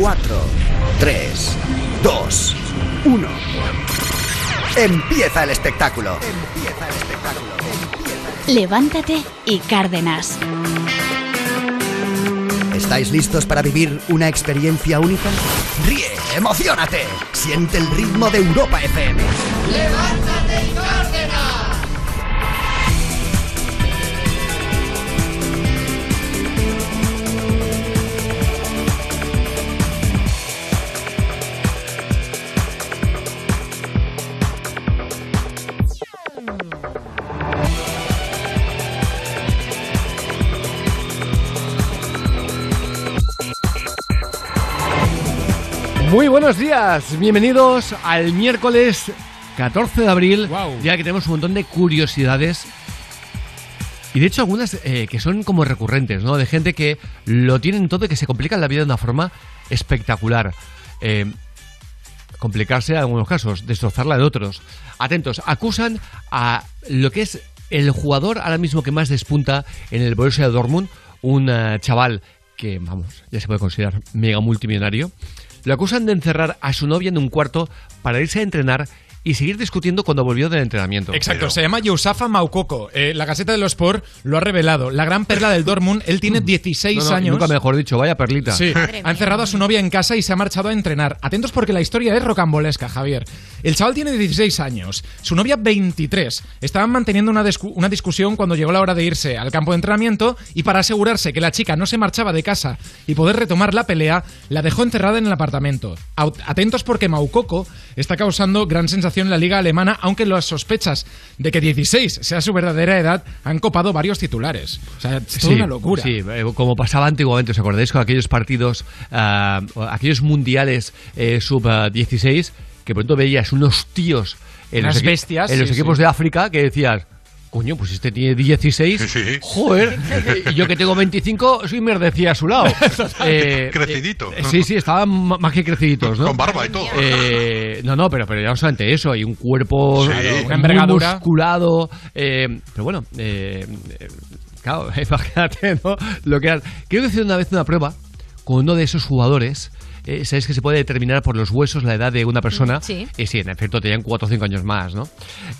4, 3, 2, 1. Empieza el espectáculo. Empieza el espectáculo. Levántate y Cárdenas. ¿Estáis listos para vivir una experiencia única? Ríe, emocionate, siente el ritmo de Europa FM. ¡Levántate buenos días, bienvenidos al miércoles 14 de abril, ya que tenemos un montón de curiosidades y de hecho algunas eh, que son como recurrentes, ¿no? De gente que lo tienen todo y que se complican la vida de una forma espectacular. Eh, complicarse en algunos casos, destrozarla de otros. Atentos, acusan a lo que es el jugador ahora mismo que más despunta en el Borussia Dortmund, un eh, chaval que, vamos, ya se puede considerar mega multimillonario. Lo acusan de encerrar a su novia en un cuarto para irse a entrenar y seguir discutiendo cuando volvió del entrenamiento. Exacto, se llama Yousafa Maukoko. Eh, la Gaceta de los Sport lo ha revelado. La gran perla del Dortmund, él tiene 16 No, no, años. Nunca mejor dicho, vaya perlita. Sí, ha encerrado a su novia en casa y se ha marchado a entrenar. Atentos porque la historia es rocambolesca, Javier. El chaval tiene 16 años, su novia 23. Estaban manteniendo una, discu- una discusión cuando llegó la hora de irse al campo de entrenamiento y para asegurarse que la chica no se marchaba de casa y poder retomar la pelea, la dejó encerrada en el apartamento. Atentos porque Maukoko está causando gran sensación en la liga alemana, aunque las sospechas de que 16 sea su verdadera edad han copado varios titulares. O sea, es toda una locura. Sí, eh, como pasaba antiguamente, ¿os acordáis con aquellos partidos, ah, aquellos mundiales eh, sub-16, que pronto veías unos tíos en Unas los, bestias, en los sí, equipos sí. de África que decías, coño, pues este tiene 16, Sí. joder, y yo que tengo 25 soy merdecía a su lado. Eh, Crecidito. eh, sí, sí, estaban más que creciditos, ¿no? Con barba y todo. Eh, no, no, pero, pero ya no solamente eso, hay un cuerpo Sí. eh, muy musculado. eh, pero bueno, claro, imagínate, ¿no? Lo que Creo que hice una vez una prueba con uno de esos jugadores. eh, Sabes que se puede determinar por los huesos la edad de una persona. Sí. Y sí, en efecto, tenían 4 o 5 años más, ¿no?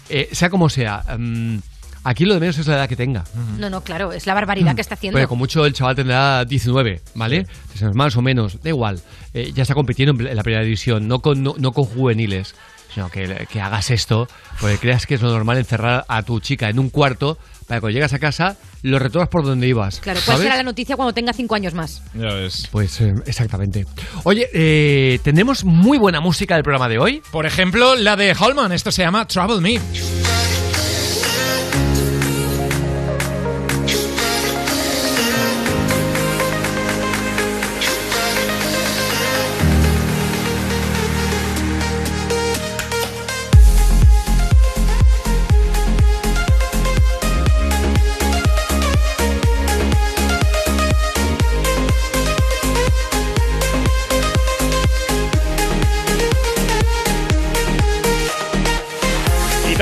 Eh, sea como sea, mm, aquí lo de menos es la edad que tenga. No, no, claro, es la barbaridad que está haciendo. Oye, con mucho el chaval tendrá 19, ¿vale? Entonces, más o menos, da igual. Eh, ya está compitiendo en la primera división, no con, no, no con juveniles. Sino que, que hagas esto, porque creas que es lo normal encerrar a tu chica en un cuarto para que cuando llegas a casa lo retomas por donde ibas. Claro, puede ¿sabes? ser la noticia cuando tenga cinco años más. Ya ves. Pues eh, exactamente. Oye, eh, tenemos muy buena música del programa de hoy. Por ejemplo, la de Holman. Esto se llama Trouble Me.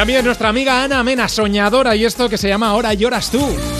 También nuestra amiga Ana Mena, soñadora, y esto que se llama Ahora lloras tú.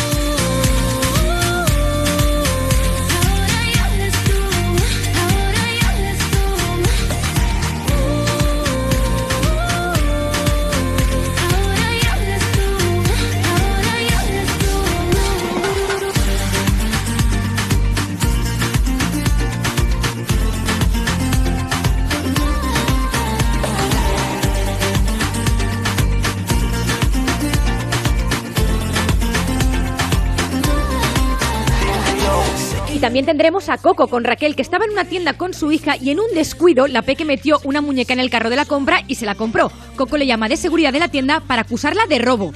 También tendremos a Coco con Raquel, que estaba en una tienda con su hija y en un descuido la Peque metió una muñeca en el carro de la compra y se la compró. Coco le llama de seguridad de la tienda para acusarla de robo.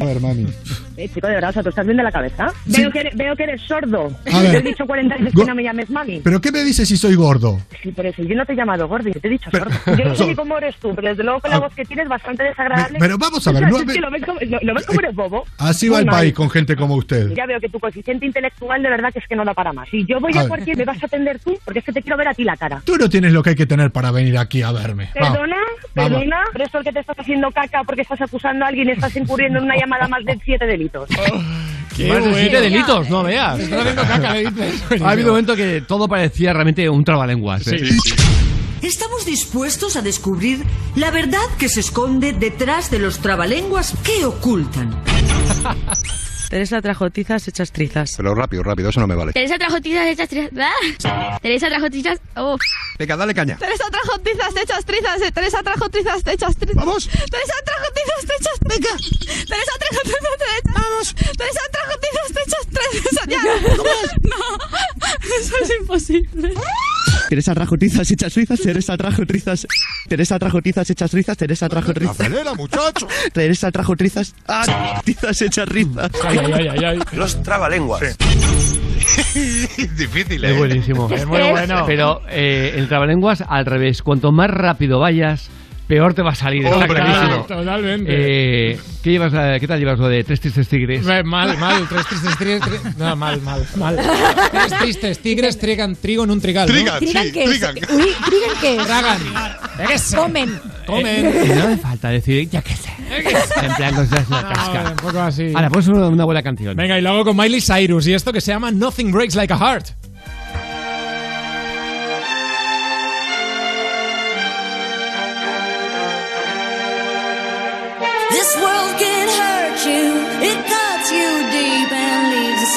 A ver, mami. Eh, chico, de verdad, o sea, ¿tú estás bien de la cabeza? Sí. Veo, que eres, veo que eres sordo. A ver. Te he dicho 40 veces Go- que no me llames mami. ¿Pero qué me dices si soy gordo? Sí, por eso yo no te he llamado gordo, yo te he dicho Pero- sordo. Yo no sé ni cómo eres tú, pero desde luego con la Ah. voz que tienes es bastante desagradable. Pero vamos a ver, O sea, no es que lo ves como, lo, lo ves como eres bobo. Así va el país con gente como usted. Ya veo que tu coeficiente intelectual de verdad que es que no da para más. Si yo voy A a, cualquier, me vas a atender tú, porque es que te quiero ver a ti la cara. Tú no tienes lo que hay que tener para venir aquí a verme. Perdona, Vamos. perdona, pero esto es que te estás haciendo caca porque estás acusando a alguien y estás incurriendo en una llamada más de siete delitos. Qué Más de siete delitos, no veas. Está haciendo caca, le dices. Ha habido un momento que todo parecía realmente un trabalenguas. ¿eh? Estamos dispuestos a descubrir la verdad que se esconde detrás de los trabalenguas que ocultan. Teresa trajo tizas hechas trizas. Pero rápido, rápido, eso no me vale. Teresa trajo tizas hechas trizas. ¡Ah! Teresa trajo tizas. Oh. Venga, dale caña. Teresa trajo tizas hechas trizas. eh. Teresa trajo tizas hechas trizas. Vamos. Teresa trajo tizas hechas. Venga. Teresa trajo tizas hechas. Vamos. Teresa trajo tizas hechas trizas. Ya. No. Eso es imposible. Teresa trajo tizas hechas trizas, Teresa trajo trizas. Teresa trajo tizas hechas trizas, Teresa trajo trizas. Acelera, muchacho. Teresa trajo trizas. ¡Ah! Tizas hechas rizas. Ay, ay, ay, ay, ay. Los trabalenguas. Difícil, Es ¿eh? buenísimo. Es muy bueno. Pero eh, el trabalenguas al revés. Cuanto más rápido vayas, peor te va a salir. Está Hombre, clarísimo. Totalmente. Eh, ¿qué, llevas, eh, ¿Qué tal llevas lo de tres tristes tigres? Eh, Mal, mal, tres tristes tigres. tri- No, mal, mal, mal. Tres tristes tigres trigan trigo en un trigal. ¿no? Trigan, ¿Trigan sí, qué es? trigan. Uy, ¿Trigan qué es? Tragan. Comen. Comen. Y no hace falta decir, ya que sé. En plan, cosas la Ah, casca. un poco así. Ahora, pues una, una buena canción. Venga, y luego con Miley Cyrus y esto que se llama Nothing Breaks Like a Heart.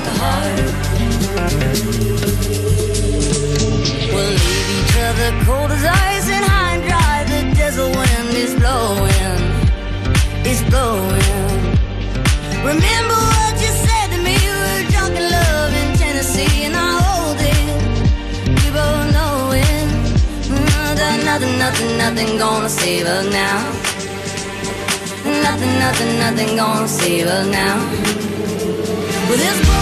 like a heart. We'll leave each other cold as ice and high and dry. The desert wind is blowing, is blowing. Remember what you said to me? We were drunk in love in Tennessee, and I hold it. We both know it. Mm, nothing, nothing, nothing gonna save us now. Nothing, nothing, nothing gonna save us now. With this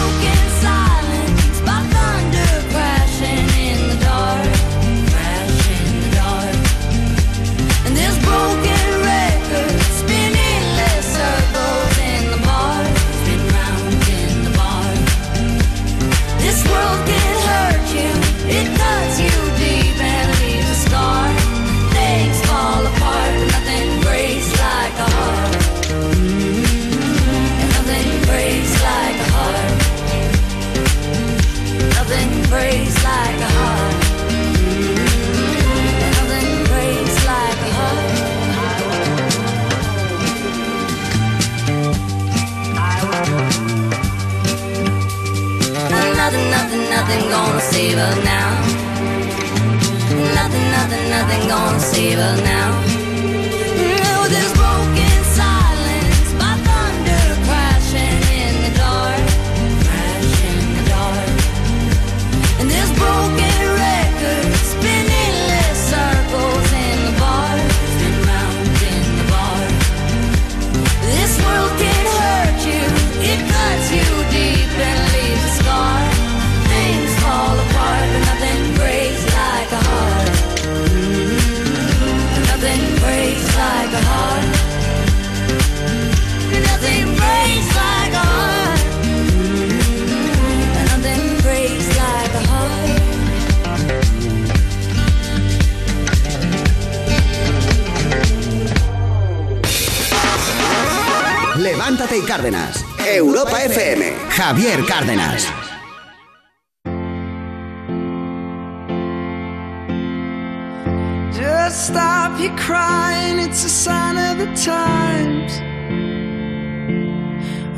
breaks like a heart. Nothing breaks like a heart. Nothing, nothing, nothing gonna save us now. Nothing, nothing, nothing gonna save us now. Ugarte y Cárdenas. Europa FM. Javier Cárdenas. Just stop your crying, it's a sign of the times.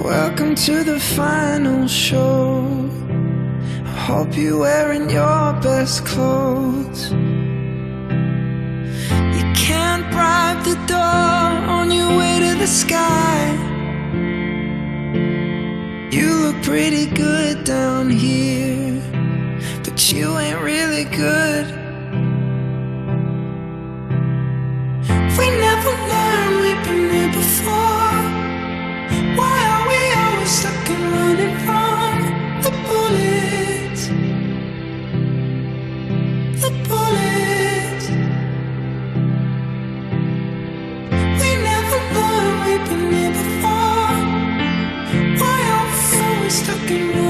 Welcome to the final show. I hope you're wearing your best clothes. You can't bribe the door on your way to the sky pretty good down here, but you ain't really good. We never learned we've been here before. can do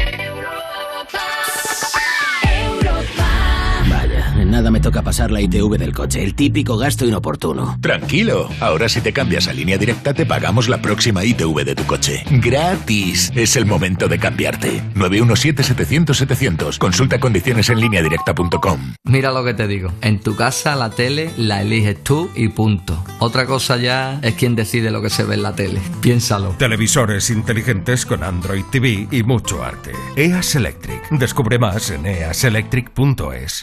Toca pasar la ITV del coche, el típico gasto inoportuno. Tranquilo, ahora si te cambias a línea directa te pagamos la próxima ITV de tu coche. Gratis. Es el momento de cambiarte. 917-700-700. Consulta condiciones en línea directa.com. Mira lo que te digo. En tu casa la tele la eliges tú y punto. Otra cosa ya es quien decide lo que se ve en la tele. Piénsalo. Televisores inteligentes con Android TV y mucho arte. EAS Electric. Descubre más en easelectric.es.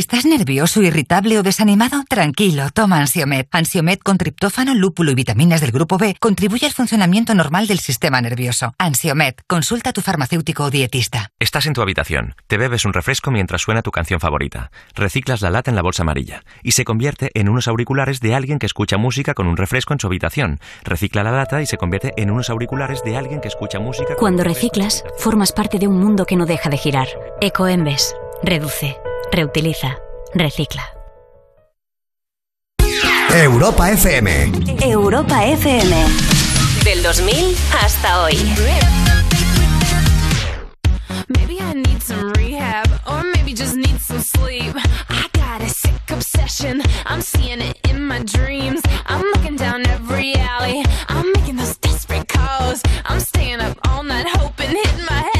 ¿Estás nervioso, irritable o desanimado? Tranquilo, toma Ansiomed. Ansiomed con triptófano, lúpulo y vitaminas del grupo B contribuye al funcionamiento normal del sistema nervioso. Ansiomed, consulta a tu farmacéutico o dietista. Estás en tu habitación, te bebes un refresco mientras suena tu canción favorita, reciclas la lata en la bolsa amarilla y se convierte en unos auriculares de alguien que escucha música con un refresco en su habitación. Recicla la lata y se convierte en unos auriculares de alguien que escucha música. con Cuando reciclas, formas parte de un mundo que no deja de girar. Ecoembes. Reduce. Reutiliza. Recicla. Europa FM. Europa FM. Del 2000 hasta hoy. Maybe I need some rehab, or maybe just need some sleep. I got a sick obsession, I'm seeing it in my dreams. I'm looking down every alley, I'm making those desperate calls. I'm staying up all night hoping, hitting my head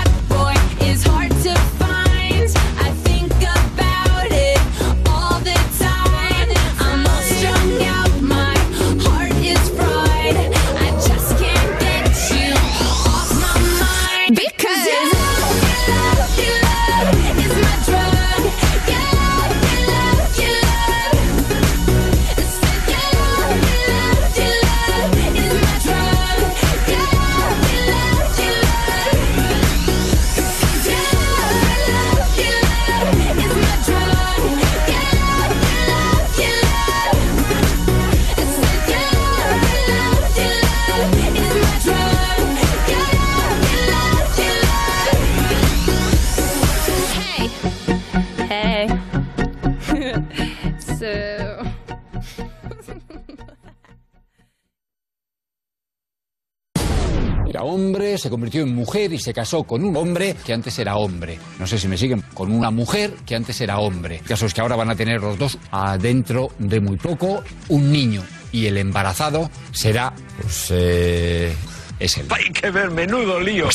se convirtió en mujer y se casó con un hombre que antes era hombre. No sé si me siguen, con una mujer que antes era hombre. El caso es que ahora van a tener los dos adentro de muy poco un niño. Y el embarazado será, pues, eh, es él. Hay que ver, menudo lío.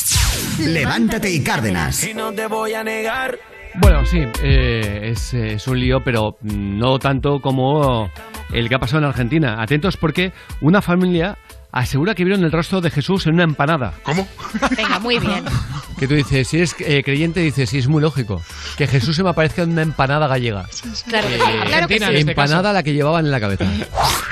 Levántate y Cárdenas. Y no te voy a negar. Bueno, sí, eh, es, es un lío, pero no tanto como el que ha pasado en Argentina. Atentos porque una familia asegura que vieron el rostro de Jesús en una empanada. ¿Cómo? Venga, muy bien. Que tú dices, si eres eh, creyente, dices, sí, es muy lógico. Que Jesús se me aparezca en una empanada gallega. Claro que sí. Eh, Claro que sí. empanada la que llevaban en la cabeza.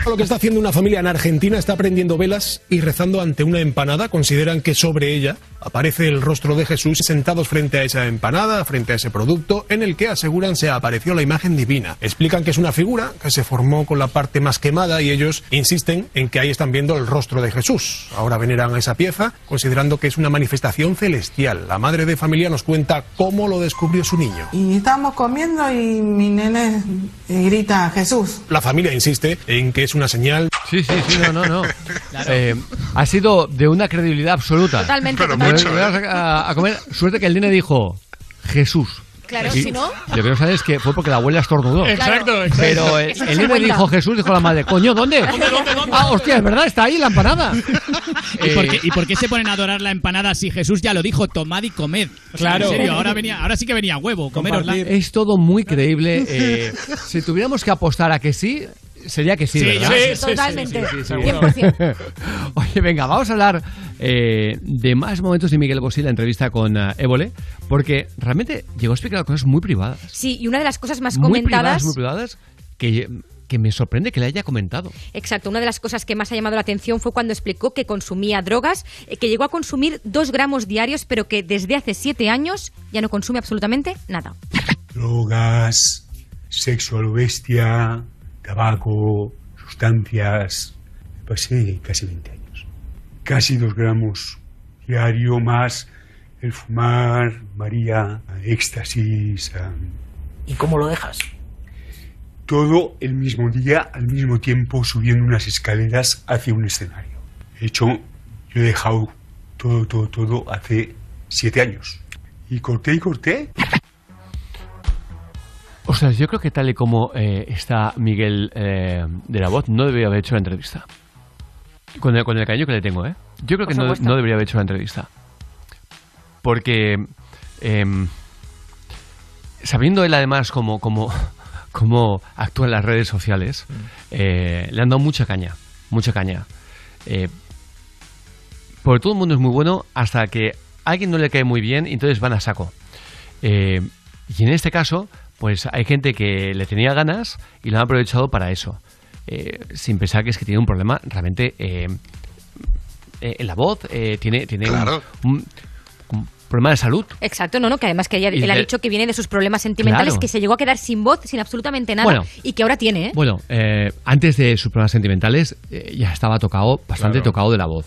Lo que está haciendo una familia en Argentina está prendiendo velas y rezando ante una empanada. Consideran que sobre ella aparece el rostro de Jesús sentados frente a esa empanada, frente a ese producto, en el que aseguran se apareció la imagen divina. Explican que es una figura que se formó con la parte más quemada y ellos insisten en que ahí están viendo el rostro de Jesús. Ahora veneran esa pieza, considerando que es una manifestación celestial. La madre de familia nos cuenta cómo lo descubrió su niño. Y estábamos comiendo y mi nene grita Jesús. La familia insiste en que es una señal. Sí, sí, sí, no, no, no. Eh, ha sido de una credibilidad absoluta. Totalmente, Pero totalmente. mucho, ¿eh? a, a comer. Suerte que el nene dijo Jesús. Claro, si no. Lo que no sabes es que fue porque la abuela estornudó. Exacto, exacto. Pero el, el dijo Jesús, dijo la madre, coño, ¿dónde? Ah, hostia, es verdad, está ahí la empanada. ¿Y por, qué, y por qué se ponen a adorar la empanada si Jesús ya lo dijo, tomad y comed? O sea, Claro. En serio, ahora, venía, ahora sí que venía huevo, comerosla. Es todo muy creíble. eh, si tuviéramos que apostar a que sí, sería que sí, Sí, ¿verdad? sí, sí, Totalmente. Sí, sí, sí, 100%. Oye, venga, vamos a hablar eh, de más momentos de Miguel Bosé, la entrevista con eh, Évole, porque realmente llegó a explicar cosas muy privadas. Sí, y una de las cosas más Muy comentadas. privadas, muy privadas, que, que me sorprende que le haya comentado. Exacto, una de las cosas que más ha llamado la atención fue cuando explicó que consumía drogas, eh, que llegó a consumir dos gramos diarios, pero que desde hace siete años ya no consume absolutamente nada. drogas, sexo a lo bestia, tabaco, sustancias. Pasé casi 20 años. Casi dos gramos diario más el fumar, María, éxtasis, ah, ¿Y cómo lo dejas? todo el mismo día, al mismo tiempo, subiendo unas escaleras hacia un escenario. De hecho, yo he dejado todo, todo, todo hace siete años. Y corté y corté. Ostras, yo creo que tal y como eh, está Miguel eh, de la Voz, no debería haber hecho la entrevista. Con el, con el cariño que le tengo, ¿eh? Yo creo que no, no debería haber hecho la entrevista. Porque, em, sabiendo él además cómo, cómo, cómo actúa en las redes sociales, eh, le han dado mucha caña, mucha caña. Porque todo el mundo es muy bueno hasta que a alguien no le cae muy bien y entonces van a saco. Y en este caso, pues hay gente que le tenía ganas y lo han aprovechado para eso. Eh, sin pensar que es que tiene un problema realmente eh, eh, en la voz, eh, tiene, tiene un- Claro. un, un problema de salud. Exacto, no, no, que además que ella- él ha dicho que viene de sus problemas sentimentales, Claro. que se llegó a quedar sin voz, sin absolutamente nada, Bueno. y que ahora tiene, ¿eh? Bueno, eh, antes de sus problemas sentimentales eh, ya estaba tocado, bastante Claro. tocado de la voz.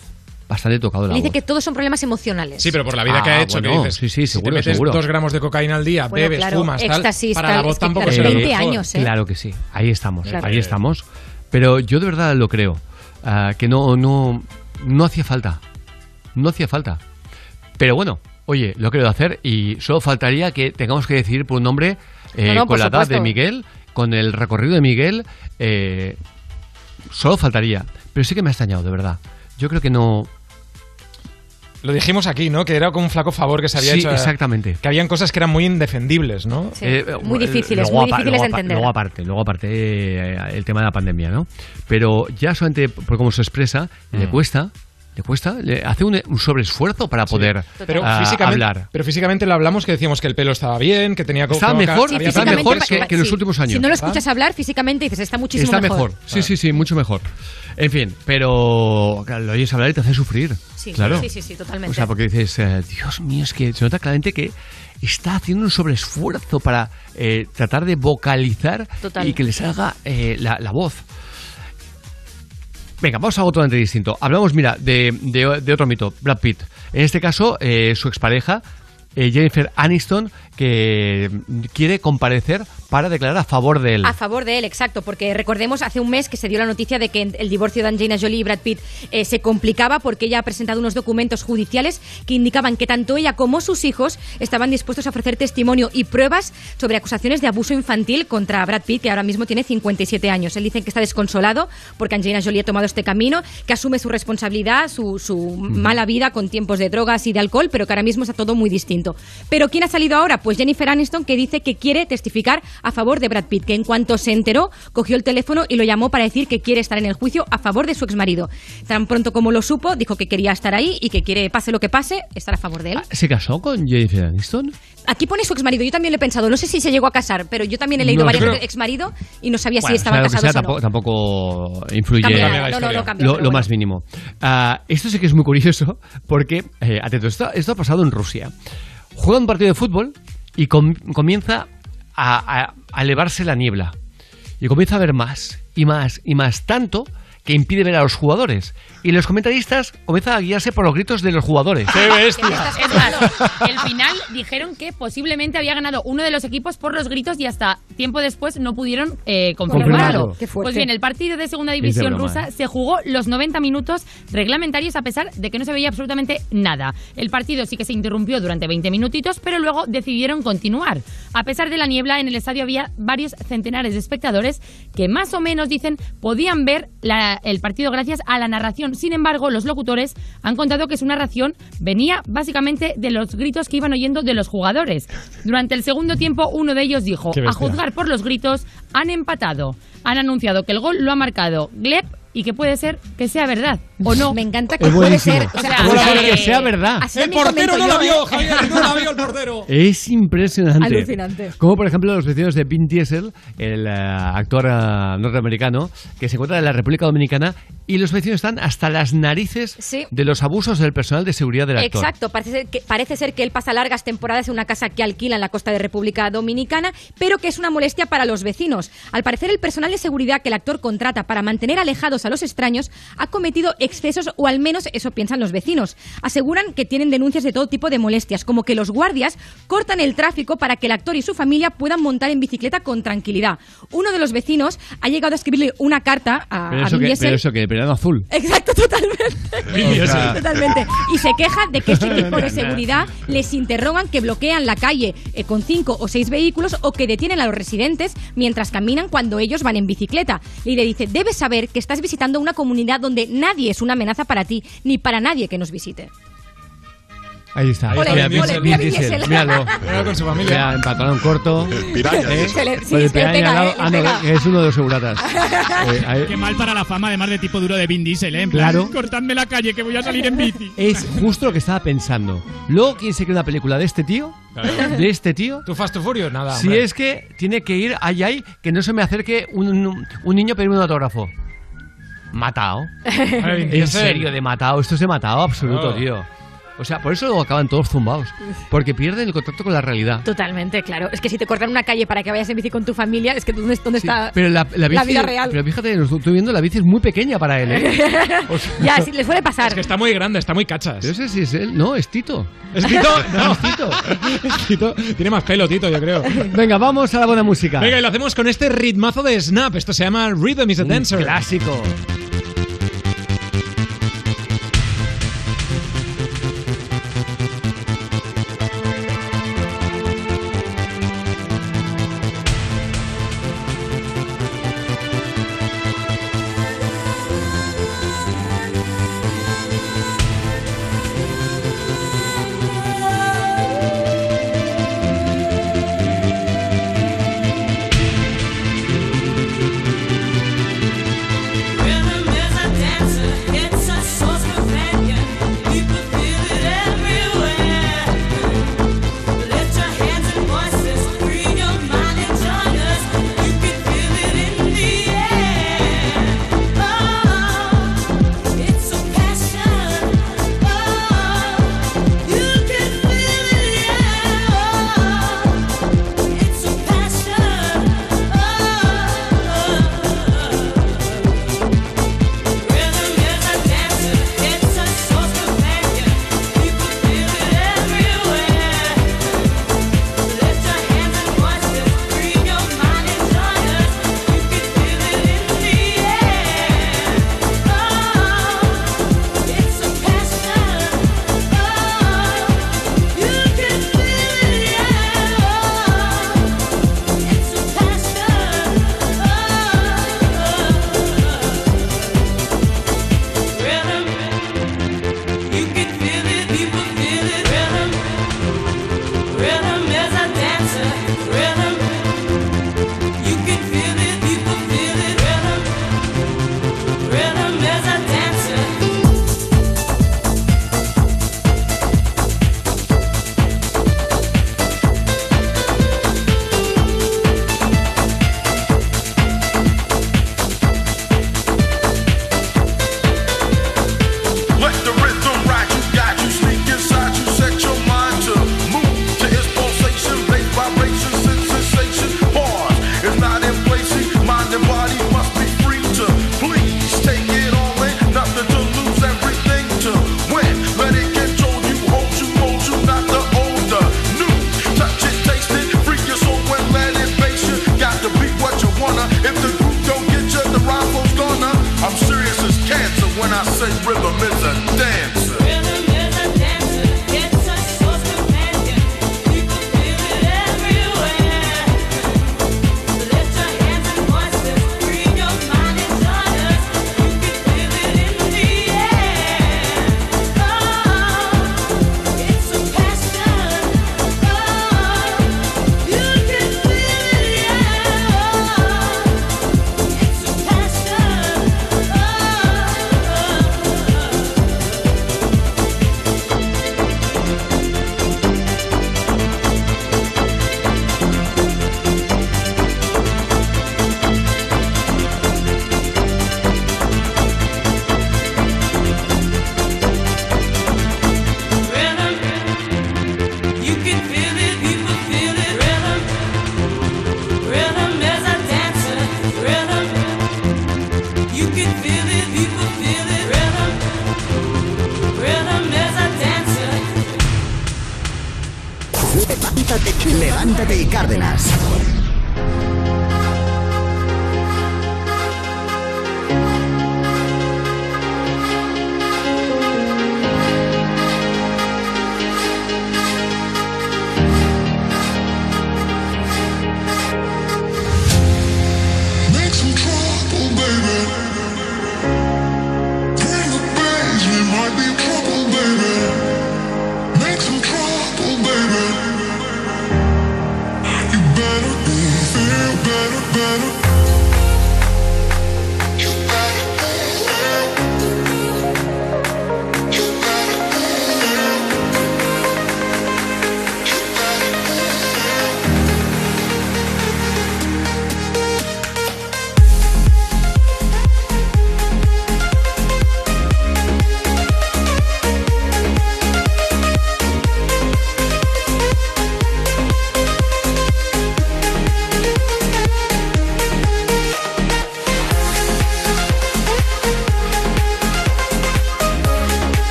Bastante tocado la dice voz. que todos son problemas emocionales. Sí, pero por la vida Ah, que ha hecho, bueno, que dices, sí, sí, si seguro, te metes seguro. dos gramos de cocaína al día, Bueno, bebes, claro, fumas, tal, éxtasis, para tal, la voz tampoco claro, será lo 20 mejor. años, ¿eh? Claro que sí, ahí estamos, Claro. ahí estamos. Pero yo de verdad lo creo, ah, que no, no, no hacía falta, no hacía falta. Pero bueno, oye, lo he querido hacer y solo faltaría que tengamos que decidir por un nombre eh, No, no, por con la edad de. Miguel, con el recorrido de Miguel, eh, solo faltaría. Pero sí que me ha extrañado, de verdad. Yo creo que no... Lo dijimos aquí, ¿no? Que era como un flaco favor que se había Sí, hecho. eh, exactamente. Que habían cosas que eran muy indefendibles, ¿no? Sí, muy eh, difíciles, muy difíciles de entender. Luego aparte, luego aparte eh, el tema de la pandemia, ¿no? Pero ya solamente por cómo se expresa, le Mm. cuesta, le cuesta, le hace un, un sobreesfuerzo para poder Pero físicamente, hablar. pero físicamente lo hablamos que decíamos que el pelo estaba bien, que tenía que mejor, había está mejor que, que en los últimos años. Si no lo escuchas hablar, físicamente dices, está muchísimo Está mejor. mejor. Sí, sí, sí, mucho mejor. En fin, pero claro, lo oyes hablar y te hace sufrir. Sí, claro. sí, sí, sí, totalmente. O sea, porque dices, eh, Dios mío, es que se nota claramente que está haciendo un sobreesfuerzo para eh, tratar de vocalizar Total. y que le salga eh, la, la voz. Venga, vamos a algo totalmente distinto. Hablamos, mira, de, de- otro mito, Brad Pitt. En este caso, eh, su expareja, eh, Jennifer Aniston, que quiere comparecer para declarar a favor de él. A favor de él, exacto, porque recordemos hace un mes que se dio la noticia de que el divorcio de Angelina Jolie y Brad Pitt eh, se complicaba porque ella ha presentado unos documentos judiciales que indicaban que tanto ella como sus hijos estaban dispuestos a ofrecer testimonio y pruebas sobre acusaciones de abuso infantil contra Brad Pitt, que ahora mismo tiene 57 años. Él dice que está desconsolado porque Angelina Jolie ha tomado este camino, que asume su responsabilidad, su, su mala vida con tiempos de drogas y de alcohol, pero que ahora mismo está todo muy distinto. Pero ¿quién ha salido ahora? Pues Jennifer Aniston, que dice que quiere testificar a favor de Brad Pitt, que en cuanto se enteró, cogió el teléfono y lo llamó para decir que quiere estar en el juicio a favor de su exmarido. Tan pronto como lo supo, dijo que quería estar ahí y que quiere, pase lo que pase, estar a favor de él. ¿Se casó con Jennifer Aniston? Aquí pone su exmarido, yo también lo he pensado, no sé si se llegó a casar, pero yo también he leído No, varias creo- exmarido y no sabía Bueno, si estaban sea lo que casados sea, o no. tampoco, influye Cambia no, no, no historia. cambia, lo, lo bueno. más mínimo. Ah, esto sí que es muy curioso porque, eh, atento, esto, esto ha pasado en Rusia. Juega un partido de fútbol y com- comienza a elevarse la niebla. Y comienza a ver más y más y más, tanto que impide ver a los jugadores. Y los comentaristas comienzan a guiarse por los gritos de los jugadores. Es más, el final dijeron que posiblemente había ganado uno de los equipos por los gritos y hasta tiempo después no pudieron eh, confirmarlo. Qué. Pues bien, el partido de segunda división rusa ¿eh? se jugó los 90 minutos reglamentarios a pesar de que no se veía absolutamente nada. El partido sí que se interrumpió durante 20 minutitos, pero luego decidieron continuar. A pesar de la niebla, en el estadio había varios centenares de espectadores que más o menos dicen podían ver la- el partido gracias a la narración. Sin embargo, los locutores han contado que su narración venía básicamente de los gritos que iban oyendo de los jugadores. Durante el segundo tiempo, uno de ellos dijo, a juzgar por los gritos, han empatado. Han anunciado que el gol lo ha marcado Gleb y que puede ser que sea verdad o no. Me encanta que puede ser. O sea, Puede ser que sea verdad. así también comento yo, ¿eh? el portero. Es impresionante. Alucinante. Como por ejemplo los vecinos de Vin Diesel, el eh, actor eh, norteamericano, que se encuentra en la República Dominicana, y los vecinos están hasta las narices Sí. de los abusos del personal de seguridad del actor. Exacto, parece ser, que, parece ser que él pasa largas temporadas en una casa que alquila en la costa de República Dominicana, pero que es una molestia para los vecinos. Al parecer, el personal de seguridad que el actor contrata para mantener alejados a a los extraños, ha cometido excesos o al menos eso piensan los vecinos. Aseguran que tienen denuncias de todo tipo de molestias, como que los guardias cortan el tráfico para que el actor y su familia puedan montar en bicicleta con tranquilidad. Uno de los vecinos ha llegado a escribirle una carta a, Pero a eso, Vin que, Diesel. pero eso que, verano azul. Exacto, totalmente. Totalmente. Y se queja de que su equipo de seguridad les interrogan que bloquean la calle eh, con cinco o seis vehículos o que detienen a los residentes mientras caminan cuando ellos van en bicicleta. Y le dice, debes saber que estás visitando una comunidad donde nadie es una amenaza para ti, ni para nadie que nos visite. Ahí está. Ole, Mira, ole, Vin- mira Diesel. Míralo. Míralo con su familia. Mira, en pantalón corto. Piraña. ¿eh? Se le- sí, Con el piraña pega, al lado. ¿eh? Le Ah, no, es uno de los seguratas. Eh, Qué mal para la fama, además de tipo duro de Vin Diesel, ¿eh? En plan, Claro. cortadme la calle que voy a salir en bici. Es justo lo que estaba pensando. Luego, ¿quién se cree una película de este tío? De este tío. ¿Tú Fast and Furious? Nada. Si hombre. es que tiene que ir allá ahí, que no se me acerque un, un niño pedirme un autógrafo. Vin en serio, de matado. Esto es de matado absoluto, Claro. tío. O sea, por eso luego acaban todos zumbados. Porque pierden el contacto con la realidad. Totalmente, claro. Es que si te cortan una calle para que vayas en bici con tu familia, es que ¿dónde, dónde está Pero la, la bici, vida real? Pero fíjate, lo estoy viendo, la bici es muy pequeña para él, ¿eh? ya, sí, le suele pasar. Es que está muy grande, está muy cachas. No sé si es él. No, es Tito. ¿Es Tito? No, es Tito. Es Tito. Tiene más pelo, Tito, yo creo. Venga, vamos a la buena música. Venga, y lo hacemos con este ritmazo de Snap. Esto se llama Rhythm is a Un Dancer. clásico.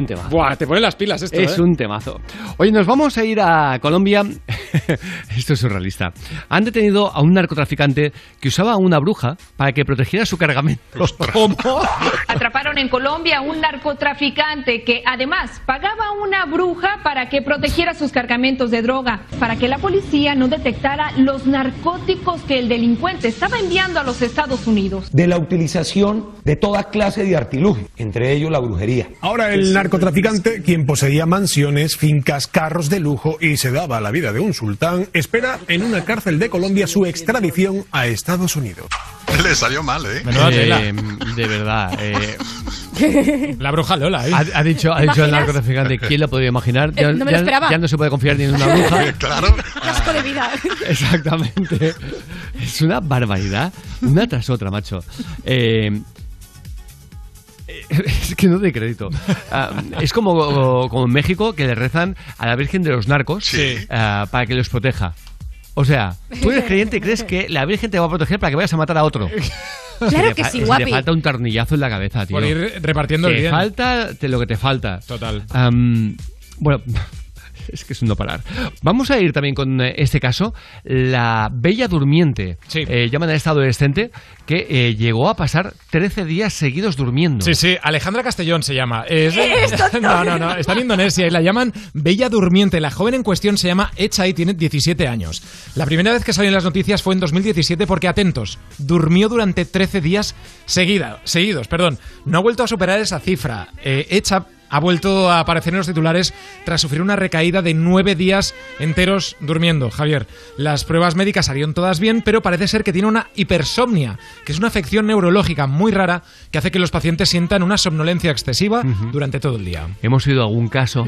Un tema. Buah, te ponen las pilas esto, Es ¿eh? un temazo. Oye, nos vamos a ir a Colombia. Esto es surrealista. Han detenido a un narcotraficante que usaba a una bruja para que protegiera su cargamento. ¿Cómo? Atraparon en Colombia a un narcotraficante que además pagaba a una bruja para que protegiera sus cargamentos de droga, para que la policía no detectara los narcóticos que el delincuente estaba enviando a los Estados Unidos. de la utilización de toda clase de artilugio, entre ellos la brujería. Ahora el narcotraficante, quien poseía mansiones, fincas, carros de lujo y se daba la vida de un sultán, espera en una cárcel de Colombia su extradición a Estados Unidos. Le salió mal, ¿eh? Eh, de verdad. eh, La bruja Lola, ¿eh? ha, ha dicho, ha ¿Te dicho el narcotraficante, ¿quién lo podía imaginar? Eh, no me lo esperaba. ya no se puede confiar ni en una bruja. claro. Casco de vida. Exactamente. Es una barbaridad. Una tras otra, macho. Eh, que no doy crédito. Ah, es como, como en México que le rezan a la Virgen de los Narcos ah, para que los proteja. O sea, tú eres creyente y crees que la Virgen te va a proteger para que vayas a matar a otro. Claro te que sí, si guapi. Te falta un tornillazo en la cabeza, tío. Por ir repartiendo el te bien. falta de lo que te falta. Total. Bueno, es que es un no parar. Vamos a ir también con eh, este caso, la Bella Durmiente. Eh, llaman a esta adolescente que eh, llegó a pasar 13 días seguidos durmiendo. Sí, sí, Alejandra Castellón se llama. Es- no, no, no, está en Indonesia y la llaman Bella Durmiente. La joven en cuestión se llama Echa y tiene 17 años. La primera vez que salió en las noticias fue en 2017 porque, atentos, durmió durante 13 días seguida, seguidos. Perdón. No ha vuelto a superar esa cifra. Eh, Echa ha vuelto a aparecer en los titulares tras sufrir una recaída de nueve días enteros durmiendo. Javier, las pruebas médicas salieron todas bien, pero parece ser que tiene una hipersomnia, que es una afección neurológica muy rara que hace que los pacientes sientan una somnolencia excesiva durante todo el día. Hemos oído algún caso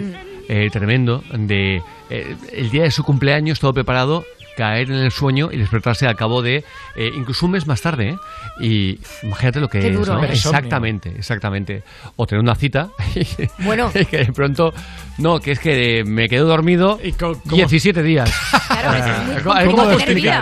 eh, tremendo de eh, el día de su cumpleaños, todo preparado, caer en el sueño y despertarse al cabo de eh, incluso un mes más tarde. ¿eh? Y imagínate lo que Qué es. duro, ¿no? ¿eh? Exactamente, exactamente. O tener una cita. Bueno. y que de pronto, no, que es que me quedo dormido 17 días. Claro, muy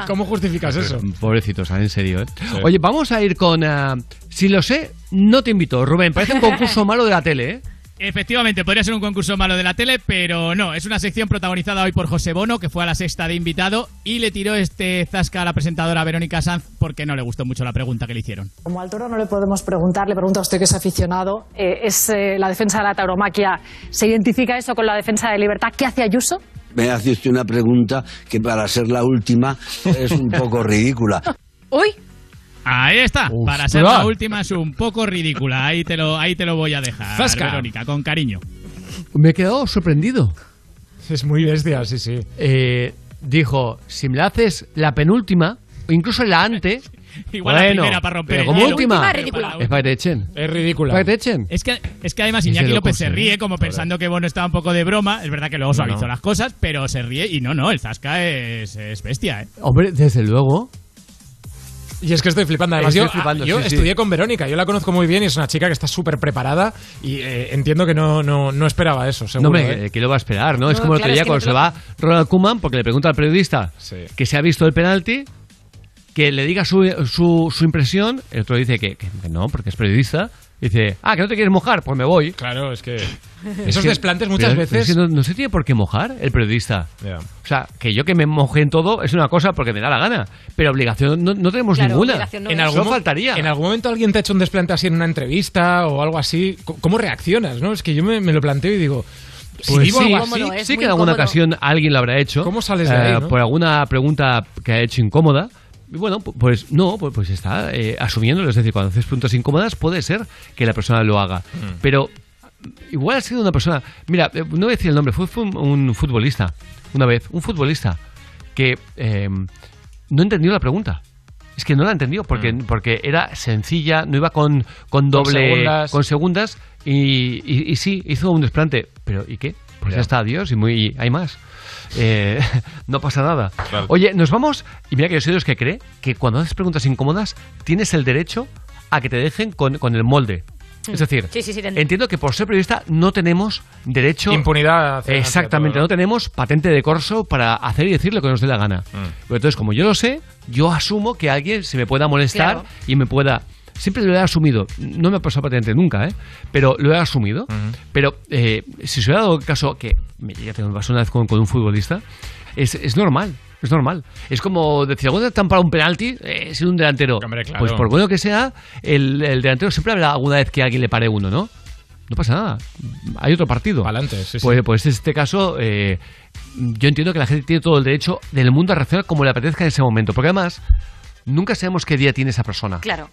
¿Cómo- justificas eso? Pobrecitos, en serio. ¿eh? Oye, vamos a ir con... ah, si lo sé, no te invito. Rubén, parece un concurso malo de la tele, ¿eh? Efectivamente, podría ser un concurso malo de la tele, pero no, es una sección protagonizada hoy por José Bono, que fue a la sexta de invitado y le tiró este zasca a la presentadora Verónica Sanz porque no le gustó mucho la pregunta que le hicieron. Como al toro no le podemos preguntar, le pregunto a usted que es aficionado, eh, ¿es eh, la defensa de la tauromaquia? ¿Se identifica eso con la defensa de libertad? ¿Qué hace Ayuso? Me hace usted una pregunta que para ser la última es un poco ridícula. Uy, Ahí está, para ser la última es un poco ridícula, ahí te lo, ahí te lo voy a dejar, Zasca. Verónica, con cariño. Me he quedado sorprendido. Es muy bestia, sí, sí. Eh, dijo, si me la haces la penúltima, incluso la ante... Igual la bueno, primera para romper pero como última, Última, ridícula. es para que te echen. Es ridícula. Para que te echen. Es que, es que además Es de Iñaki López se ríe como pensando que Bono estaba un poco de broma. Es verdad que luego suavizó No. las cosas, pero se ríe y no, no, el Zasca es, es bestia, ¿eh? Hombre, desde luego. Y es que estoy flipando. Además, Estoy yo, flipando, yo sí, sí. estudié con Verónica, yo la conozco muy bien y es una chica que está súper preparada y eh, entiendo que no, no, no esperaba eso, seguro. no, ¿eh? que lo va a esperar, ¿no? es como el claro, otro día es que cuando no se va Ronald Koeman porque le pregunta al periodista Sí. que se ha visto el penalti, que le diga su, su, su impresión, el otro dice que- que no, porque es periodista, dice, ah, que no te quieres mojar, pues me voy. Claro, es que Es esos que- desplantes muchas pero- pero veces... es que no, no se tiene por qué mojar el periodista. Ya. O sea, que yo que me moje en todo es una cosa porque me da la gana, pero obligación no, no tenemos Claro, ninguna. obligación no En algún, faltaría. ¿En algún momento alguien te ha hecho un desplante así en una entrevista o algo así? ¿Cómo reaccionas? no? Es que yo me, me lo planteo y digo... Si Pues sí, algo así, Incómodo, es sí que en alguna ocasión alguien lo habrá hecho. ¿Cómo sales de ahí, no? Por alguna pregunta que ha hecho incómoda. Y bueno, pu- pues no, pues, está eh, asumiéndolo. Es decir, cuando haces preguntas incómodas puede ser que la persona lo haga. Mm. Pero igual ha sido una persona... Mira, eh, no voy a decir el nombre, fue, fue un, un futbolista, una vez, un futbolista que eh, no entendió la pregunta. Es que no la entendió porque, porque era sencilla, no iba con, con doble... segundas. con segundas y, y- y sí, hizo un desplante. Pero ¿y qué? Pues ya, Ya. está, adiós y muy, hay más. Eh, no pasa nada. Claro. Oye, nos vamos. Y mira que yo soy de los que cree que cuando haces preguntas incómodas tienes el derecho a que te dejen con, con el molde. Es decir, Sí, sí, sí, te entiendo. que por ser periodista no tenemos derecho. Impunidad hacia- hacia Exactamente, todo, no tenemos patente de corso para hacer y decir lo que nos dé la gana. Mm. Pero entonces, como yo lo sé, yo asumo que alguien se me pueda molestar Claro. y me pueda. Siempre lo he asumido. No me ha pasado patente nunca, ¿eh? Pero lo he asumido. Pero eh, si se hubiera dado el caso que me- ya tengo me pasó una vez con, con un futbolista, es, es normal. Es normal. Es como decir, ¿alguna vez te han parado un penalti eh, sin un delantero? Hombre, claro. Pues por bueno que sea, el, el delantero siempre habrá alguna vez que alguien le pare uno, ¿no? No pasa nada. Hay otro partido. Pa'lante, sí, sí. Pues, pues en este caso, eh, yo entiendo que la gente tiene todo el derecho del mundo a reaccionar como le apetezca en ese momento. Porque además, nunca sabemos qué día tiene esa persona. Claro.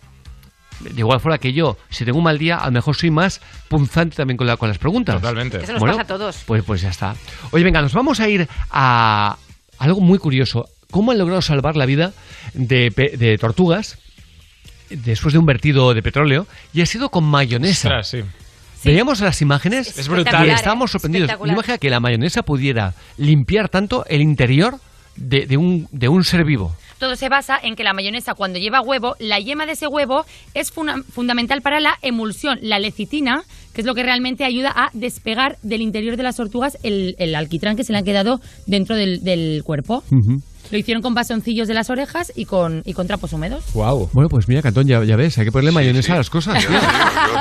De igual forma que yo, si tengo un mal día, a lo mejor soy más punzante también con, la- con las preguntas. Totalmente. Eso nos pasa a todos. Pues, pues ya está. Oye, venga, nos vamos a ir a algo muy curioso. ¿Cómo han logrado salvar la vida de, pe- de tortugas después de un vertido de petróleo? Y ha sido con mayonesa. Ostras, sí. Veíamos las imágenes Es brutal. y estábamos ¿eh? sorprendidos. Imagina que la mayonesa pudiera limpiar tanto el interior de, de un, de un ser vivo. Todo se basa en que la mayonesa cuando lleva huevo, la yema de ese huevo es fundamental para la emulsión, la lecitina, que es lo que realmente ayuda a despegar del interior de las tortugas el, el alquitrán que se le ha quedado dentro del cuerpo. Lo hicieron con bastoncillos de las orejas y con, y con trapos húmedos. Wow. Bueno, pues mira, Cantón, ya, ya ves, hay que ponerle mayonesa a las cosas. Yo, yo-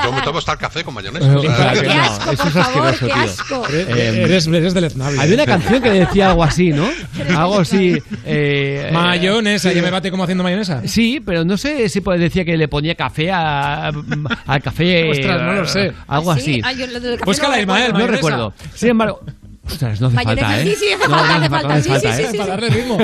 yo me tomo hasta el café con mayonesa. Claro, que- no, asco, eso es asqueroso, tío. asco. Eh, eres, eres deleznable. Había una canción que decía algo así, ¿no? Algo así. eh, Mayonesa, ¿ya me bate como haciendo mayonesa? Sí, pero no sé si pues decía que le ponía café a- al café. Ostras, no lo sé. Algo ¿Ah, así. sí? Ah, yo lo café Búscala, no Ismael. No recuerdo. Sin embargo. Ostras, no hace Mayonesa, falta, ¿eh? sí, No, hace falta, sí, falta, sí, ¿eh? sí, sí. Para darle ritmo.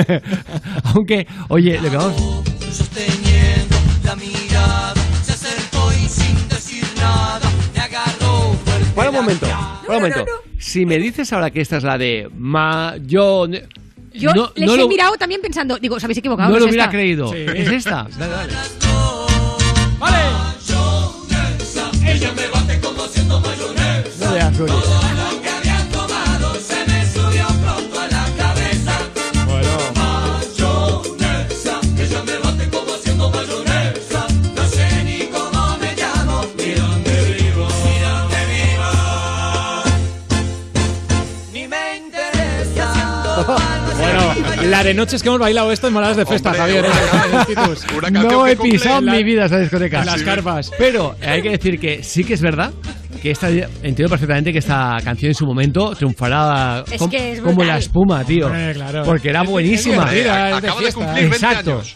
Aunque, oye, que vamos. Sosteniendo la mirada, se acercó y sin decir nada, me agarró fuerte Para un la momento, un momento. Si me dices ahora que esta es la de Ma, yo... Yo no, les no he lo, mirado también pensando, digo, os habéis equivocado. no es lo hubiera esta. creído. Sí. ¿Es esta? Dale, dale. Ella me bate como mayonesa. No la de noches que hemos bailado esto en moradas de festa, Hombre, Javier. una- No he pisado en la- mi vida esa discoteca. en las Sí. carpas. Pero hay que decir que sí que es verdad que esta, entiendo perfectamente que esta canción en su momento triunfará Es com- que es como la espuma, tío. Hombre, claro. Porque era buenísima. Eh, es de acaba de fiesta. cumplir 20 Exacto. años.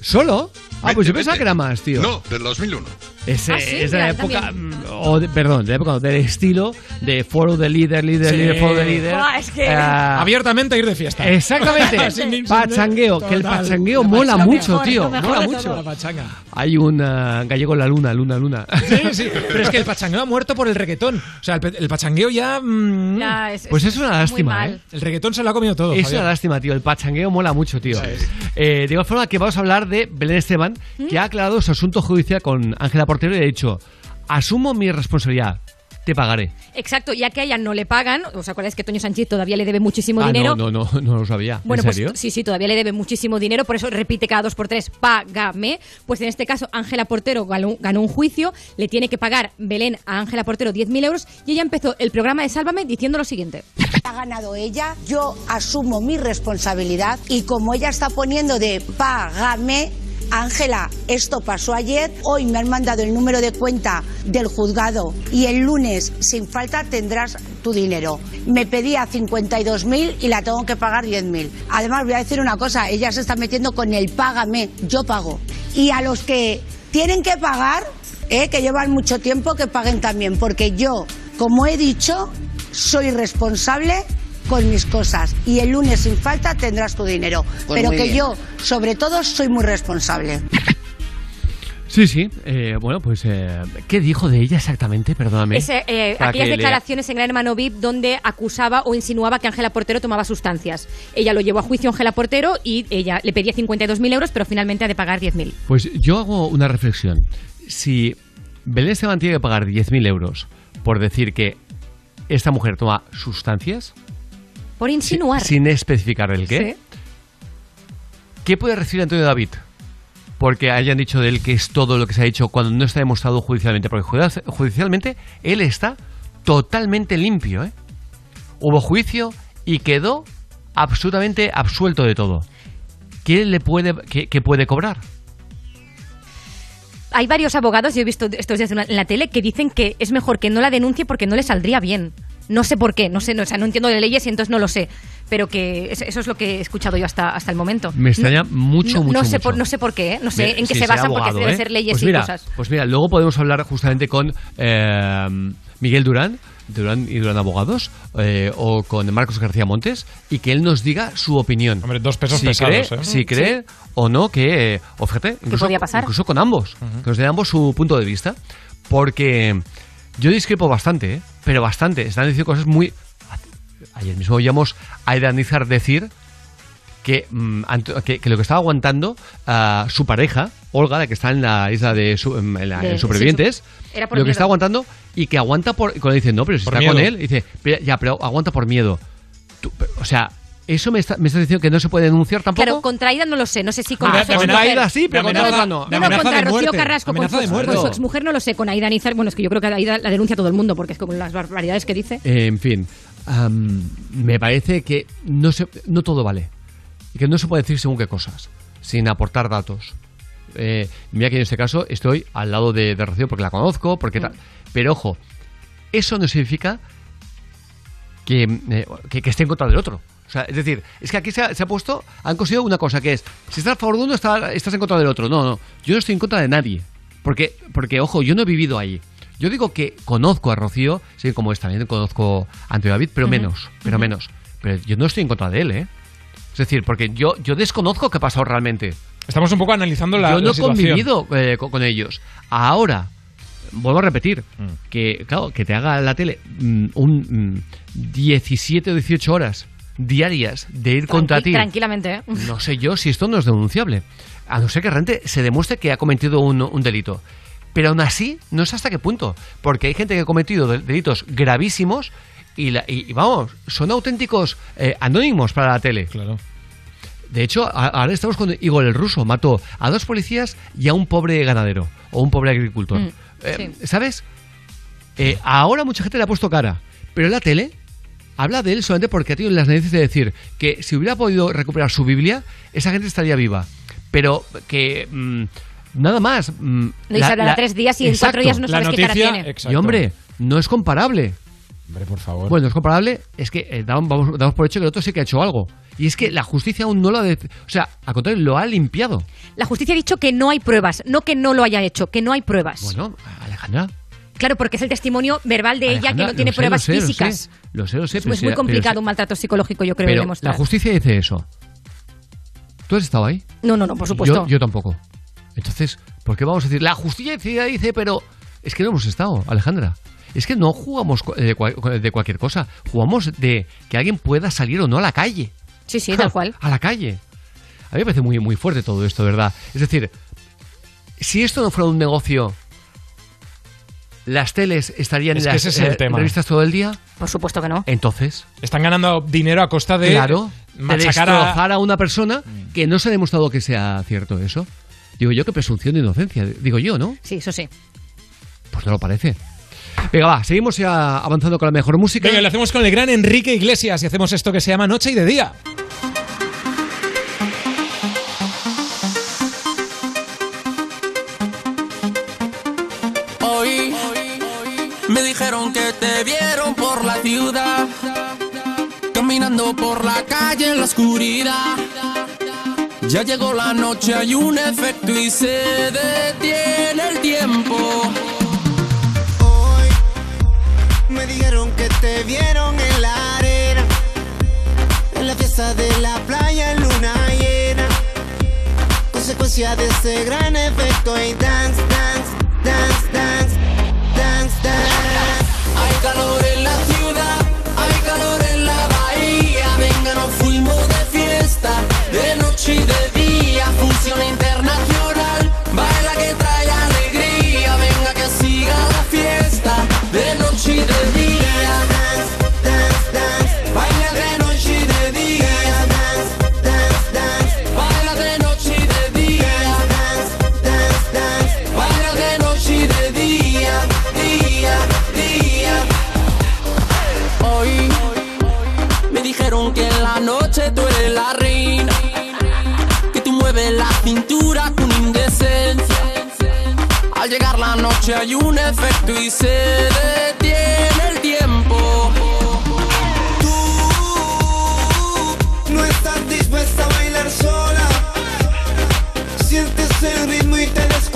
¿Solo? Ah, pues yo 20, pensaba 20. que era más, tío. No, del 2001. Es, Ah, sí, es de la ya, época, también. Mm, o de- perdón, de del estilo de follow the leader, leader, Sí. leader, follow the leader. Buah, es que- Ah, Abiertamente ir de fiesta. Exactamente. Sin- sin- pachangueo, que el Total. pachangueo La mola pachanga. mucho, mejor, tío. Mola de mucho. La pachanga. Hay un ah, gallego en la luna, luna, luna. Sí, sí, pero es que el pachangueo ha muerto por el reggaetón. O sea, el, el pachangueo ya... mm, Ya, es- Pues es una muy lástima, mal. ¿eh? El reggaetón se lo ha comido todo. Es Javier. una lástima, tío. El pachangueo mola mucho, tío. Es. Eh, de igual forma que vamos a hablar de Belén Esteban, que ha aclarado su asunto judicial con Ángela Portero y ha dicho: Asumo mi responsabilidad, te pagaré. Exacto, ya que a ella no le pagan, ¿os acordáis que Toño Sánchez todavía le debe muchísimo ah, dinero? no, no, no, no lo sabía. Bueno, ¿En pues serio? sí, sí, todavía le debe muchísimo dinero, por eso repite cada dos por tres, págame. Pues en este caso, Ángela Portero ganó, ganó un juicio, le tiene que pagar Belén a Ángela Portero 10.000 euros y ella empezó el programa de Sálvame diciendo lo siguiente. Ha ganado ella, yo asumo mi responsabilidad y como ella está poniendo de págame, Ángela, esto pasó ayer, hoy me han mandado el número de cuenta del juzgado y el lunes, sin falta, tendrás tu dinero. Me pedía 52.000 y la tengo que pagar 10.000. Además, voy a decir una cosa, ella se está metiendo con el págame, yo pago. Y a los que tienen que pagar, eh, que llevan mucho tiempo, que paguen también, porque yo, como he dicho, soy responsable con mis cosas y el lunes sin falta tendrás tu dinero. Pues Pero que bien. yo, sobre todo, soy muy responsable. Sí, sí. eh, bueno, pues, eh, ¿qué dijo de ella exactamente? Perdóname. Ese, eh, aquellas declaraciones en Gran Hermano VIP donde acusaba o insinuaba que Ángela Portero tomaba sustancias. Ella lo llevó a juicio a Ángela Portero y ella le pedía 52.000 euros, pero finalmente ha de pagar 10.000. Pues yo hago una reflexión. Si Belén Esteban tiene que pagar 10.000 euros por decir que esta mujer toma sustancias, Por insinuar. sin especificar el qué, Sí. ¿qué puede recibir Antonio David? Porque hayan dicho de él que es todo lo que se ha dicho cuando no está demostrado judicialmente. Porque judici- judicialmente él está totalmente limpio. ¿eh? Hubo juicio y quedó absolutamente absuelto de todo. ¿Qué le puede, qué- qué puede cobrar? Hay varios abogados, yo he visto estos días en la tele, que dicen que es mejor que no la denuncie porque no le saldría bien. No sé por qué, no sé, no, o sea, no entiendo de leyes y entonces no lo sé. Pero que es- eso es lo que he escuchado yo hasta, hasta el momento. Me extraña No- mucho, no, mucho, no sé mucho. Por, no sé por qué, ¿eh? no sé Me- en qué se basan porque deben ¿eh? ser leyes pues y mira, cosas. Pues mira, luego podemos hablar justamente con eh, Miguel Durán, Durán y Durán Abogados, eh, o con Marcos García Montes, y que él nos diga su opinión. Hombre, dos pesos si pesados, cree, ¿eh? Si cree o no que, eh, o fíjate, incluso, podía pasar? incluso con ambos, que nos den ambos su punto de vista, porque yo discrepo bastante, ¿eh? pero bastante. Están diciendo cosas muy... Ayer mismo oíamos a Nizar decir que, mm, que, que lo que estaba aguantando ah, su pareja, Olga, la que está en la isla de, su- en la- De- en Supervivientes, sí, su- era por lo que está aguantando y que aguanta por... Cuando dice, no, pero si Por está con él, dice, "Pero- ya, pero aguanta por miedo. Tú- o sea, eso me está, me está diciendo que no se puede denunciar tampoco. Claro, contra Aida no lo sé, no sé si con Ah, su con exmujer- Aida sí, pero De con amenaza- Olga no. No, no, contra Rocío. Carrasco, con su, con su exmujer no lo sé, con Aida Nizar, bueno, es que yo creo que Aida la denuncia a todo el mundo, porque es con las barbaridades que dice. Eh, en fin, me parece que no, se, no todo vale. Y que no se puede decir según qué cosas, sin aportar datos. Eh, mira que en este caso estoy al lado de, de Rocío porque la conozco, porque tal. Pero ojo, eso no significa que, eh, que, que esté en contra del otro. O sea, es decir, es que aquí se ha, se ha puesto, han conseguido una cosa que es, si estás a favor de uno, está- estás en contra del otro. No, no, yo no estoy en contra de nadie. Porque, porque ojo, yo no he vivido ahí. Yo digo que conozco a Rocío, sí, como es también conozco a Antonio David, pero menos, pero menos. Pero yo no estoy en contra de él, ¿eh? Es decir, porque yo, yo desconozco qué ha pasado realmente. Estamos un poco analizando la, yo no he convivido eh, con, con ellos. Ahora, vuelvo a repetir, Mm. que claro, que te haga la tele mm, un mm, 17 o 18 horas diarias de ir contra Tranqui- ti. Tranquilamente, ¿eh? No sé yo si esto no es denunciable. A no ser que realmente se demuestre que ha cometido un, un delito. Pero aún así, no sé hasta qué punto. Porque hay gente que ha cometido de- delitos gravísimos y, la- y- y vamos, son auténticos eh, anónimos para la tele. Claro. De hecho, ahora estamos con Igor el ruso. Mató a dos policías y a un pobre ganadero o un pobre agricultor. Mm, Eh, ¿Sabes? Eh, ahora mucha gente le ha puesto cara. Pero en la tele habla de él solamente porque ha tenido las narices de decir que si hubiera podido recuperar su Biblia, esa gente estaría viva. Pero que... mm, nada más. mm, No, y se hablará tres días y en cuatro días no sabes qué cara tiene. Y hombre, no es comparable. Hombre, por favor. Bueno, es comparable, es que eh, damos, vamos- damos por hecho que el otro sí que ha hecho algo. Y es que la justicia aún no lo ha... de- O sea, al contrario, lo ha limpiado. La justicia ha dicho que no hay pruebas, no que no lo haya hecho, que no hay pruebas. Bueno, Alejandra. Claro, porque es el testimonio verbal de ella que no tiene sé, pruebas lo sé, lo sé. físicas. Lo sé, lo sé. Es pero muy complicado un maltrato psicológico, yo creo, Pero demostrar. la justicia dice eso. ¿Tú has estado ahí? No, no, no, por supuesto. Yo, yo tampoco. Entonces, ¿por qué vamos a decir? La justicia dice, pero es que no hemos estado, Alejandra. Es que no jugamos co- de, de cualquier cosa. Jugamos de que alguien pueda salir o no a la calle. Sí, sí, tal cual. A la calle. A mí me parece muy, muy fuerte todo esto, ¿verdad? Es decir, si esto no fuera un negocio, ¿las teles estarían Es en las ese es el eh, tema. revistas todo el día? Por supuesto que no. Entonces, Están ganando dinero a costa de claro, de a... a una persona que no se ha demostrado que sea cierto eso. Digo yo que presunción de inocencia, digo yo, ¿no? Sí, eso sí. Pues no lo parece. Venga, va, seguimos ya avanzando con la mejor música. Venga, lo hacemos con el gran Enrique Iglesias y hacemos esto que se llama Noche y de Día. Te vieron por la ciudad, caminando por la calle en la oscuridad. Ya llegó la noche, hay un efecto y se detiene el tiempo. Me dijeron que te vieron en la arena, en la fiesta de la playa en luna llena. Consecuencia de ese gran efecto y dance, dance, dance, dance, fuimos de fiesta, de noche y de día. Al llegar la noche hay un efecto y se detiene el tiempo. No estás dispuesta a bailar sola. Sientes el ritmo y te descontrolas.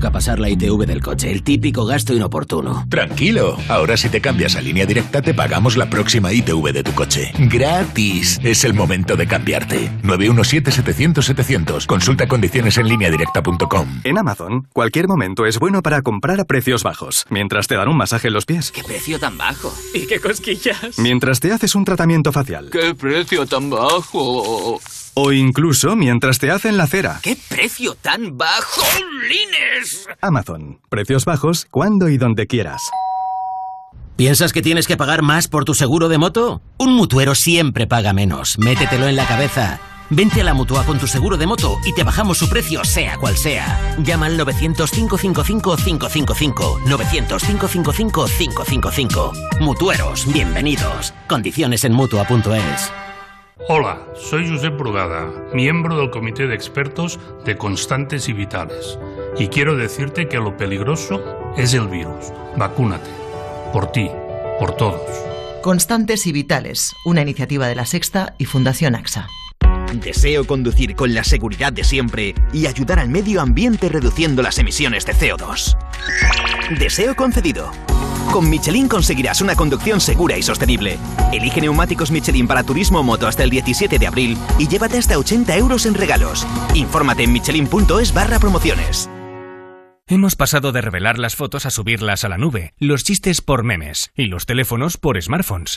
Toca pasar la ITV del coche, el típico gasto inoportuno. Tranquilo, ahora si te cambias a línea directa te pagamos la próxima ITV de tu coche. Gratis. Es el momento de cambiarte. 917-700-700. Consulta condiciones en línea directa.com. En Amazon, cualquier momento es bueno para comprar a precios bajos, mientras te dan un masaje en los pies, ¿Qué precio tan bajo? ¿Y qué cosquillas? mientras te haces un tratamiento facial, ¡Qué precio tan bajo! O incluso mientras te hacen la cera. ¿Qué precio tan bajo? ¡Lines! Amazon, precios bajos cuando y donde quieras. ¿Piensas que tienes que pagar más por tu seguro de moto? Un mutuero siempre paga menos. Métetelo en la cabeza. Vente a la mutua con tu seguro de moto y te bajamos su precio, sea cual sea. Llama al 900-555-555. 900-555-555. Mutueros, bienvenidos. Condiciones en mutua.es. Hola, soy Josep Brugada, miembro del Comité de Expertos de Constantes y Vitales. Y quiero decirte que lo peligroso es el virus. Vacúnate. Por ti, por todos. Constantes y Vitales, una iniciativa de la Sexta y Fundación AXA. Deseo conducir con la seguridad de siempre y ayudar al medio ambiente reduciendo las emisiones de CO2. Deseo concedido. Con Michelin conseguirás una conducción segura y sostenible. Elige neumáticos Michelin para turismo o moto hasta el 17 de abril y llévate hasta 80 euros en regalos. Infórmate en michelin.es barra promociones. Hemos pasado de revelar las fotos a subirlas a la nube, los chistes por memes y los teléfonos por smartphones.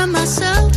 from myself.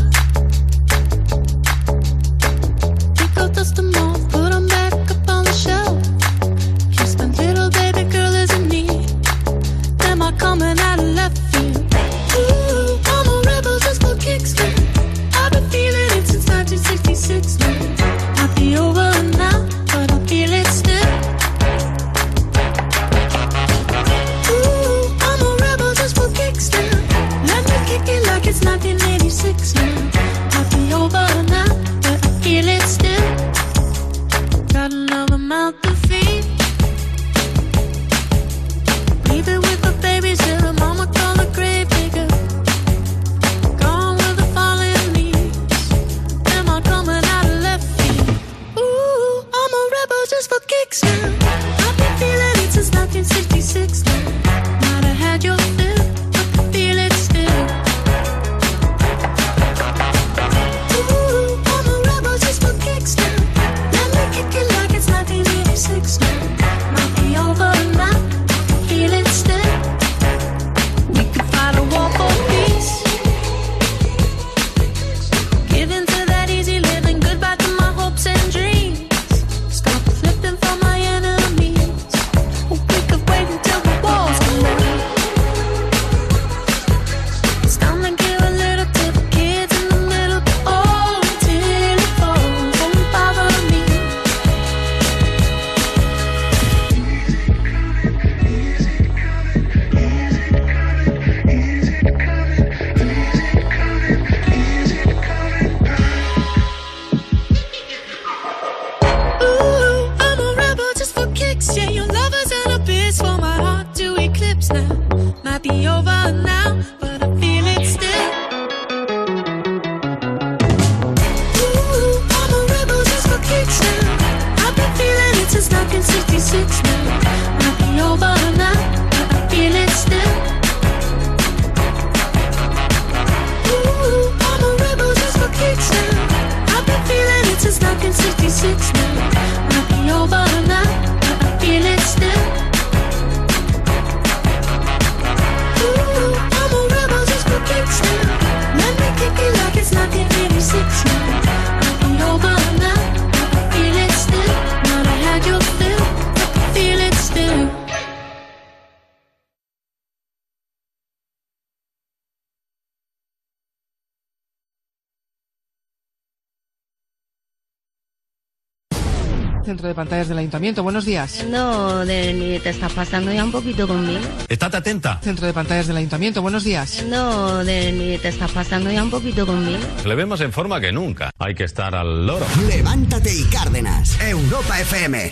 Centro de pantallas del Ayuntamiento, buenos días. No, de, te estás pasando ya un poquito conmigo. Estate atenta. Centro de pantallas del Ayuntamiento, buenos días. No, de, te estás pasando ya un poquito conmigo. Le vemos en forma que nunca. Hay que estar al loro. Levántate y Cárdenas, Europa FM.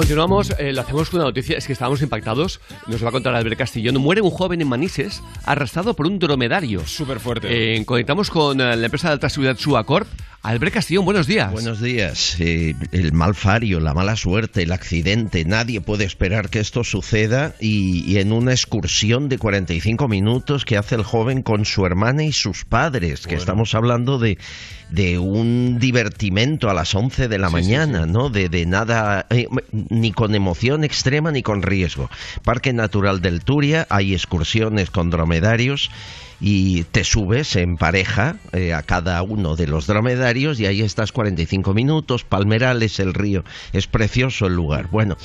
Continuamos, eh, lo hacemos con una noticia, es que estábamos impactados. Nos va a contar Albert Castillón. Muere un joven en Manises arrastrado por un dromedario. Súper fuerte. Eh, conectamos con eh, la empresa de alta seguridad Suacorp. Albert Castillón, buenos días. Buenos días. Eh, el mal fario, la mala suerte, el accidente, nadie puede esperar que esto suceda y, y en una excursión de 45 minutos que hace el joven con su hermana y sus padres, que estamos hablando de, de un divertimento a las 11 de la mañana, ¿no? De, de nada, eh, ni con emoción extrema ni con riesgo. Parque Natural del Turia, hay excursiones con dromedarios y te subes en pareja eh, a cada uno de los dromedarios y ahí estás 45 minutos, Palmerales, el río, es precioso el lugar. Bueno,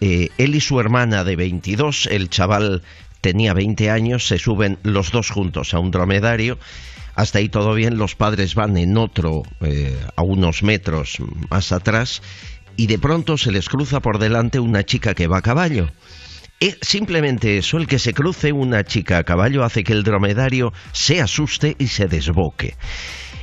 eh, él y su hermana de 22, el chaval tenía 20 años, se suben los dos juntos a un dromedario. Hasta ahí todo bien, los padres van en otro eh, a unos metros más atrás y de pronto se les cruza por delante una chica que va a caballo. Eh, simplemente eso, el que se cruce una chica a caballo hace que el dromedario se asuste y se desboque.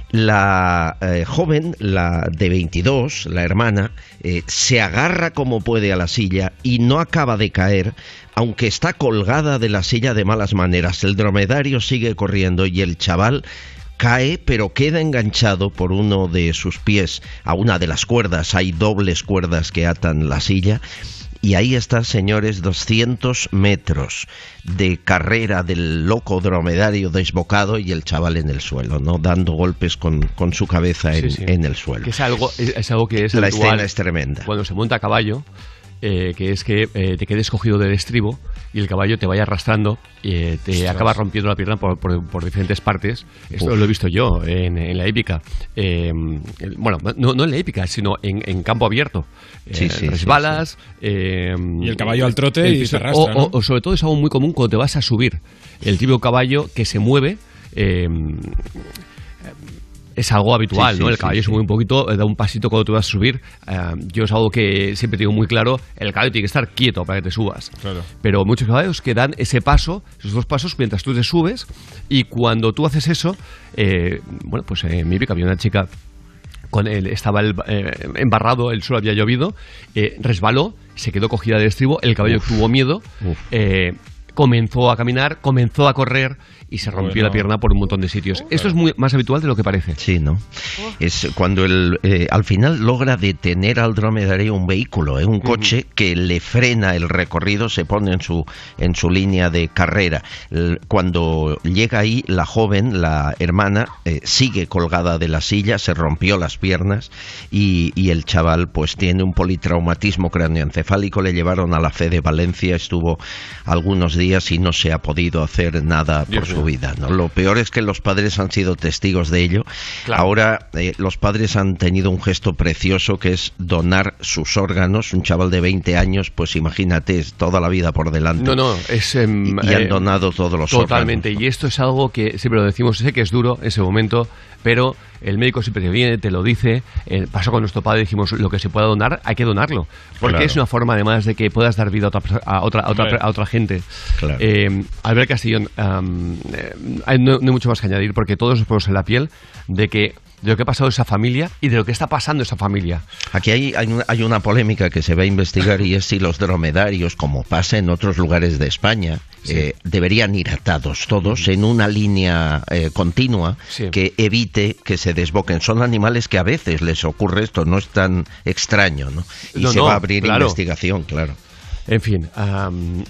La eh, joven, la de 22, la hermana, eh, se agarra como puede a la silla y no acaba de caer, aunque está colgada de la silla de malas maneras. El dromedario sigue corriendo y el chaval cae pero queda enganchado por uno de sus pies a una de las cuerdas. Hay dobles cuerdas que atan la silla. Y ahí está, señores, 200 metros de carrera del loco dromedario desbocado y el chaval en el suelo, ¿no? Dando golpes con, con su cabeza en, Sí, sí. en el suelo. Que es algo, es, es algo que es La habitual escena es tremenda. Cuando se monta a caballo, eh, que es que eh, te quedes cogido del estribo y el caballo te vaya arrastrando y eh, te Ostras. acaba rompiendo la pierna por, por- por diferentes partes. Esto Uf. lo he visto yo en, en la épica. Eh, el- bueno, no, no en la épica, sino en, en campo abierto. Sí, Eh, sí, sí, resbalas. eh, Y el caballo al trote el y piso- se arrastra, o- ¿no? o- o sobre todo es algo muy común cuando te vas a subir. El típico caballo que se mueve. Es algo habitual, Sí, ¿no? sí, El caballo sí. mueve un poquito, eh, da un pasito cuando tú vas a subir. Eh, yo es algo que siempre tengo muy claro, el caballo tiene que estar quieto para que te subas. Claro. Pero muchos caballos que dan ese paso, esos dos pasos, mientras tú te subes, y cuando tú haces eso, eh, bueno, pues eh, en mi pica había una chica con él estaba el- eh, embarrado, el suelo había llovido, eh, resbaló, se quedó cogida del estribo, el caballo tuvo miedo, eh, comenzó a caminar, comenzó a correr y se rompió Bueno. la pierna por un montón de sitios. Esto es muy más habitual de lo que parece. Sí, ¿no? Es cuando el, eh, al final logra detener al dromedario un vehículo, ¿eh? un coche que le frena el recorrido, se pone en su, en su línea de carrera. Cuando llega ahí, la joven, la hermana, eh, sigue colgada de la silla, se rompió las piernas y, y el chaval pues tiene un politraumatismo cráneoencefálico, le llevaron a la fe de Valencia, estuvo algunos días y no se ha podido hacer nada por su vida. ¿no? Lo peor es que los padres han sido testigos de ello. Claro. Ahora eh, los padres han tenido un gesto precioso que es donar sus órganos. Un chaval de 20 años, pues imagínate, es toda la vida por delante. No, no, es... em, Y, y han eh, donado todos los Totalmente, y esto es algo que siempre lo decimos, sé que es duro ese momento, pero el médico siempre te viene, te lo dice. eh, pasó con nuestro padre, dijimos, lo que se pueda donar, hay que donarlo. Porque Claro. es una forma, además, de que puedas dar vida a otra, a otra, a otra, a otra gente. Claro. Eh, Albert Castillón, am, eh, no, no hay mucho más que añadir, porque todos nos ponemos en la piel de que de lo que ha pasado esa familia y de lo que está pasando esa familia. Aquí hay, hay, una, hay una polémica que se va a investigar y es si los dromedarios, como pasa en otros lugares de España, eh, deberían ir atados todos en una línea eh, continua Sí. que evite que se desboquen. Son animales que a veces les ocurre esto, no es tan extraño, ¿no? Y No, se no, va a abrir claro. investigación, claro. En fin,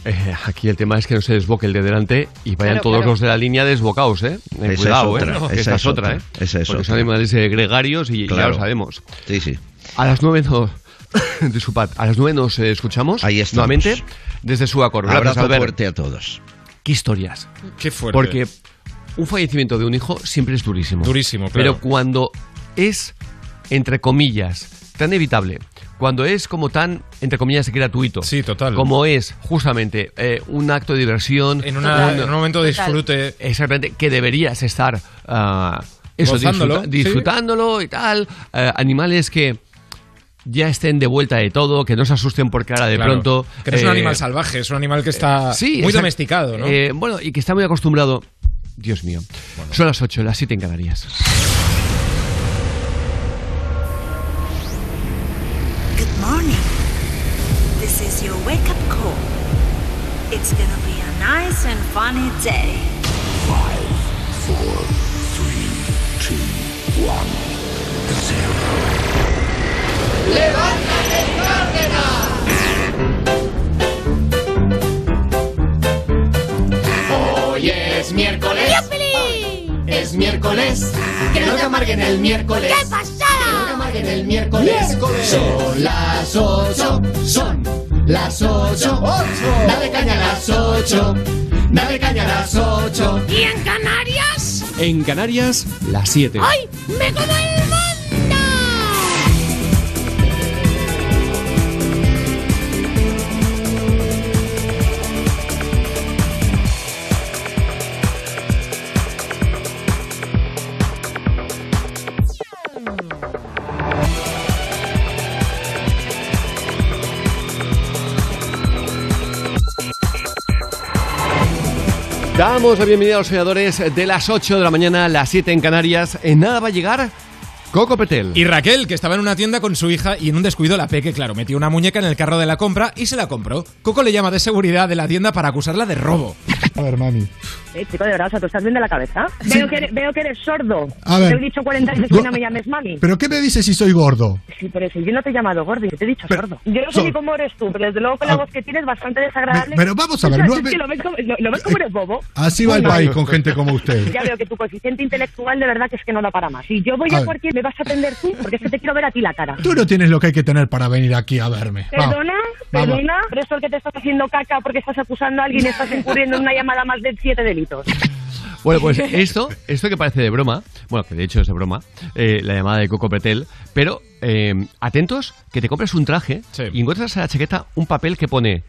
eh, aquí el tema es que no se desboque el de delante y vayan Claro, todos claro. los de la línea desbocados, ¿eh? Eh, Esa Cuidado, es otra, ¿eh? esa es otra, ¿eh? esa es Porque son otra. animales eh, gregarios y ya lo sabemos. Sí, sí. A las nueve nos... Disculpad, a las nueve nos eh, escuchamos Ahí estamos. nuevamente desde su acuerdo. Abrazo fuerte a todos. Qué historias. Qué fuerte. Porque un fallecimiento de un hijo siempre es durísimo. Durísimo, claro. Pero cuando es, entre comillas, tan evitable, cuando es como tan, entre comillas, gratuito. Sí, total. Como es, justamente, eh, un acto de diversión. En una- en un momento de disfrute. Exactamente, que deberías estar... ah, eso, disfruta- sí. disfrutándolo y tal. eh, animales que ya estén de vuelta de todo, que no se asusten porque ahora de Claro, pronto... Que no es un eh, animal salvaje, es un animal que está sí, muy domesticado, ¿no? Eh, bueno, y que está muy acostumbrado... Dios mío. Son las 8, las 7 en Canarias. And funny day. Five, four, three, two, one, zero. Hoy es miércoles. Es miércoles. Que no te amarguen el miércoles. ¡Qué pasada! Que no te amarguen el miércoles. Son las ocho. Son las ocho. Dale caña a las ocho. Dale caña a las ocho. ¿Y en Canarias? En Canarias, las 7. ¡Ay! ¡Me como el Damos la bienvenida a los soñadores de las 8 de la mañana, las 7 en Canarias. En nada va a llegar Coco Petel. Y Raquel, que estaba en una tienda con su hija y en un descuido la peque, claro, metió una muñeca en el carro de la compra y se la compró. Coco le llama de seguridad de la tienda para acusarla de robo. A ver, mami. Eh, chico, de verdad, o sea, ¿tú estás bien de la cabeza? Veo, que eres, veo que eres sordo. A ver. Te he dicho 40 veces que no me llames mami. ¿Pero qué me dices si soy gordo? Sí, pero si yo no te he llamado gordo, yo te he dicho sordo. Yo no sé Sor- ni cómo eres tú, pero desde luego con la Ah. voz que tienes bastante desagradable. Pero vamos a ver, Es no que me- lo ves como, lo, lo ves como eres bobo. Así va el país con gente como usted. Ya veo que tu coeficiente intelectual de verdad que es que no da para más. Si yo voy A a, cualquier, me vas a atender tú, porque es que te quiero ver a ti la cara. Tú no tienes lo que hay que tener para venir aquí a verme. Perdona, Vamos. perdona, pero esto que te estás haciendo caca porque estás acusando a alguien y estás incurriendo en una llamada más de siete delitos. Bueno, pues esto, esto que parece de broma, bueno, que de hecho es de broma, eh, la llamada de Coco Petel, pero eh, atentos que te compras un traje y encuentras en la chaqueta un papel que pone,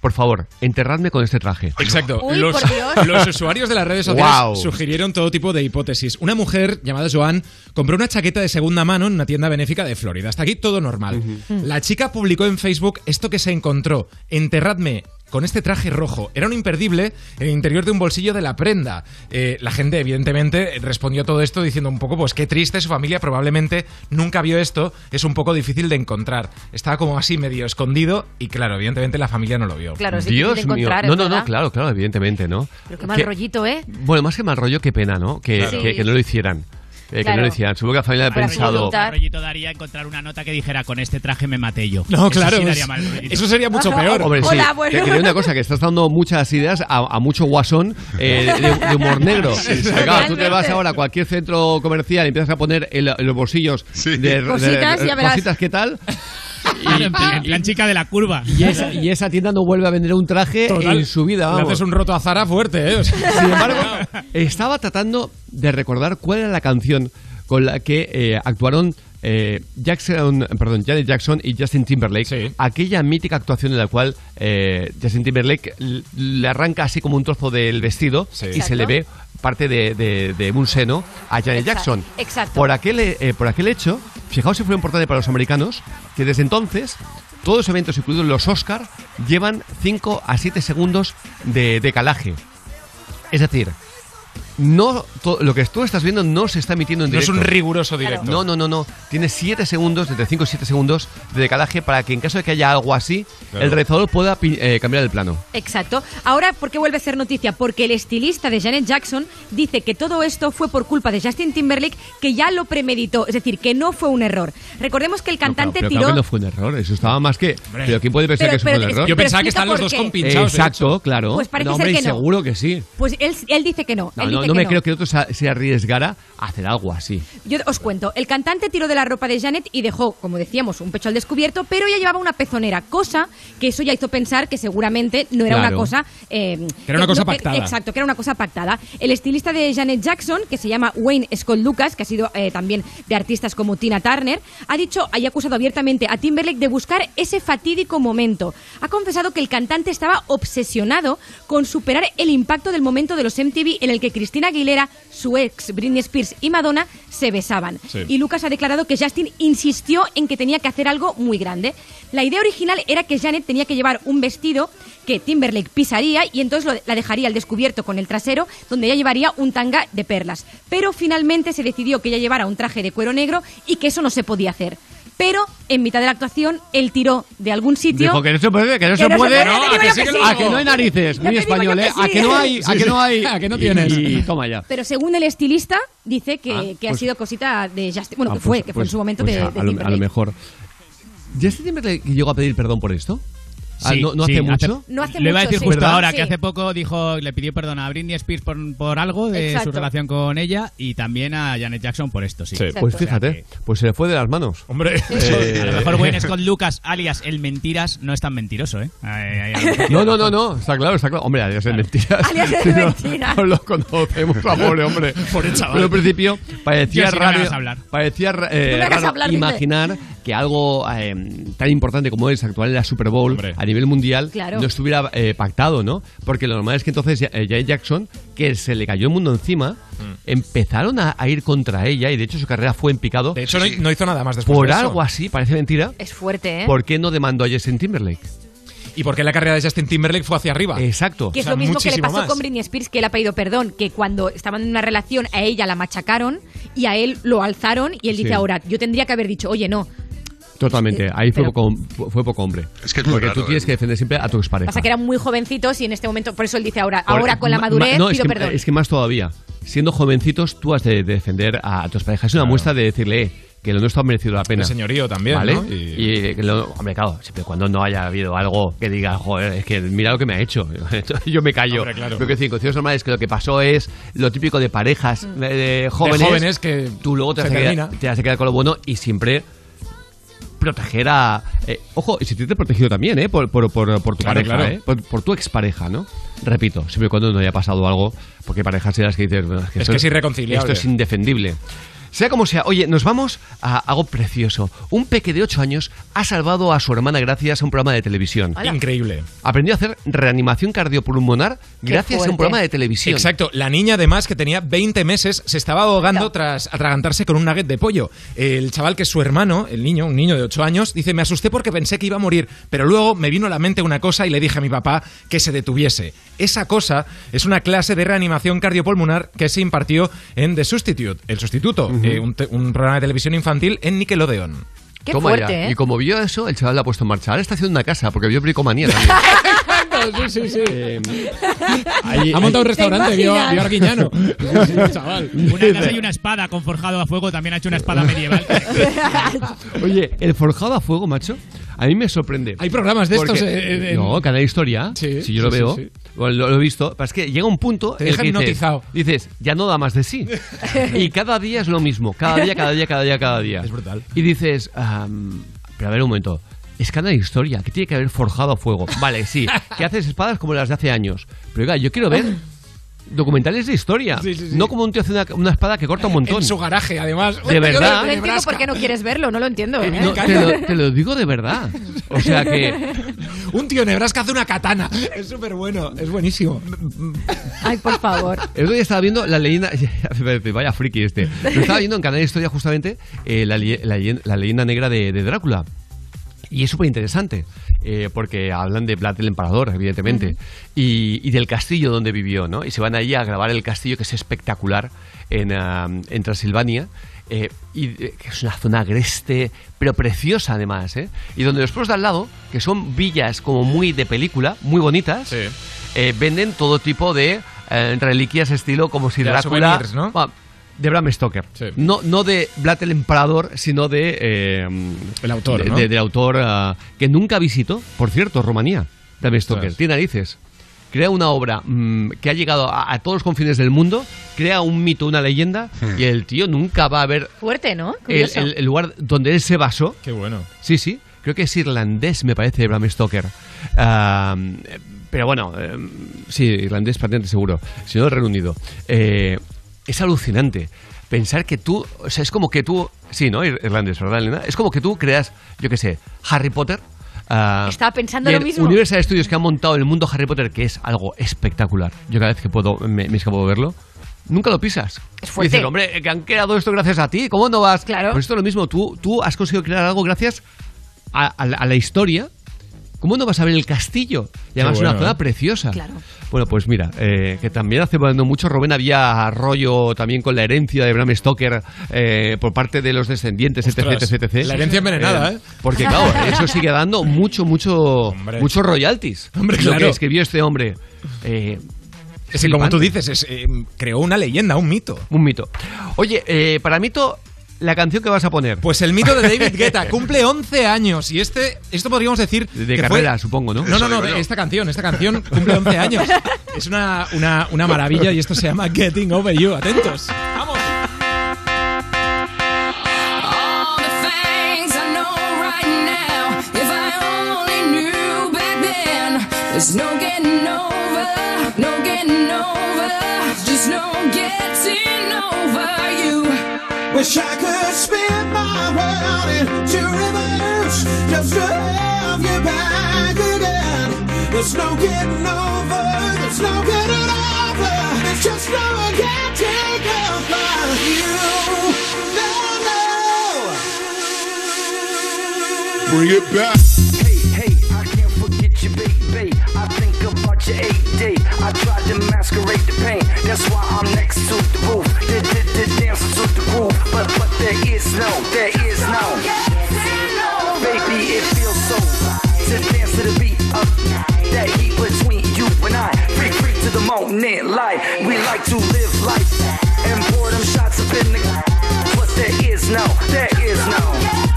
por favor, enterradme con este traje. Exacto. Uy, los, por Dios. los usuarios de las redes sociales sugirieron todo tipo de hipótesis. Una mujer llamada Joan compró una chaqueta de segunda mano en una tienda benéfica de Florida. Hasta aquí todo normal. La chica publicó en Facebook esto que se encontró. Enterradme con este traje rojo. Era un imperdible en el interior de un bolsillo de la prenda. Eh, la gente, evidentemente, respondió a todo esto diciendo un poco, pues qué triste, su familia probablemente nunca vio esto, es un poco difícil de encontrar. Estaba como así medio escondido y claro, evidentemente la familia no lo vio. Claro, es difícil Dios de mío. No, no, no, claro, claro, evidentemente, ¿no? Pero qué mal Que- rollito, ¿eh? Bueno, más que mal rollo, qué pena, ¿no? Que- que no lo hicieran. Eh, Que Claro. no lo hicieran. Supongo que la familia ha pensado... Mal rollito daría encontrar una nota que dijera con este traje me maté yo. No, Eso claro, sí daría mal eso sería mucho peor. Hombre, sí. Hola, bueno. Una cosa, que estás dando muchas ideas a, a mucho guasón eh, de, de humor negro. Sí, claro, tú te vas ahora a cualquier centro comercial y empiezas a poner en, los bolsillos de, de- Cositas, de- verás. cositas, ¿qué tal? En, plan, plan chica de la curva. Y esa, y esa tienda no vuelve a vender un traje Total. en su vida. Le Vamos. haces un roto a Zara fuerte, ¿eh? O sea, Sin embargo, estaba tratando de recordar cuál era la canción con la que eh, actuaron eh, Jackson, perdón, Janet Jackson y Justin Timberlake. Aquella mítica actuación en la cual eh, Justin Timberlake le arranca así como un trozo del vestido y se le ve parte de, de- de un seno a Janet Exacto, Jackson. exacto. Por aquel, eh, por aquel hecho, fijaos si fue importante para los americanos, que desde entonces todos los eventos, incluidos los Oscar, llevan 5 a 7 segundos de decalaje. Es decir, no lo que tú estás viendo no se está emitiendo en No es directo. un riguroso directo. No, no, no, no. Tiene 7 segundos, entre 5 y 7 segundos de decalaje para que en caso de que haya algo así, Claro. el realizador pueda eh, cambiar el plano. Exacto. Ahora, ¿por qué vuelve a ser noticia? Porque el estilista de Janet Jackson dice que todo esto fue por culpa de Justin Timberlake, que ya lo premeditó, es decir, que no fue un error. Recordemos que el cantante pero tiró... claro que no fue un error, eso estaba más que... Pero ¿quién puede pensar Pero- que eso pero fue un es- error? Yo pensaba que estaban los dos compinchados, Exacto, claro. Pues parece no, ser hombre, que no. seguro que sí. Pues él, él dice que no. No, él no, dice no que me no. creo que otro se, arriesgara a hacer algo así. Yo os cuento, el cantante tiró de la ropa de Janet y dejó, como decíamos, un pecho al descubierto, pero ella llevaba una pezonera, cosa que eso ya hizo pensar que seguramente no era Claro. una cosa... eh, Que era una cosa no, pactada. exacto, que era una cosa pactada. El estilista de Janet Jackson, que se llama Wayne Scott Lucas, que ha sido eh, también de artistas como Tina Turner, ha dicho y ha acusado abiertamente a Timberlake de buscar ese fatídico momento. Ha confesado que el cantante estaba obsesionado con superar el impacto del momento de los MTV en el que Cristina Cristina Aguilera, su ex Britney Spears y Madonna se besaban. Sí. Y Lucas ha declarado que Justin insistió en que tenía que hacer algo muy grande. La idea original era que Janet tenía que llevar un vestido que Timberlake pisaría y entonces lo- la dejaría al descubierto con el trasero, donde ella llevaría un tanga de perlas. Pero finalmente se decidió que ella llevara un traje de cuero negro y que eso no se podía hacer. Pero en mitad de la actuación, él tiró de algún sitio. Dijo que no se puede, que no se puede. digo yo que. A no hay narices. Muy español, ¿eh? A sí. que no hay, a Sí, que no hay. A que no Y- tienes. Y, toma ya. Pero según el estilista, dice que, Ah, que ha pues- sido cosita de Justin. Bueno, Ah, que fue, pues- que fue en pues- su momento pues de, a, de a lo, a lo mejor. ¿Justin Timberlake llegó a pedir perdón por esto? Ah, Sí, ¿no, no sí, hace mucho? No hace Lo iba a decir sí. justo ¿Verdad? ahora, Sí. que hace poco dijo, le pidió perdón a Britney Spears por, por algo de Exacto. su relación con ella y también a Janet Jackson por esto, sí. Pues fíjate, pues se le fue de las manos. Hombre, A lo mejor Wayne Scott Lucas, alias el mentiras, no es tan mentiroso, ¿eh? Ay, ay, ay. No, no, no, no, está claro, está claro. Hombre, alias es mentiras. Alias Si no- mentiras. No lo conocemos, a pobre hombre. Pobre chaval. Pero al principio parecía no raro, parecía eh, No raro hablar, imaginar que algo eh, tan importante como es actuar en la Super Bowl Hombre. a nivel mundial Claro. no estuviera eh, pactado, ¿no? Porque lo normal es que entonces eh, Janet Jackson, que se le cayó el mundo encima, empezaron a, a ir contra ella y de hecho su carrera fue en picado. De hecho, no, no hizo nada más después por de eso. algo así, parece mentira. Es fuerte, ¿eh? ¿Por qué no demandó a Justin Timberlake? ¿Y por qué la carrera de Justin Timberlake fue hacia arriba? Exacto. Que es O sea, lo mismo que le pasó más. con Britney Spears, que él ha pedido perdón, que cuando estaban en una relación a ella la machacaron y a él lo alzaron y él dice ahora, yo tendría que haber dicho, oye, no. Totalmente, ahí fue Pero- poco, fue poco hombre. Es que es muy Porque raro, tú tienes ¿eh? que defender siempre a tu expareja. Pasa que eran muy jovencitos y en este momento, por eso él dice ahora, ahora con la ma- madurez ma- no, es pido que, perdón. Es que más todavía. Siendo jovencitos, tú has de defender a, tus parejas. Es una muestra de decirle eh, que lo nuestro ha merecido la pena. El señorío también, ¿Vale? ¿no? Y, Y- que lo- hombre, claro, siempre y cuando no haya habido algo que diga, joder, es que mira lo que me ha hecho. Yo me callo. Hombre, claro. Pero que decir, en condiciones normales, que lo que pasó es lo típico de parejas de, de jóvenes. De jóvenes que tú luego te quedar, termina. te has de quedar con lo bueno y siempre proteger a... eh, ojo, y si te he protegido también, ¿eh? Por, por, por, por tu Claro, pareja, claro. ¿eh? Por, por tu expareja, ¿no? Repito, siempre y cuando no haya pasado algo, porque parejas las que dices... "Bueno, Es esto que es irreconciliable". Esto es indefendible. Sea como sea, oye, nos vamos a algo precioso. Un peque de 8 años ha salvado a su hermana gracias a un programa de televisión. Hola. Increíble. Aprendió a hacer reanimación cardiopulmonar gracias a un programa de televisión. Exacto, la niña además que tenía 20 meses se estaba ahogando tras atragantarse con un nugget de pollo. El chaval que es su hermano, el niño, un niño de 8 años, dice, me asusté porque pensé que iba a morir, pero luego me vino a la mente una cosa y le dije a mi papá que se detuviese. Esa cosa es una clase de reanimación cardiopulmonar que se impartió en The Substitute, el sustituto, eh, un, te- un programa de televisión infantil en Nickelodeon. Qué Toma fuerte, ya. ¿eh? Y como vio eso, el chaval la ha puesto en marcha. Ahora está haciendo una casa, porque vio bricomanía también. sí, sí, sí. Eh, ahí- Ha montado un restaurante, vio, vio a Arguiñano. Sí, sí, chaval. Una casa y una espada con forjado a fuego, también ha hecho una espada medieval. Oye, el forjado a fuego, macho, a mí me sorprende. Hay programas de estos en- en- No, cada historia. Sí, si yo lo veo, sí, sí. bueno, lo, lo he visto. Pero es que llega un punto Te en el deja que dices, hipnotizado. dices, ya no da más de sí. y cada día es lo mismo. Cada día, cada día, cada día, cada día. Es brutal. Y dices, am, pero a ver un momento. Es cada historia, que tiene que haber forjado a fuego. Vale, sí, que haces espadas como las de hace años. Pero oiga, yo quiero ver documentales de historia. Sí, sí, sí. No como un tío hace una, una espada que corta un montón. En su garaje, además. De verdad. No entiendo por qué no quieres verlo, no lo entiendo. ¿eh? No, te, lo, te lo digo de verdad. O sea que Un tío Nebraska hace una katana. Es súper bueno, es buenísimo. Ay, por favor. El otro día estaba viendo la leyenda. Vaya friki este. Lo estaba viendo en Canal de Historia justamente eh, la, le- la leyen- la leyenda negra de, de Drácula. Y es súper interesante, eh, porque hablan de Vlad el Emperador, evidentemente, y, y del castillo donde vivió, ¿no? Y se van ahí a grabar el castillo, que es espectacular, en, ah, en Transilvania, eh, y eh, que es una zona agreste, pero preciosa además, ¿eh? Y donde los pueblos de al lado, que son villas como muy de película, muy bonitas, eh, venden todo tipo de reliquias estilo como si Drácula... souvenirs, ¿no? Bueno, de Bram Stoker. No, no de Vlad el Emperador, sino de... eh, El autor, de- ¿no? de- del autor ah, que nunca visitó, por cierto, Rumanía. Bram Stoker. Tiene narices. Crea una obra mm, que ha llegado a, a todos los confines del mundo, crea un mito, una leyenda, y el tío nunca va a ver Fuerte, ¿no? el, Curioso. el- el lugar donde él se basó. Qué bueno. Sí, sí. Creo que es irlandés, me parece, Bram Stoker. Pero bueno, eh, sí, irlandés patente seguro. Si no, el Reino Unido. Eh, es alucinante. Pensar que tú, o sea, es como que tú, sí, ¿no? Ir- Irlandés, ¿verdad, Elena? Es como que tú creas, yo qué sé, Harry Potter. ah, Estaba pensando lo mismo. Universal Studios que han montado el mundo Harry Potter, que es algo espectacular. Yo cada vez que puedo me, me escapo de verlo. nunca lo pisas. Es fuerte. Dices, hombre, que han creado esto gracias a ti, ¿cómo no vas? Claro. Pues esto es lo mismo, tú, tú has conseguido crear algo gracias a, a la, a la historia. ¿Cómo no vas a ver el castillo? Y además es una zona ¿eh? preciosa. Claro. Bueno, pues mira, eh, que también hace mucho Rubén había rollo también con la herencia de Bram Stoker eh, por parte de los descendientes, etc, Ostras, etc, etc. la herencia envenenada, ¿eh? Porque claro, eso sigue dando mucho, mucho, Hombre. muchos royalties. Hombre, Lo claro. que escribió este hombre. Eh, Es que como tú dices, es, eh, creó una leyenda, un mito. Un mito. Oye, eh, para mito, la canción que vas a poner. Pues el mito de David Guetta cumple 11 años y este, esto podríamos decir De que carrera, fue- supongo, ¿no? No, no, no, esta canción, esta canción cumple 11 años. Es una, una, una maravilla y esto se llama Getting Over You. Atentos. Vamos. There's no getting over, no getting over, just no getting over you. Wish I could spin my world into reverse just to have you back again. There's no getting over, there's no getting over, there's just no getting over you. No, no. Bring it back. Hey, hey, I can't forget you, baby. I think about your AD. I tried to masquerade the pain. That's why I'm next to the roof. Did, did, did dancing to the groove. But, but there is no, there is no. Baby, it feels so to dance to the beat of that heat between you and I. Free, free to the moment, light. We like to live life and pour them shots up in the. But there is no, there is no.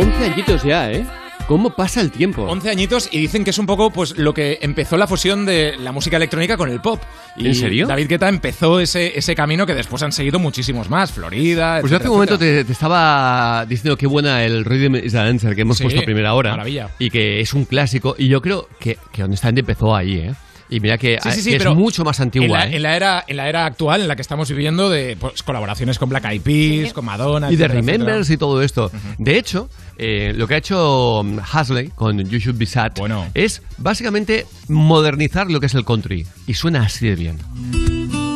11 añitos ya, ¿eh? ¿Cómo pasa el tiempo? 11 añitos y dicen que es un poco pues lo que empezó la fusión de la música electrónica con el pop. Y ¿En serio? David Guetta empezó ese, ese camino que después han seguido muchísimos más. Florida. Pues yo hace un momento te, te estaba diciendo qué buena el Rhythm is the Answer que hemos Sí, puesto a primera hora. maravilla. Y que es un clásico. Y yo creo que, que honestamente empezó ahí, ¿eh? Y mira que, Sí, sí, sí, que pero es mucho más antigua, en la, ¿eh? en la era, en la era actual, en la que estamos viviendo, de pues, colaboraciones con Black Eyed Peas, con Madonna. y de Remembers etcétera. y todo esto. De hecho, eh, lo que ha hecho um, Hasley con You Should Be Sad es básicamente modernizar lo que es el country. Y suena así de bien.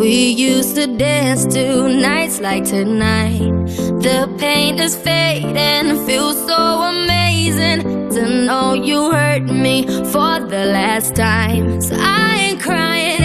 We used to dance to nights like tonight. The pain is fading, feels so amazing to know you hurt me for the last time. So I ain't crying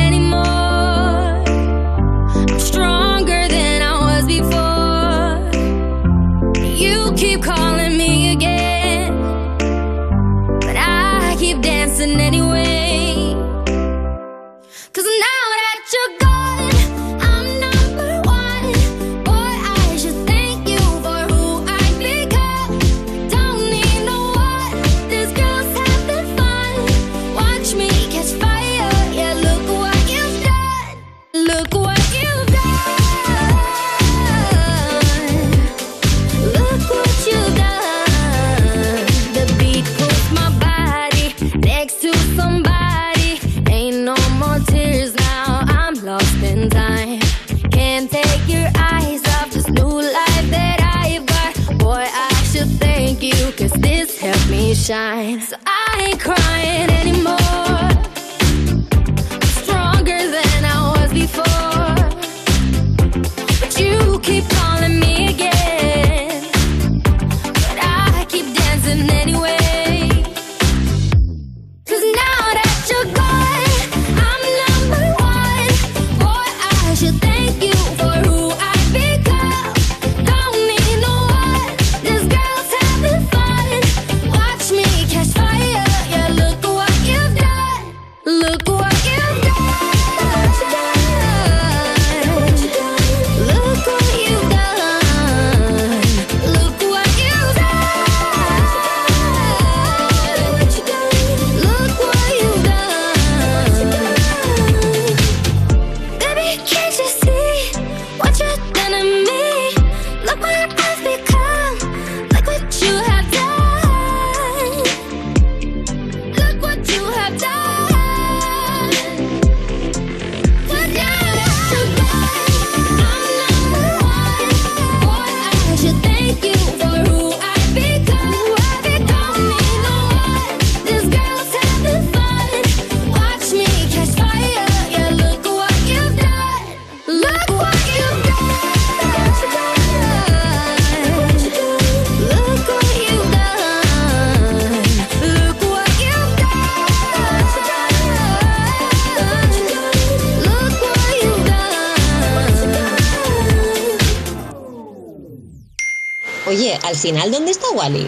al final, ¿dónde está Wally?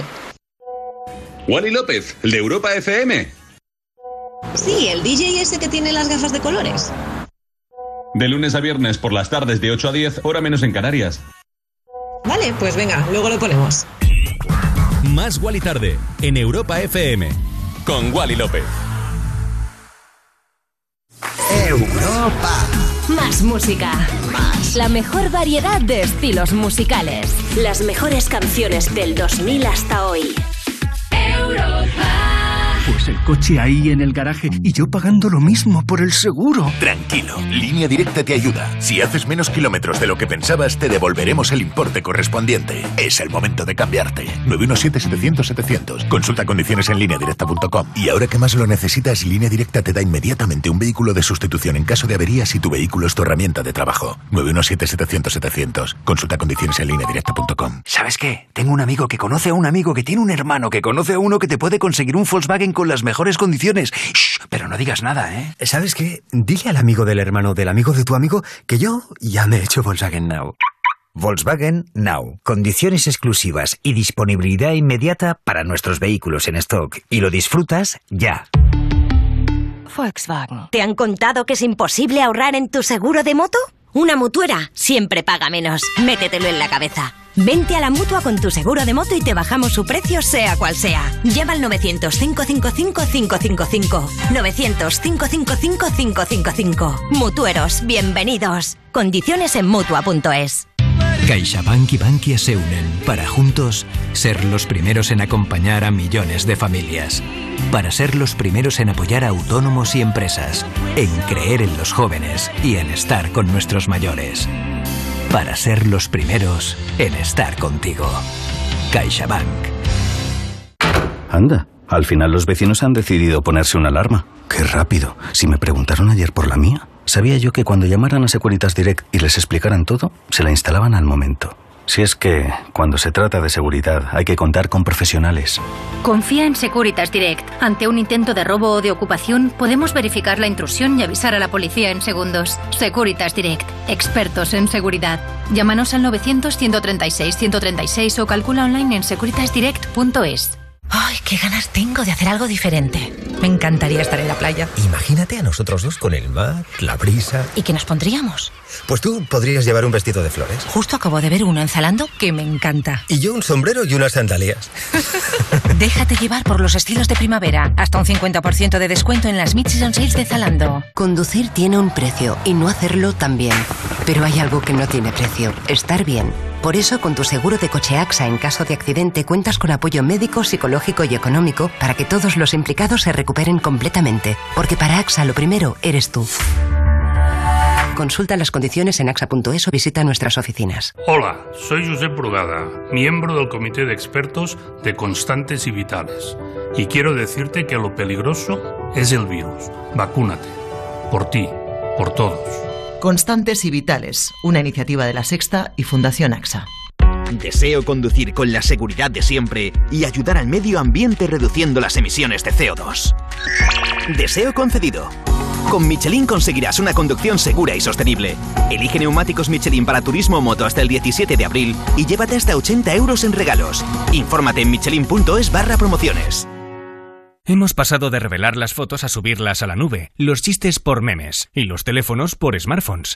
Wally López, el de Europa FM. Sí, el DJ ese que tiene las gafas de colores. De lunes a viernes por las tardes de 8 a 10, hora menos en Canarias. Vale, pues venga, luego lo ponemos. Más Wally tarde en Europa FM con Wally López. Europa. Más música. La mejor variedad de estilos musicales. Las mejores canciones del 2000 hasta hoy. Pues el coche ahí en el garaje y yo pagando lo mismo por el seguro. Tranquilo, Línea Directa te ayuda. Si haces menos kilómetros de lo que pensabas, te devolveremos el importe correspondiente. Es el momento de cambiarte. 917-700-700. Consulta condiciones en lineadirecta.com. Y ahora que más lo necesitas, Línea Directa te da inmediatamente un vehículo de sustitución en caso de avería si tu vehículo es tu herramienta de trabajo. 917-700-700. Consulta condiciones en lineadirecta.com. ¿Sabes qué? Tengo un amigo que conoce a un amigo que tiene un hermano que conoce a uno que te puede conseguir un Volkswagen con las mejores condiciones. Shh, pero no digas nada, ¿eh? ¿Sabes qué? Dile al amigo del hermano del amigo de tu amigo que yo ya me he hecho Volkswagen Now. Volkswagen Now. Condiciones exclusivas y disponibilidad inmediata para nuestros vehículos en stock. Y lo disfrutas ya. Volkswagen. ¿Te han contado que es imposible ahorrar en tu seguro de moto? Una mutuera siempre paga menos. Métetelo en la cabeza. Vente a la mutua con tu seguro de moto y te bajamos su precio, sea cual sea. Llama al 900-555-555. 900-555-555. Mutueros, bienvenidos. Condiciones en mutua.es. CaixaBank y Bankia se unen para juntos ser los primeros en acompañar a millones de familias. Para ser los primeros en apoyar a autónomos y empresas. En creer en los jóvenes y en estar con nuestros mayores. para ser los primeros en estar contigo. CaixaBank. Anda, al final los vecinos han decidido ponerse una alarma. Qué rápido. Si me preguntaron ayer por la mía, sabía yo que cuando llamaran a Securitas Direct y les explicaran todo, se la instalaban al momento. Si es que, cuando se trata de seguridad, hay que contar con profesionales. Confía en Securitas Direct. Ante un intento de robo o de ocupación, podemos verificar la intrusión y avisar a la policía en segundos. Securitas Direct. Expertos en seguridad. Llámanos al 900-136-136 o calcula online en securitasdirect.es. Ay, qué ganas tengo de hacer algo diferente. Me encantaría estar en la playa. Imagínate a nosotros dos con el mar, la brisa. ¿Y qué nos pondríamos? Pues tú podrías llevar un vestido de flores. Justo acabo de ver uno en Zalando que me encanta. Y yo un sombrero y unas sandalias. Déjate llevar por los estilos de primavera. Hasta un 50% de descuento en las Mid-Season Sales de Zalando. Conducir tiene un precio y no hacerlo también. Pero hay algo que no tiene precio, estar bien. Por eso, con tu seguro de coche AXA en caso de accidente, cuentas con apoyo médico, psicológico y económico para que todos los implicados se recuperen completamente. Porque para AXA lo primero eres tú. Consulta las condiciones en axa.es o visita nuestras oficinas. Hola, soy Josep Brugada, miembro del Comité de Expertos de Constantes y Vitales. Y quiero decirte que lo peligroso es el virus. Vacúnate. Por ti, por todos. Constantes y Vitales, una iniciativa de la Sexta y Fundación AXA. Deseo conducir con la seguridad de siempre y ayudar al medio ambiente reduciendo las emisiones de CO2. Deseo concedido. Con Michelin conseguirás una conducción segura y sostenible. Elige neumáticos Michelin para turismo o moto hasta el 17 de abril y llévate hasta 80 euros en regalos. Infórmate en michelin.es barra promociones. Hemos pasado de revelar las fotos a subirlas a la nube, los chistes por memes y los teléfonos por smartphones.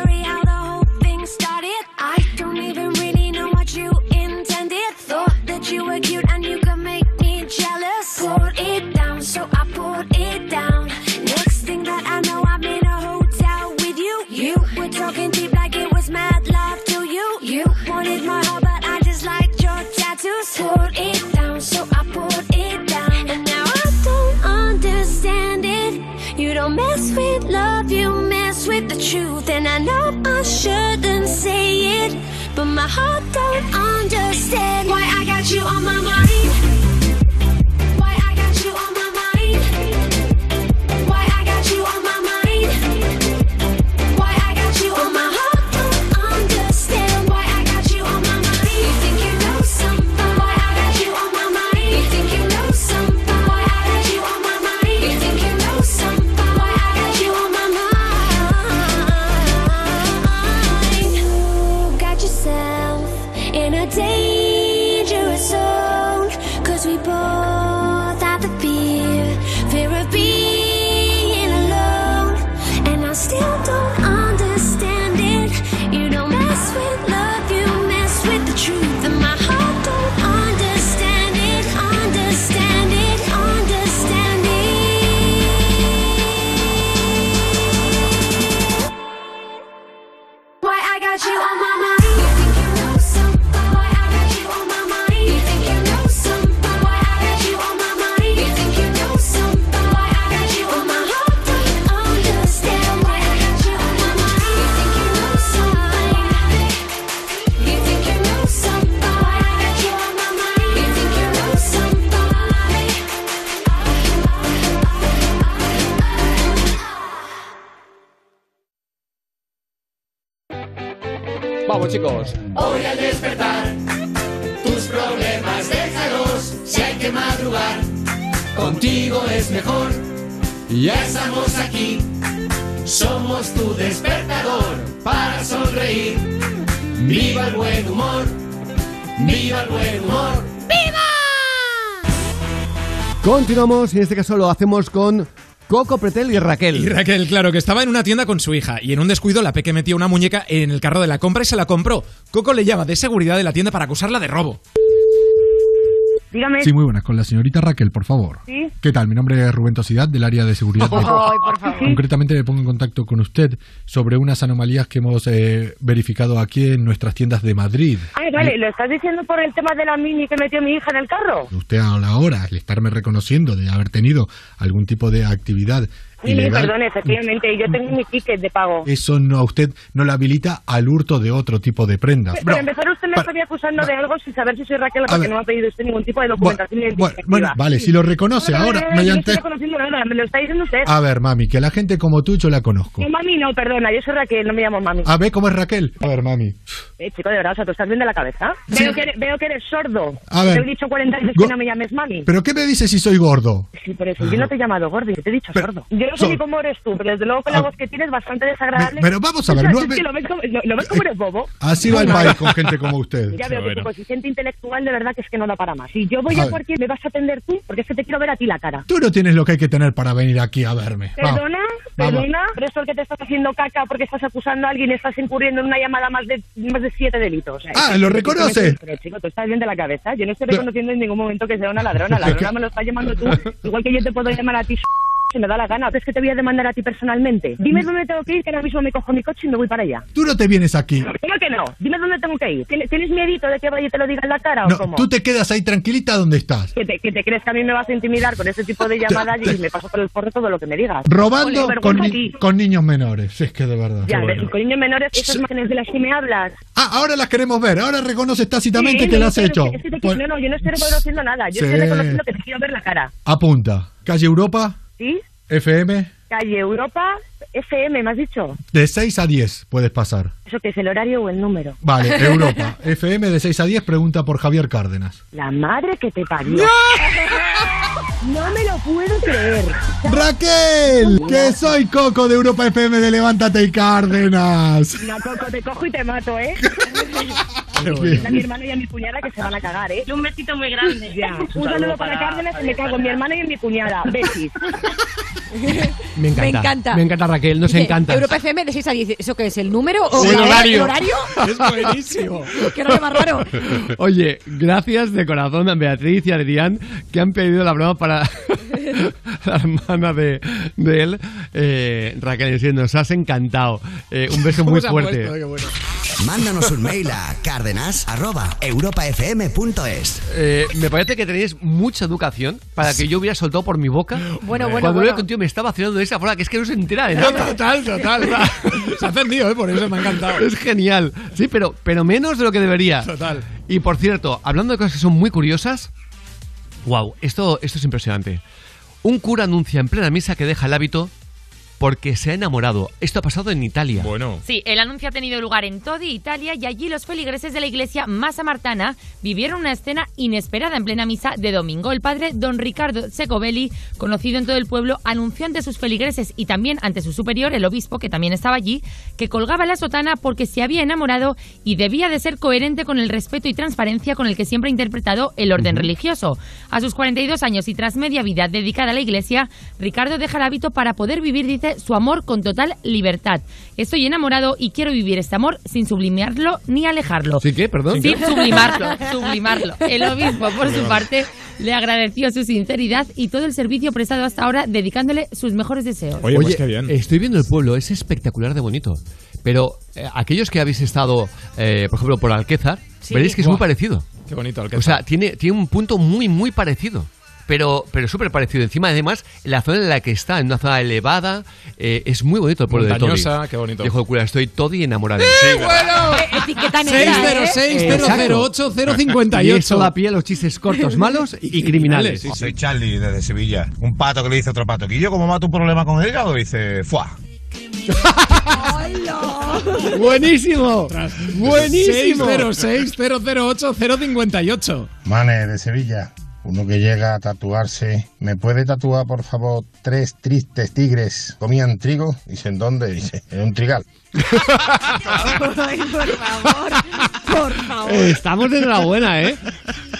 that you were cute and you could make me jealous. Put it down, so I put it down. Next thing that I know, I'm in a hotel with you. You were talking deep like it was mad love to you. You wanted my heart, but I just liked your tattoos. Put it down, so I put it down. And now I don't understand it. You don't mess with love, you mess with the truth. And I know I shouldn't say it, but my heart don't understand why I got you on my mind. Continuamos y en este caso lo hacemos con Coco Pretel y Raquel. Y Raquel, claro, que estaba en una tienda con su hija y en un descuido la peque metía una muñeca en el carro de la compra y se la compró. Coco le llama de seguridad de la tienda para acusarla de robo. Dígame. Sí, muy buenas. Con la señorita Raquel, por favor. Sí. ¿Qué tal? Mi nombre es Rubén Tosidad, del área de seguridad. Ay, por favor. Concretamente me pongo en contacto con usted sobre unas anomalías que hemos eh, verificado aquí en nuestras tiendas de Madrid. Ay, vale, ¿lo estás diciendo por el tema de la mini que metió mi hija en el carro? Usted a la hora, al estarme reconociendo de haber tenido algún tipo de actividad Sí, ilegal, perdón, efectivamente, yo tengo mi ticket de pago. eso no a usted no le habilita al hurto de otro tipo de prendas. Pero empezar usted me estaría acusando de algo sin saber si soy Raquel porque ver. no me ha pedido usted ningún tipo de documentación Bueno, identificativa. bueno, vale, si lo reconoce No, no, ahora no, no, mediante... estoy nada, me lo está diciendo usted. A ver, mami, que la gente como tú yo la conozco. No, mami, no, perdona, yo soy Raquel, no me llamo mami. A ver, ¿cómo es Raquel? A ver, mami. Eh, chico, de verdad, o sea, ¿tú estás bien de la cabeza? Veo, que eres, veo que eres sordo. A ver. Te he dicho 40 veces Go- que no me llames mami. ¿Pero qué me dices si soy gordo? Sí, por eso, yo no te he llamado gordo, yo te he dicho sordo. Yo no sé ni cómo eres tú, pero desde luego con la Ah. voz que tienes bastante desagradable. Pero vamos a ver, no me- lo ves como, lo, lo ves como eres bobo. Así va el país con gente como usted. Ya veo que tu coeficiente intelectual de verdad que es que no da para más. Si yo voy a, cualquier, me vas a atender tú, porque es que te quiero ver a ti la cara. Tú no tienes lo que hay que tener para venir aquí a verme. Perdona, perdona, pero esto el que te estás haciendo caca porque estás acusando a alguien y estás incurriendo en una llamada más de más de siete delitos. Ah, ¿lo reconoce? Pero chico, tú estás bien de la cabeza. Yo no estoy reconociendo en ningún momento que sea una ladrona. La ladrona me lo está llamando tú. Igual que yo te puedo llamar a ti si me da la gana. ¿Crees que te voy a demandar a ti personalmente? Dime dónde tengo que ir, que ahora mismo me cojo mi coche y me voy para allá. Tú no te vienes aquí. ¿Cómo que no? Dime dónde tengo que ir. ¿Tienes tienes miedito de que vaya y te lo diga en la cara o cómo? tú te quedas ahí tranquilita donde estás. ¿Que te, que te crees que a mí me vas a intimidar con ese tipo de llamadas y me paso por el forro todo lo que me digas? Robando Ole, con, ni- con niños menores. Es que de verdad. Ya, bueno. con niños menores, esas imágenes de las que me hablas. Ah, ahora las queremos ver. Ahora reconoces tácitamente Sí, que no, lo has hecho. es que te- Pues, no, no, yo no estoy reconociendo nada. Yo Sí. estoy reconociendo que te quiero ver la cara. apunta. Calle Europa, ¿Sí? FM, Calle Europa, FM, ¿me has dicho? de 6 a 10 puedes pasar. ¿Eso que es el horario o el número? Vale, Europa. FM de 6 a 10 pregunta por Javier Cárdenas. La madre que te parió. No me lo puedo creer. Raquel, que soy Coco de Europa FM de Levántate y Cárdenas. No, Coco, te cojo y te mato, ¿eh? bueno. A mi hermano y a mi cuñada que se van a cagar, ¿eh? Un besito muy grande. Ya. Un saludo para Cárdenas y me cago en mi hermano y en mi cuñada. Besis. Me encanta. Me encanta. Me encanta, Raquel. Nos Dice, encanta. Europa FM de 6 a 10. ¿Eso qué es? ¿El número o O el horario. ¿El horario? Es buenísimo. Qué horario más raro. Oye, gracias de corazón a Beatriz y a Adrián que han pedido la broma para la hermana de, de él. Eh, Raquel, diciendo, nos has encantado. Eh, un beso muy fuerte. Mándanos un mail a cárdenas.europafm.es. Eh, me parece que tenéis mucha educación para que yo hubiera soltado por mi boca. Bueno, bueno, Cuando bueno. veo tío me está vacilando de esa forma, que es que no se entera de nada. Total, total. Se ha encendido, ¿eh? Por eso me ha encantado. Es genial. Sí, pero, pero menos de lo que debería. Total. Y por cierto, hablando de cosas que son muy curiosas, wow, esto, esto es impresionante. Un cura anuncia en plena misa que deja el hábito porque se ha enamorado. Esto ha pasado en Italia. Bueno. Sí, el anuncio ha tenido lugar en Todi, Italia, y allí los feligreses de la iglesia Massa Martana vivieron una escena inesperada en plena misa de domingo. El padre don Ricardo Secovelli, conocido en todo el pueblo, anunció ante sus feligreses y también ante su superior, el obispo, que también estaba allí, que colgaba la sotana porque se había enamorado y debía de ser coherente con el respeto y transparencia con el que siempre ha interpretado el orden religioso. A sus 42 años y tras media vida dedicada a la iglesia, Ricardo deja el hábito para poder vivir, dice, su amor con total libertad. Estoy enamorado y quiero vivir este amor sin sublimarlo ni alejarlo. ¿Sí qué? Perdón. Sin sublimarlo, sublimarlo. El obispo, por su parte, le agradeció su sinceridad y todo el servicio prestado hasta ahora, dedicándole sus mejores deseos. Oye, pues qué bien. Estoy viendo el pueblo, es espectacular de bonito. Pero eh, aquellos que habéis estado, eh, por ejemplo, por Alquezar, Sí. veréis que es muy parecido. Qué bonito. O sea, tiene, tiene un punto muy, muy parecido. Pero, pero súper parecido. Encima, además, la zona en la que está, en una zona elevada, eh, es muy bonito el pueblo de Todi. Qué bonito. Dijo el cura, estoy Todi enamorado. bueno! Eh, Etiqueta negra, ¿eh? 606-008-058. Y eso da pie a los chistes cortos, malos y criminales. Soy Charlie desde Sevilla. Un pato que le dice a otro pato. Que yo como mato un problema con el hígado, dice, ¡fuá! ¡Buenísimo! ¡Buenísimo! 606-008-058. Mane, de Sevilla. Uno que llega a tatuarse. ¿Me puede tatuar, por favor, tres tristes tigres comían trigo? Dice, ¿en dónde? Dice, en un trigal. Ay, por favor, por favor. Eh, Estamos de enhorabuena, ¿eh?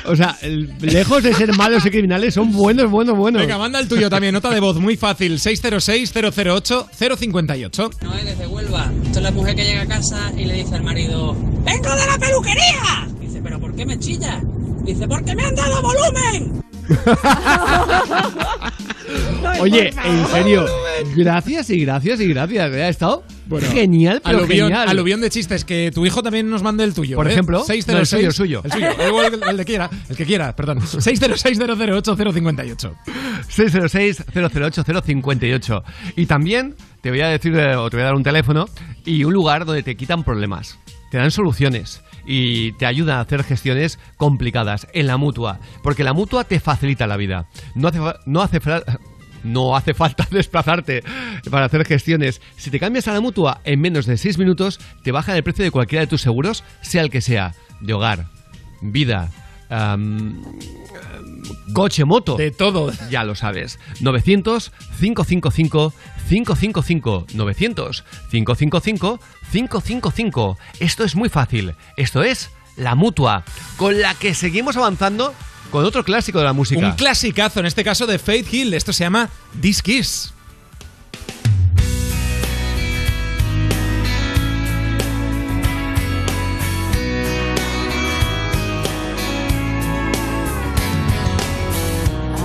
O sea, lejos de ser malos y criminales, son buenos, buenos, buenos. Venga, manda el tuyo también, nota de voz muy fácil, 606-008-058. No es desde Huelva. Esto es la mujer que llega a casa y le dice al marido: ¡Vengo de la peluquería! Dice, ¿pero por qué me chilla? Dice, porque me han dado volumen. Oye, en serio, gracias y gracias y gracias. ¿eh? Ha estado genial, pero aluvión, genial. aluvión de chistes, que tu hijo también nos mande el tuyo. Por ¿eh? ejemplo, 606, no, el suyo, El el suyo. suyo, el, el- el de quiera, el que quiera, perdón. 606-008-058. 606-008-058. Y también te voy a decir, eh, o te voy a dar un teléfono y un lugar donde te quitan problemas. Te dan soluciones y te ayudan a hacer gestiones complicadas en la mutua. Porque la mutua te facilita la vida. No hace, no hace No hace falta desplazarte para hacer gestiones. Si te cambias a la mutua en menos de 6 minutos, te bajan el precio de cualquiera de tus seguros, sea el que sea, de hogar, vida, coche, moto. De todo. Ya lo sabes. 900 555 555 900 555 555. Esto es muy fácil. Esto es la mutua, con la que seguimos avanzando con otro clásico de la música. Un clasicazo, en este caso de Faith Hill. Esto se llama This Kiss.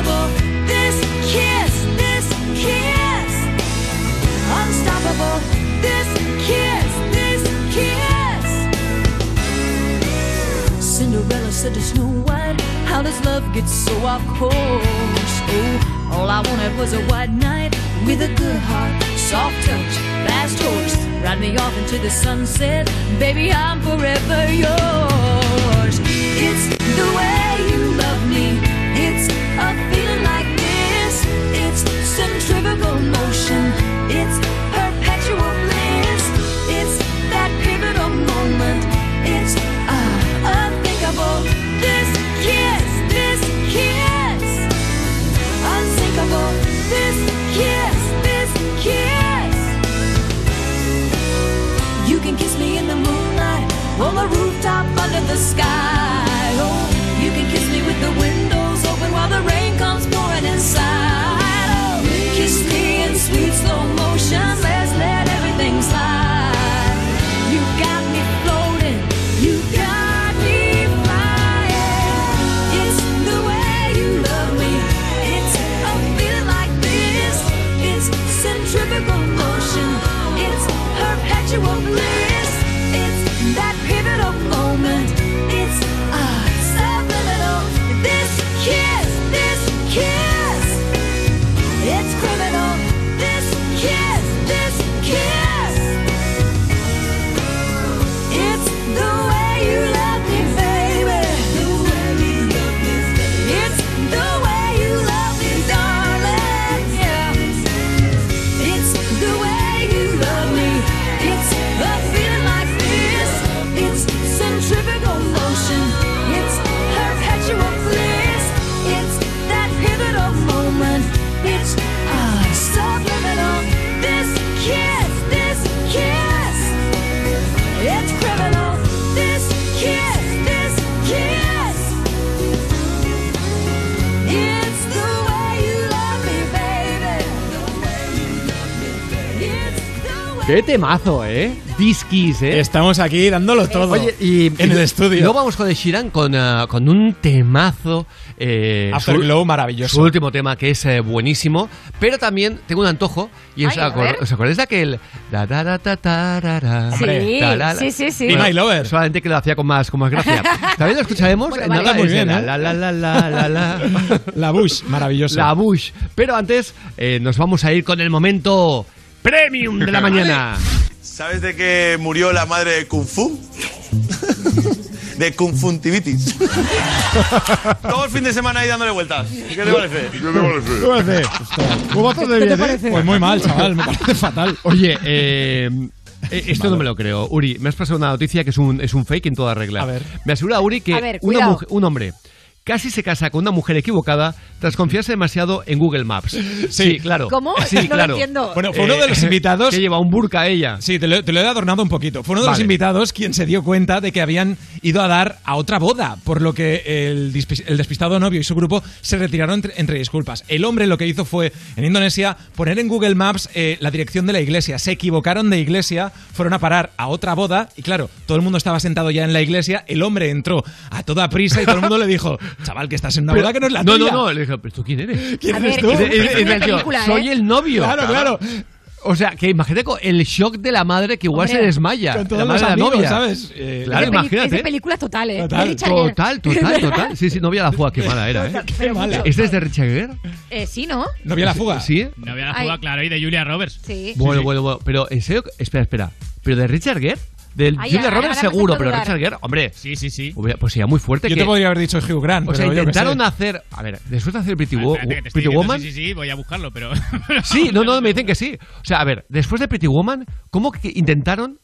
Impossible. This kiss, this kiss, unstoppable. This kiss, this kiss. Cinderella said to Snow White, How does love get so off course? Oh, all I wanted was a white knight with a good heart, soft touch, fast horse. Ride me off into the sunset, baby, I'm forever yours. It's the way centrifugal motion, it's perpetual bliss. It's that pivotal moment, it's ah, unthinkable. This kiss, this kiss, unsinkable. This kiss, this kiss. You can kiss me in the moonlight, on the rooftop under the sky. Qué temazo, ¿eh? Disquis, ¿eh? Estamos aquí dándolo todo. Oye, y en el estudio. Luego vamos con el Shiran con, ah, con un temazo. Eh, Afterglow maravilloso. Su último tema que es eh, buenísimo. Pero también tengo un antojo. Y es, Ay, acor-. ¿Os acordáis de aquel? Da, da, da, ta, ta, ra, ra? Sí, Ta, la, la. sí, sí, sí. Be My Lover. Solamente que lo hacía con más, con más gracia. También lo escucharemos. Bueno, en vale. nada, Muy bien, ¿eh? la, la, la, la, la, la. La Bush, maravillosa. La Bush. Pero antes eh, nos vamos a ir con el momento premium de la mañana. ¿Sabes de qué murió la madre de Kung Fu? de conjuntivitis. Todo el fin de semana ahí dándole vueltas. ¿Qué te parece? ¿Qué te parece? ¿Cómo hace? ¿Cómo de bien, eh? Pues muy mal, chaval, me parece fatal. Oye, eh, eh, esto no me lo creo. Uri, me has pasado una noticia que es un, es un fake en toda regla. A ver. Me asegura Uri que A ver, una mujer- un hombre casi se casa con una mujer equivocada tras confiarse demasiado en Google Maps. Sí, claro. ¿Cómo? Sí, No lo claro. entiendo. Bueno, fue uno de los Eh, invitados. Que lleva un burka ella. Sí, te lo, te lo he adornado un poquito. Fue uno de los invitados quien se dio cuenta de que habían ido a dar a otra boda, por lo que el, despistado novio y su grupo se retiraron entre, entre disculpas. El hombre lo que hizo fue, en Indonesia, poner en Google Maps eh, la dirección de la iglesia. Se equivocaron de iglesia, fueron a parar a otra boda y claro, todo el mundo estaba sentado ya en la iglesia. El hombre entró a toda prisa y todo el mundo le dijo, chaval, que estás en una Pero- boda que no es la no, tuya. no, no, le dije, ¿pero tú quién eres? ¿Quién eres ver, tú? es- me dijo, película, soy ¿eh? el novio. Claro, claro. O sea, que imagínate el shock de la madre que igual Hombre, se desmaya. con todos la madre los de la amigos, novia. ¿sabes? Eh, claro, es, de imagínate. es de película total, ¿eh? Total. Total, total, total. Sí, sí, novia la fuga, qué mala era, ¿eh? Qué mala. ¿Este es de Richard Gere? Eh, sí, ¿no? ¿No vio la fuga? Sí. No había la Ay. fuga, claro, y de Julia Roberts. Sí. Bueno, bueno, bueno. Pero, ¿en serio? Espera, espera. ¿Pero de Richard Gere? Del Ay, Julia Roberts seguro, pero Richard. Gere, hombre. Sí, sí, sí. hubiera- Pues sería muy fuerte Yo que... te podría haber dicho Hugh Grant, O sea, pero yo intentaron sé. hacer... A ver, después de hacer Pretty, Ah, espérate, diciendo, Woman... Sí, sí, sí, voy a buscarlo, pero. Sí, no, no, me dicen que sí. O sea, a ver, después de Pretty Woman, ¿cómo que intentaron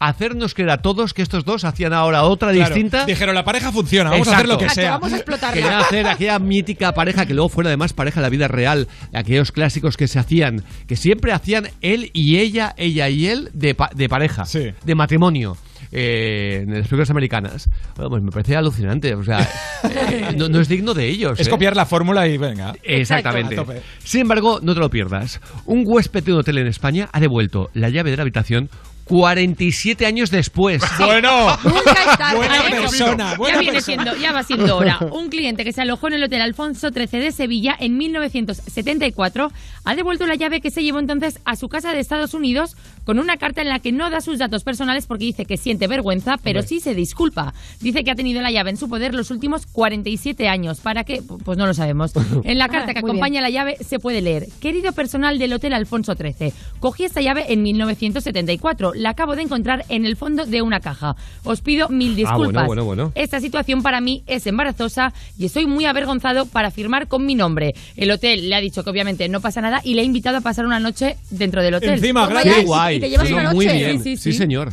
hacernos creer a todos que estos dos hacían ahora otra Claro, distinta? Dijeron, la pareja funciona, vamos a hacer lo que Exacto. sea. Vamos a explotarla. Querían hacer aquella mítica pareja que luego fuera además pareja en la vida real, aquellos clásicos que se hacían, que siempre hacían él y ella, ella y él de, pa- de pareja, Sí. de matrimonio. eh, en las películas americanas. Bueno, pues me parece alucinante. O sea, eh, no, no es digno de ellos. Es ¿eh? copiar la fórmula y venga. Exactamente. Sin embargo, no te lo pierdas. Un huésped de un hotel en España ha devuelto la llave de la habitación 47 años después. Bueno, Nunca es tarde. buena ¿eh? persona, ya buena viene persona. siendo, ya va siendo hora. Un cliente que se alojó en el Hotel Alfonso XIII de Sevilla en 1974 ha devuelto la llave que se llevó entonces a su casa de Estados Unidos con una carta en la que no da sus datos personales porque dice que siente vergüenza, pero sí se disculpa. Dice que ha tenido la llave en su poder los últimos 47 años. ¿Para qué? Pues no lo sabemos. En la carta que Muy acompaña la llave se puede leer: Querido personal del Hotel Alfonso XIII, cogí esta llave en 1974. La acabo de encontrar en el fondo de una caja. Os pido mil Ah, disculpas. bueno, bueno, bueno. Esta situación para mí es embarazosa y estoy muy avergonzado para firmar con mi nombre. El hotel le ha dicho que obviamente no pasa nada y le ha invitado a pasar una noche dentro del hotel. Encima, gratis. guay. Te llevas Sí, una muy noche. bien. Sí, sí, sí. señor.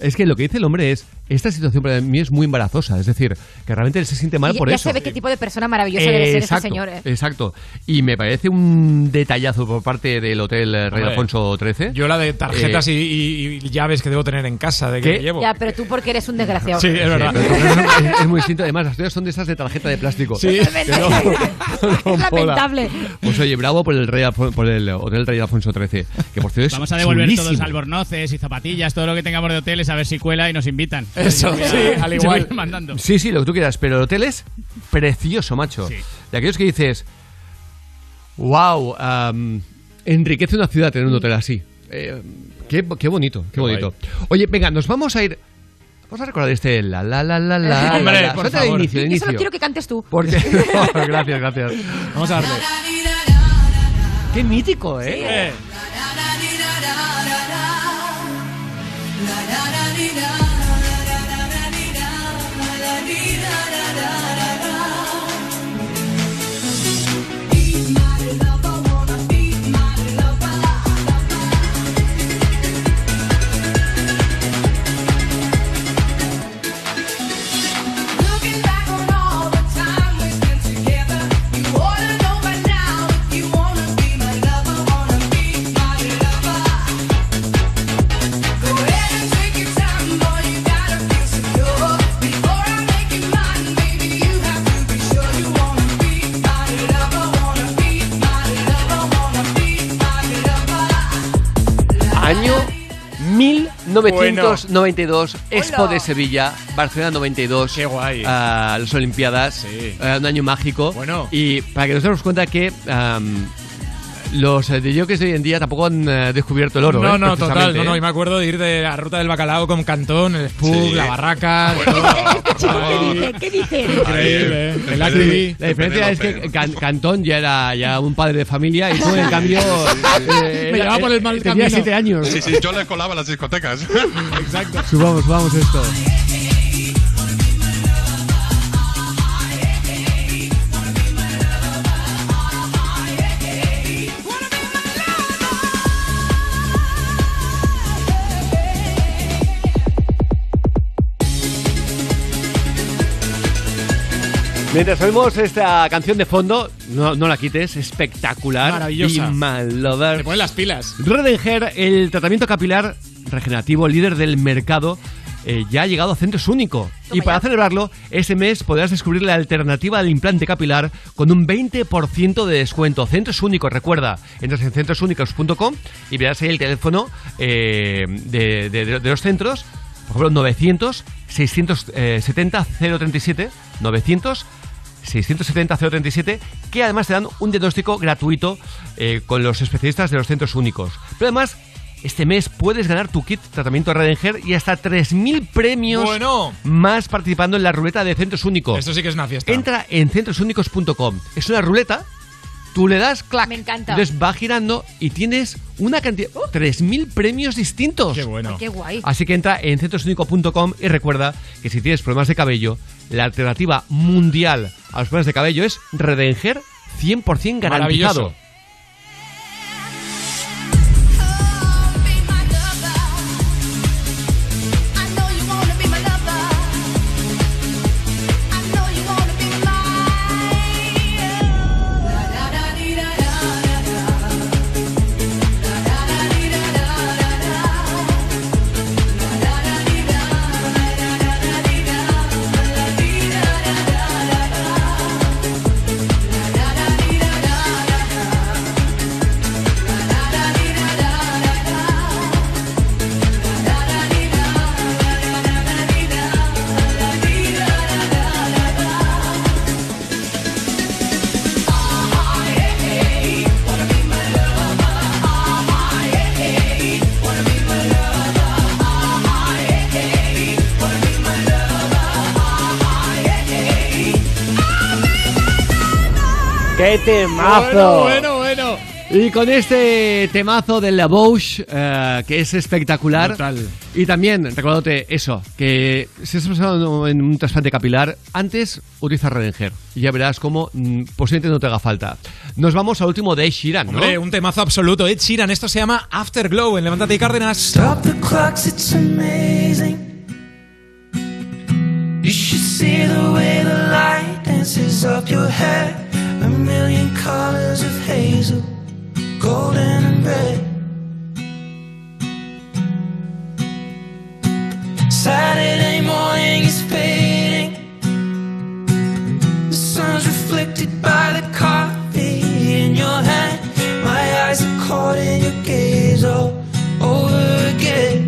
Es que lo que dice el hombre es, esta situación para mí es muy embarazosa, es decir, que realmente él se siente mal Y por ya eso. se ve qué tipo de persona maravillosa debe ser este exacto, señor. ¿eh? exacto. Y me parece un detallazo por parte del Hotel eh, Rey Hombre, Alfonso XIII. Yo la de tarjetas Eh, y, y- y llaves que debo tener en casa de que ¿Qué? llevo. Ya, pero tú porque eres un desgraciado. Sí, es verdad. Sí, es, es muy distinto. Además, las tuyas son de esas de tarjeta de plástico. Sí. No- no Es mola. lamentable. Pues oye, bravo por el, Rey por el Hotel Rey Alfonso XIII. Que por cierto es Vamos a devolver chulísimo. todos albornoces y zapatillas, todo lo que tengamos de hoteles, a ver si cuela y nos invitan. Eso, sí, al igual. mandando. Sí, sí, lo que tú quieras, pero el hotel es precioso, macho. Sí. De aquellos que dices, wow, enriquece una ciudad tener un hotel así. Eh, qué, qué bonito, qué, Qué guay. bonito. Oye, venga, nos vamos a ir. Vamos a recordar este la la la la la. Hombre, la, la. por favor. inicio, de Yo inicio. solo quiero que cantes tú. Porque gracias, gracias. Vamos a darle. Qué mítico, ¿eh? Eh, 1992, Expo Hola. de Sevilla, Barcelona 92. Qué guay. las Olimpiadas. eh, un año mágico. Bueno. Y para que nos demos cuenta que los eh, DJs de hoy en día tampoco han eh, descubierto el oro. No, eh, no, total. No, no, y me acuerdo de ir de la ruta del bacalao con Cantón, el Spug, Sí. la barraca. ¿Qué dice? ¿Qué dice? Increíble, ¿eh? El. La diferencia es que Can- Cantón ya era ya un padre de familia y tú, en cambio, Me llevaba por el mal tenía camino. siete años. Sí, sí, yo le colaba las discotecas. Exacto. Subamos, subamos esto. Mientras oímos esta canción de fondo, no, no la quites, espectacular. Maravillosa. My lover. Te ponen las pilas. Redenger, el tratamiento capilar regenerativo líder del mercado, eh, ya ha llegado a Centros Único. y para celebrarlo, ese mes podrás descubrir la alternativa al implante capilar con un 20% de descuento. Centros Únicos, recuerda, entras en centrosúnicos.com y verás ahí el teléfono eh, de, de- de los centros. Por ejemplo, 900 670 037 900 670-037, que además te dan un diagnóstico gratuito eh, con los especialistas de los centros únicos. Pero además, este mes puedes ganar tu kit tratamiento Redenger y hasta 3.000 premios Bueno. más participando en la ruleta de centros únicos. Esto sí que es una fiesta. Entra en centrosúnicos.com. Es una ruleta, tú le das clac, Me encanta. entonces va girando y tienes una cantidad... 3.000 premios distintos. Qué bueno. Ay, qué guay. Así que entra en centrosúnico.com y recuerda que si tienes problemas de cabello, la alternativa mundial a los problemas de cabello es Redenger 100% garantizado. ¡Qué temazo! Bueno, bueno, bueno. Y con este temazo del La Bouche, eh, que es espectacular. Y también, recordándote eso, que si estás pensando en un trasplante capilar, antes utiliza Redenger. Y ya verás cómo mm, posiblemente no te haga falta. Nos vamos al último de Ed Sheeran, ¿no? Hombre, un temazo absoluto. Ed Sheeran, esto se llama Afterglow en Levántate y Cárdenas. Stop the clocks, it's amazing. You should see the way the light dances up your hair. Million colors of hazel, golden and red. Saturday morning is fading. The sun's reflected by the coffee in your hand. My eyes are caught in your gaze all over again.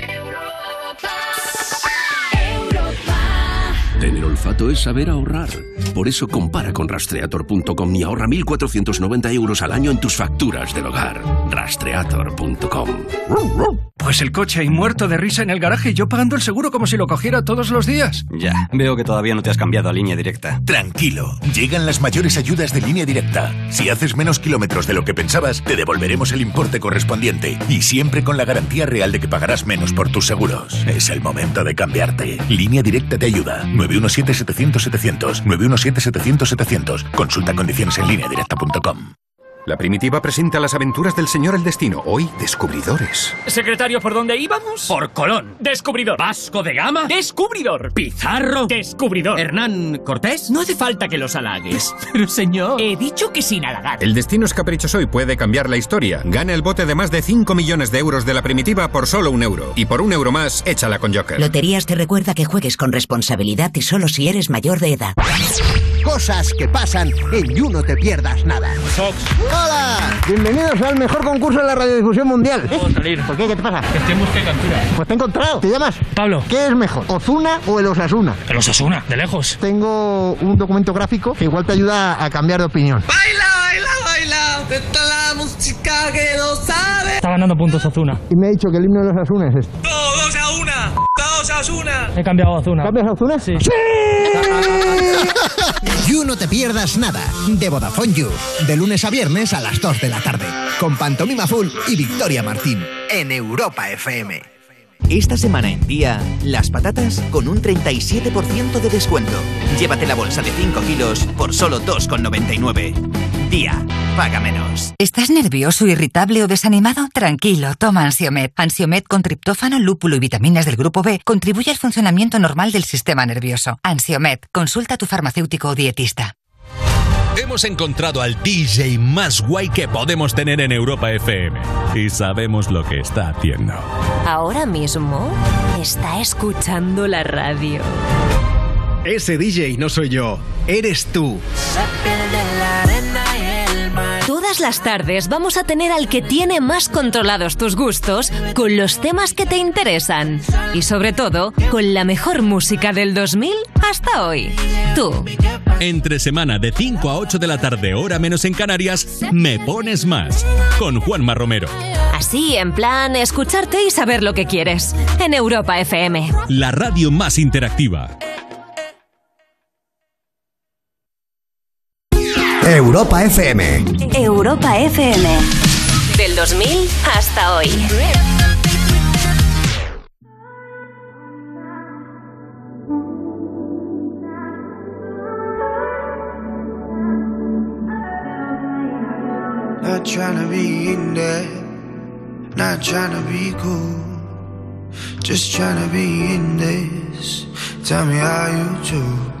Tener olfato es saber ahorrar. Por eso compara con rastreator.com y ahorra 1.490 euros al año en tus facturas del hogar. Rastreator.com. Pues el coche ahí muerto de risa en el garaje y yo pagando el seguro como si lo cogiera todos los días. Ya, veo que todavía no te has cambiado a línea directa. Tranquilo, llegan las mayores ayudas de línea directa. Si haces menos kilómetros de lo que pensabas, te devolveremos el importe correspondiente y siempre con la garantía real de que pagarás menos por tus seguros. Es el momento de cambiarte. Línea directa te ayuda. 917-700-700. 917-700-700. Consulta condiciones en línea directa.com. La primitiva presenta las aventuras del señor el destino. Hoy, descubridores. Secretario, ¿por dónde íbamos? Por Colón. Descubridor. Vasco de Gama. Descubridor. Pizarro. Descubridor. Hernán Cortés. No hace falta que los halagues. Pero señor. He dicho que sin halagar. El destino es caprichoso y puede cambiar la historia. Gana el bote de más de 5 millones de euros de la primitiva por solo un euro. Y por un euro más, échala con Joker. Loterías te recuerda que juegues con responsabilidad y solo si eres mayor de edad. Cosas que pasan en You No Te Pierdas Nada. ¡Hola! Bienvenidos al mejor concurso de la radiodifusión mundial. salir. ¿Por qué? ¿Qué te pasa? Que estoy en busca de captura. Pues te he encontrado. ¿Te llamas? Pablo. ¿Qué es mejor, Ozuna o el Osasuna? El Osasuna, de lejos. Tengo un documento gráfico que igual te ayuda a cambiar de opinión. Baila, baila, baila. Esta es la música que no sabe. Está ganando puntos Ozuna. Y me ha dicho que el himno de los Asuna es este. Todos a una. He cambiado a. ¿Cambias a Ozuna? Sí. You No Te Pierdas Nada. De Vodafone You. De lunes a viernes a las 2 de la tarde. Con Pantomima Full y Victoria Martín. En Europa FM. Esta semana en día, las patatas con un 37% de descuento. Llévate la bolsa de 5 kilos por solo 2,99. Día, paga menos. ¿Estás nervioso, irritable o desanimado? Tranquilo, toma Ansiomed. Ansiomed con triptófano, lúpulo y vitaminas del grupo B contribuye al funcionamiento normal del sistema nervioso. Ansiomed, consulta a tu farmacéutico o dietista. Hemos encontrado al DJ más guay que podemos tener en Europa FM. Y sabemos lo que está haciendo. Ahora mismo está escuchando la radio. Ese DJ no soy yo, eres tú. Todas las tardes vamos a tener al que tiene más controlados tus gustos con los temas que te interesan. Y sobre todo, con la mejor música del 2000 hasta hoy. Tú. Entre semana de 5 a 8 de la tarde, hora menos en Canarias, Me Pones Más. Con Juanma Romero. Así, en plan, escucharte y saber lo que quieres. En Europa FM. La radio más interactiva. Europa FM. Europa FM. Del 2000 hasta hoy. Not trying to be in there, not trying to be cool, just trying to be in this. Tell me how you do.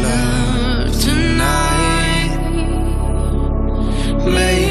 meio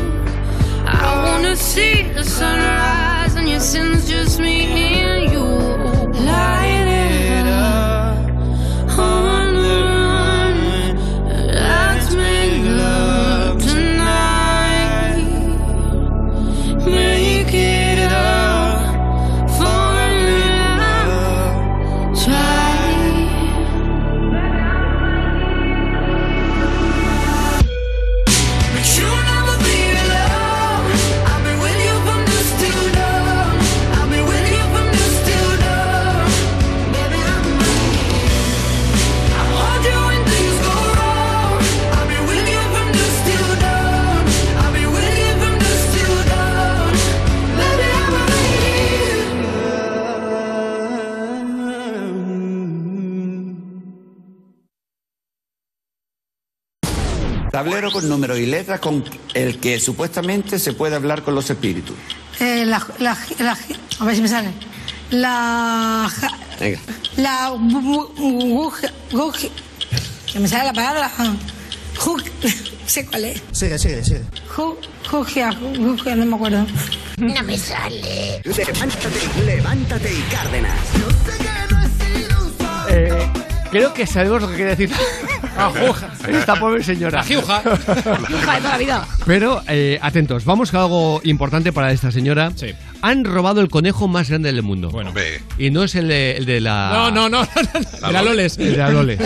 I wanna see the sunrise and your sins, just me and you. Tablero con números y letras con el que supuestamente se puede hablar con los espíritus. Eh, la, la, la- a ver si me sale. La. ja- Venga. La. bu- bu- bu- bu- Que me sale la palabra. ju- No sé cuál es. Sigue, sigue, sigue. Ju- Jugia, jugia, no me acuerdo. No me sale. Levántate, levántate y Cárdenas. Eh, creo que sabemos lo que quiere decir esta pobre señora. La jiuja. Jiuja de toda la vida. Pero eh, atentos, vamos con algo importante para esta señora. Han robado el conejo más grande del mundo. Bueno, y no es el de, el de la. No, no, no, no, no. De la Loles. El de la Loles.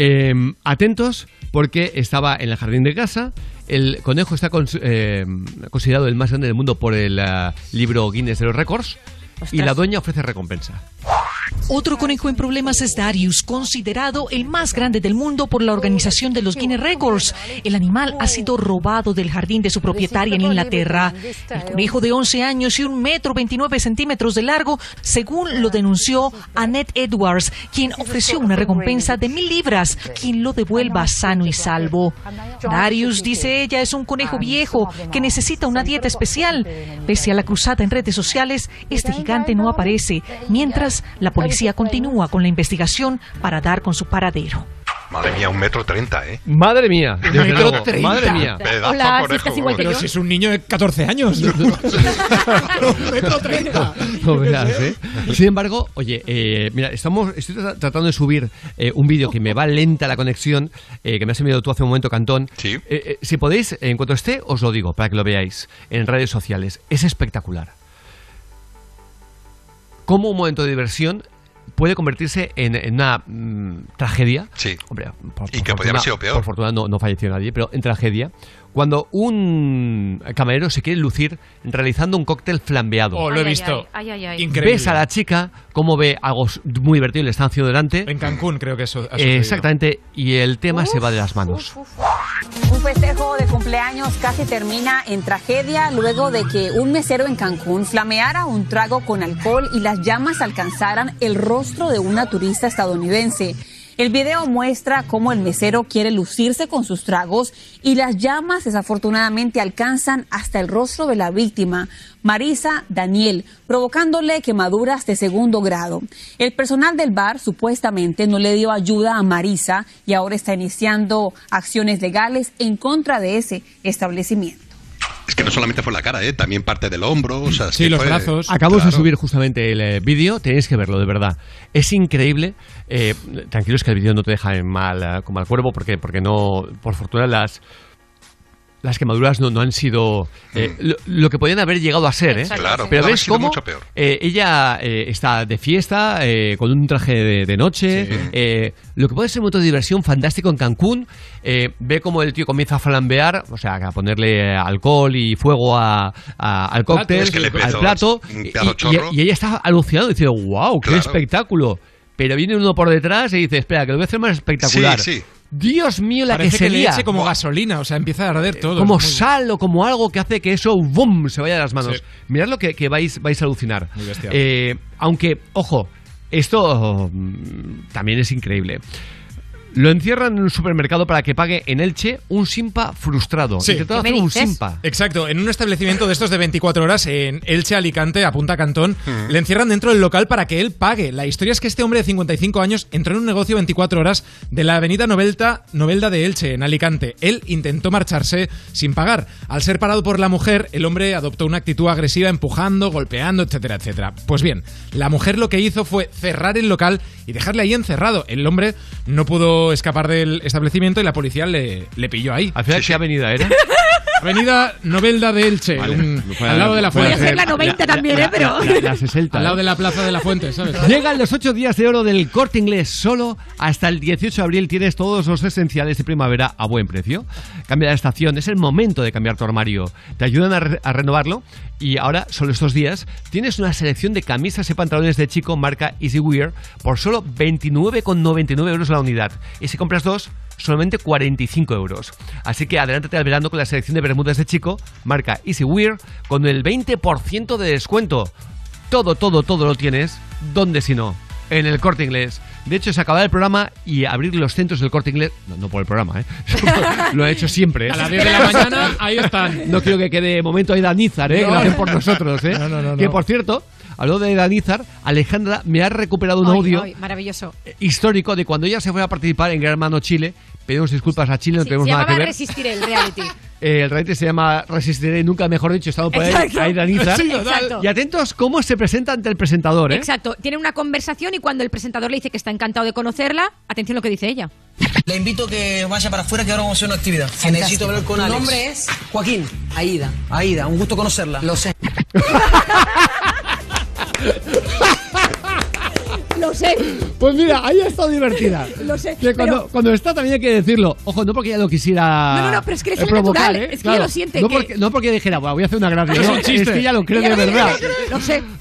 Eh, atentos, porque estaba en el jardín de casa. El conejo está eh, considerado el más grande del mundo por el eh, libro Guinness de los Récords. Y la dueña ofrece recompensa. Otro conejo en problemas es Darius, considerado el más grande del mundo por la organización de los Guinness Records. El animal ha sido robado del jardín de su propietaria en Inglaterra. El conejo de 11 años y un metro 29 centímetros de largo, según lo denunció Annette Edwards, quien ofreció una recompensa de mil libras, quien lo devuelva sano y salvo. Darius, dice ella, es un conejo viejo que necesita una dieta especial. Pese a la cruzada en redes sociales, este gigante no aparece, mientras la policía continúa con la investigación para dar con su paradero. Madre mía, un metro treinta, ¿eh? Madre mía, desde Metro treinta. madre mía. Pedazo Hola, conejo. si estás igual que Pero si es un niño de 14 años. metro 30. No veas, ¿eh? Sin embargo, oye, eh, mira, estamos, estoy tra- tratando de subir eh, un vídeo que me va lenta la conexión, eh, que me has enviado tú hace un momento, Cantón. Eh, eh, si podéis, en cuanto esté, os lo digo, para que lo veáis en redes sociales. Es espectacular. Cómo un momento de diversión puede convertirse en, en una mm, tragedia. Sí. Hombre, por, Y por que podía haber fortuna- sido peor. Por fortuna no, no falleció nadie, pero en tragedia. Cuando un camarero se quiere lucir realizando un cóctel flambeado. Oh, lo he visto. ay, ay, ay. Increíble. Ves a la chica, cómo ve algo muy divertido y le están haciendo delante. En Cancún creo que eso ha Eh, exactamente, y el tema se va de las manos. Un festejo de cumpleaños casi termina en tragedia luego de que un mesero en Cancún flameara un trago con alcohol y las llamas alcanzaran el rostro de una turista estadounidense. El video muestra cómo el mesero quiere lucirse con sus tragos y las llamas desafortunadamente alcanzan hasta el rostro de la víctima, Marisa Daniel, provocándole quemaduras de segundo grado. El personal del bar supuestamente no le dio ayuda a Marisa y ahora está iniciando acciones legales en contra de ese establecimiento. Es que no solamente fue la cara, ¿eh? También parte del hombro. O sea, es Sí, que los fue- brazos. Acabamos de subir justamente el eh, vídeo, tenéis que verlo, de verdad. Es increíble. Eh, tranquilos que el vídeo no te deja en mal, eh, con mal cuerpo, porque, porque no, por fortuna, las, las quemaduras no, no han sido eh, lo, lo que podían haber llegado a ser. ¿eh? Claro, Pero ves sido cómo mucho peor. eh, ella eh, está de fiesta, eh, con un traje de, de noche. eh, lo que puede ser un momento de diversión fantástico en Cancún. eh, ve cómo el tío comienza a flambear, o sea, a ponerle alcohol y fuego a- a- al cóctel, Es que le al plato. y- ella está alucinando diciendo, wow, qué Claro. espectáculo. Pero viene uno por detrás y dice, espera, que lo voy a hacer más espectacular. Sí, sí. Dios mío, la Parece que que, le sería. eche como gasolina, o sea, empieza a arder todo. como sal o como algo que hace que eso ¡bum! se vaya de las manos. Sí. Mirad lo que, que vais, vais a alucinar. Muy bestial. Eh, aunque, ojo, esto mm, también es increíble. Lo encierran en un supermercado para que pague en Elche un simpa frustrado. Sí. Intentó hacer un simpa. Exacto, en un establecimiento de estos de 24 horas en Elche, Alicante, a Punta Cantón, le encierran dentro del local para que él pague. La historia es que este hombre de 55 años entró en un negocio 24 horas de la avenida Novelta, Novelda de Elche, en Alicante. Él intentó marcharse sin pagar. Al ser parado por la mujer, el hombre adoptó una actitud agresiva, empujando, golpeando, etcétera, etcétera. Pues bien, la mujer lo que hizo fue cerrar el local y dejarle ahí encerrado. El hombre no pudo escapar del establecimiento y la policía le, le pilló ahí. ¿Al final qué avenida era? Avenida Novelda de Elche, un- al lado de la fuente. La 90 también, ¿eh? Pero... La, la 60. Al lado ¿eh? de la Plaza de la Fuente, ¿sabes? Llegan los ocho días de oro del corte inglés. Solo hasta el 18 de abril tienes todos los esenciales de primavera a buen precio. Cambia de estación, es el momento de cambiar tu armario. Te ayudan a, re- a renovarlo y ahora, solo estos días, tienes una selección de camisas y pantalones de chico marca Easy Wear por solo 29,99 euros la unidad. Y si compras dos, solamente 45 euros. Así que adelántate al verano con la selección de bermudas de chico marca Easy Wear con el 20% de descuento. Todo, todo, todo lo tienes. ¿Dónde si no? En el corte inglés. De hecho, se acaba el programa y abrir los centros del corte inglés. No, no por el programa, ¿eh? lo he hecho siempre. ¿eh? A las 10 de la mañana, ahí están. No quiero que quede momento ahí Danizar, ¿eh? No. Que lo hacen por nosotros, ¿eh? No, no, no, Que por cierto, hablando de Danizar, Alejandra me ha recuperado un Ay, audio ay, maravilloso. histórico de cuando ella se fue a participar en Gran Hermano Chile. Pedimos disculpas a Chile, no Sí, tenemos se nada que ver. Resistir el reality. Eh, el reality se llama Resistiré Nunca, mejor dicho, estamos por ahí, Exacto. ahí Danizar. Sí. Y atentos cómo se presenta ante el presentador, ¿eh? Exacto. Tienen una conversación y cuando el presentador le dice que está encantado de conocerla, atención lo que dice ella. Le invito a que vaya para afuera que ahora vamos a hacer una actividad. Necesito hablar con ¿Tu Alex. nombre es? Joaquín. Aida. Aida, un gusto conocerla. Lo sé. Lo sé. Pues mira, ahí ha estado divertida. Lo sé, Que cuando, pero- cuando está también hay que decirlo. Ojo, no porque ella lo quisiera. No, no, no, pero es que le sale provocar, natural, ¿eh? es que ella lo siente, No que- porque, no porque dijera, "Buah, voy a hacer una gracia. Es no, un chiste. Es que ella lo cree Ella de verdad. Lo sé.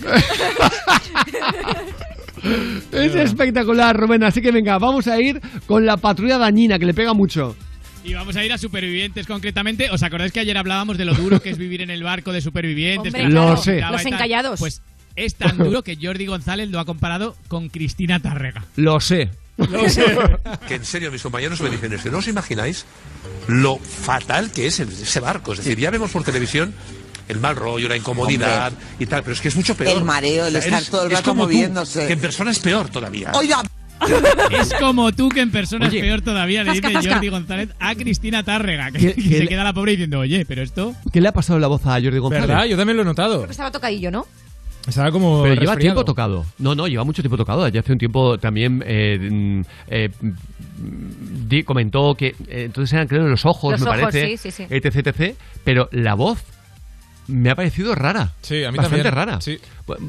Es espectacular, Rubén. Así que venga, vamos a ir con la patrulla dañina, que le pega mucho. Y vamos a ir a supervivientes concretamente. ¿Os acordáis que ayer hablábamos de lo duro que es vivir en el barco de supervivientes? Hombre, brincaba Los encallados. Pues es tan duro que Jordi González lo ha comparado con Cristina Tárrega. Lo sé. Lo sé. Que en serio, mis compañeros me dicen, es que no os imagináis lo fatal que es ese barco. Es decir, ya vemos por televisión el mal rollo, la incomodidad y tal, pero es que es mucho peor. El mareo, el O sea, estar eres- todo el es rato como tú, moviéndose. que en persona es peor todavía. Oiga, Es como tú que en persona Oye. es peor todavía, le dice. Jordi González a Cristina Tárrega. Que, se le- queda la pobre diciendo, oye, pero esto... ¿Qué le ha pasado la voz a Jordi González? ¿Verdad? Yo también lo he notado. Estaba tocadillo, ¿no? Estaba como. Pero lleva tiempo tocado. No, no, lleva mucho tiempo tocado. Ya hace un tiempo también eh, mm, eh, mm, di- comentó que eh, entonces eran creo los ojos, Los me ojos, parece, sí, sí, sí. etc, etc. Pero la voz me ha parecido rara. Sí, a mí Bastante también. rara. Sí.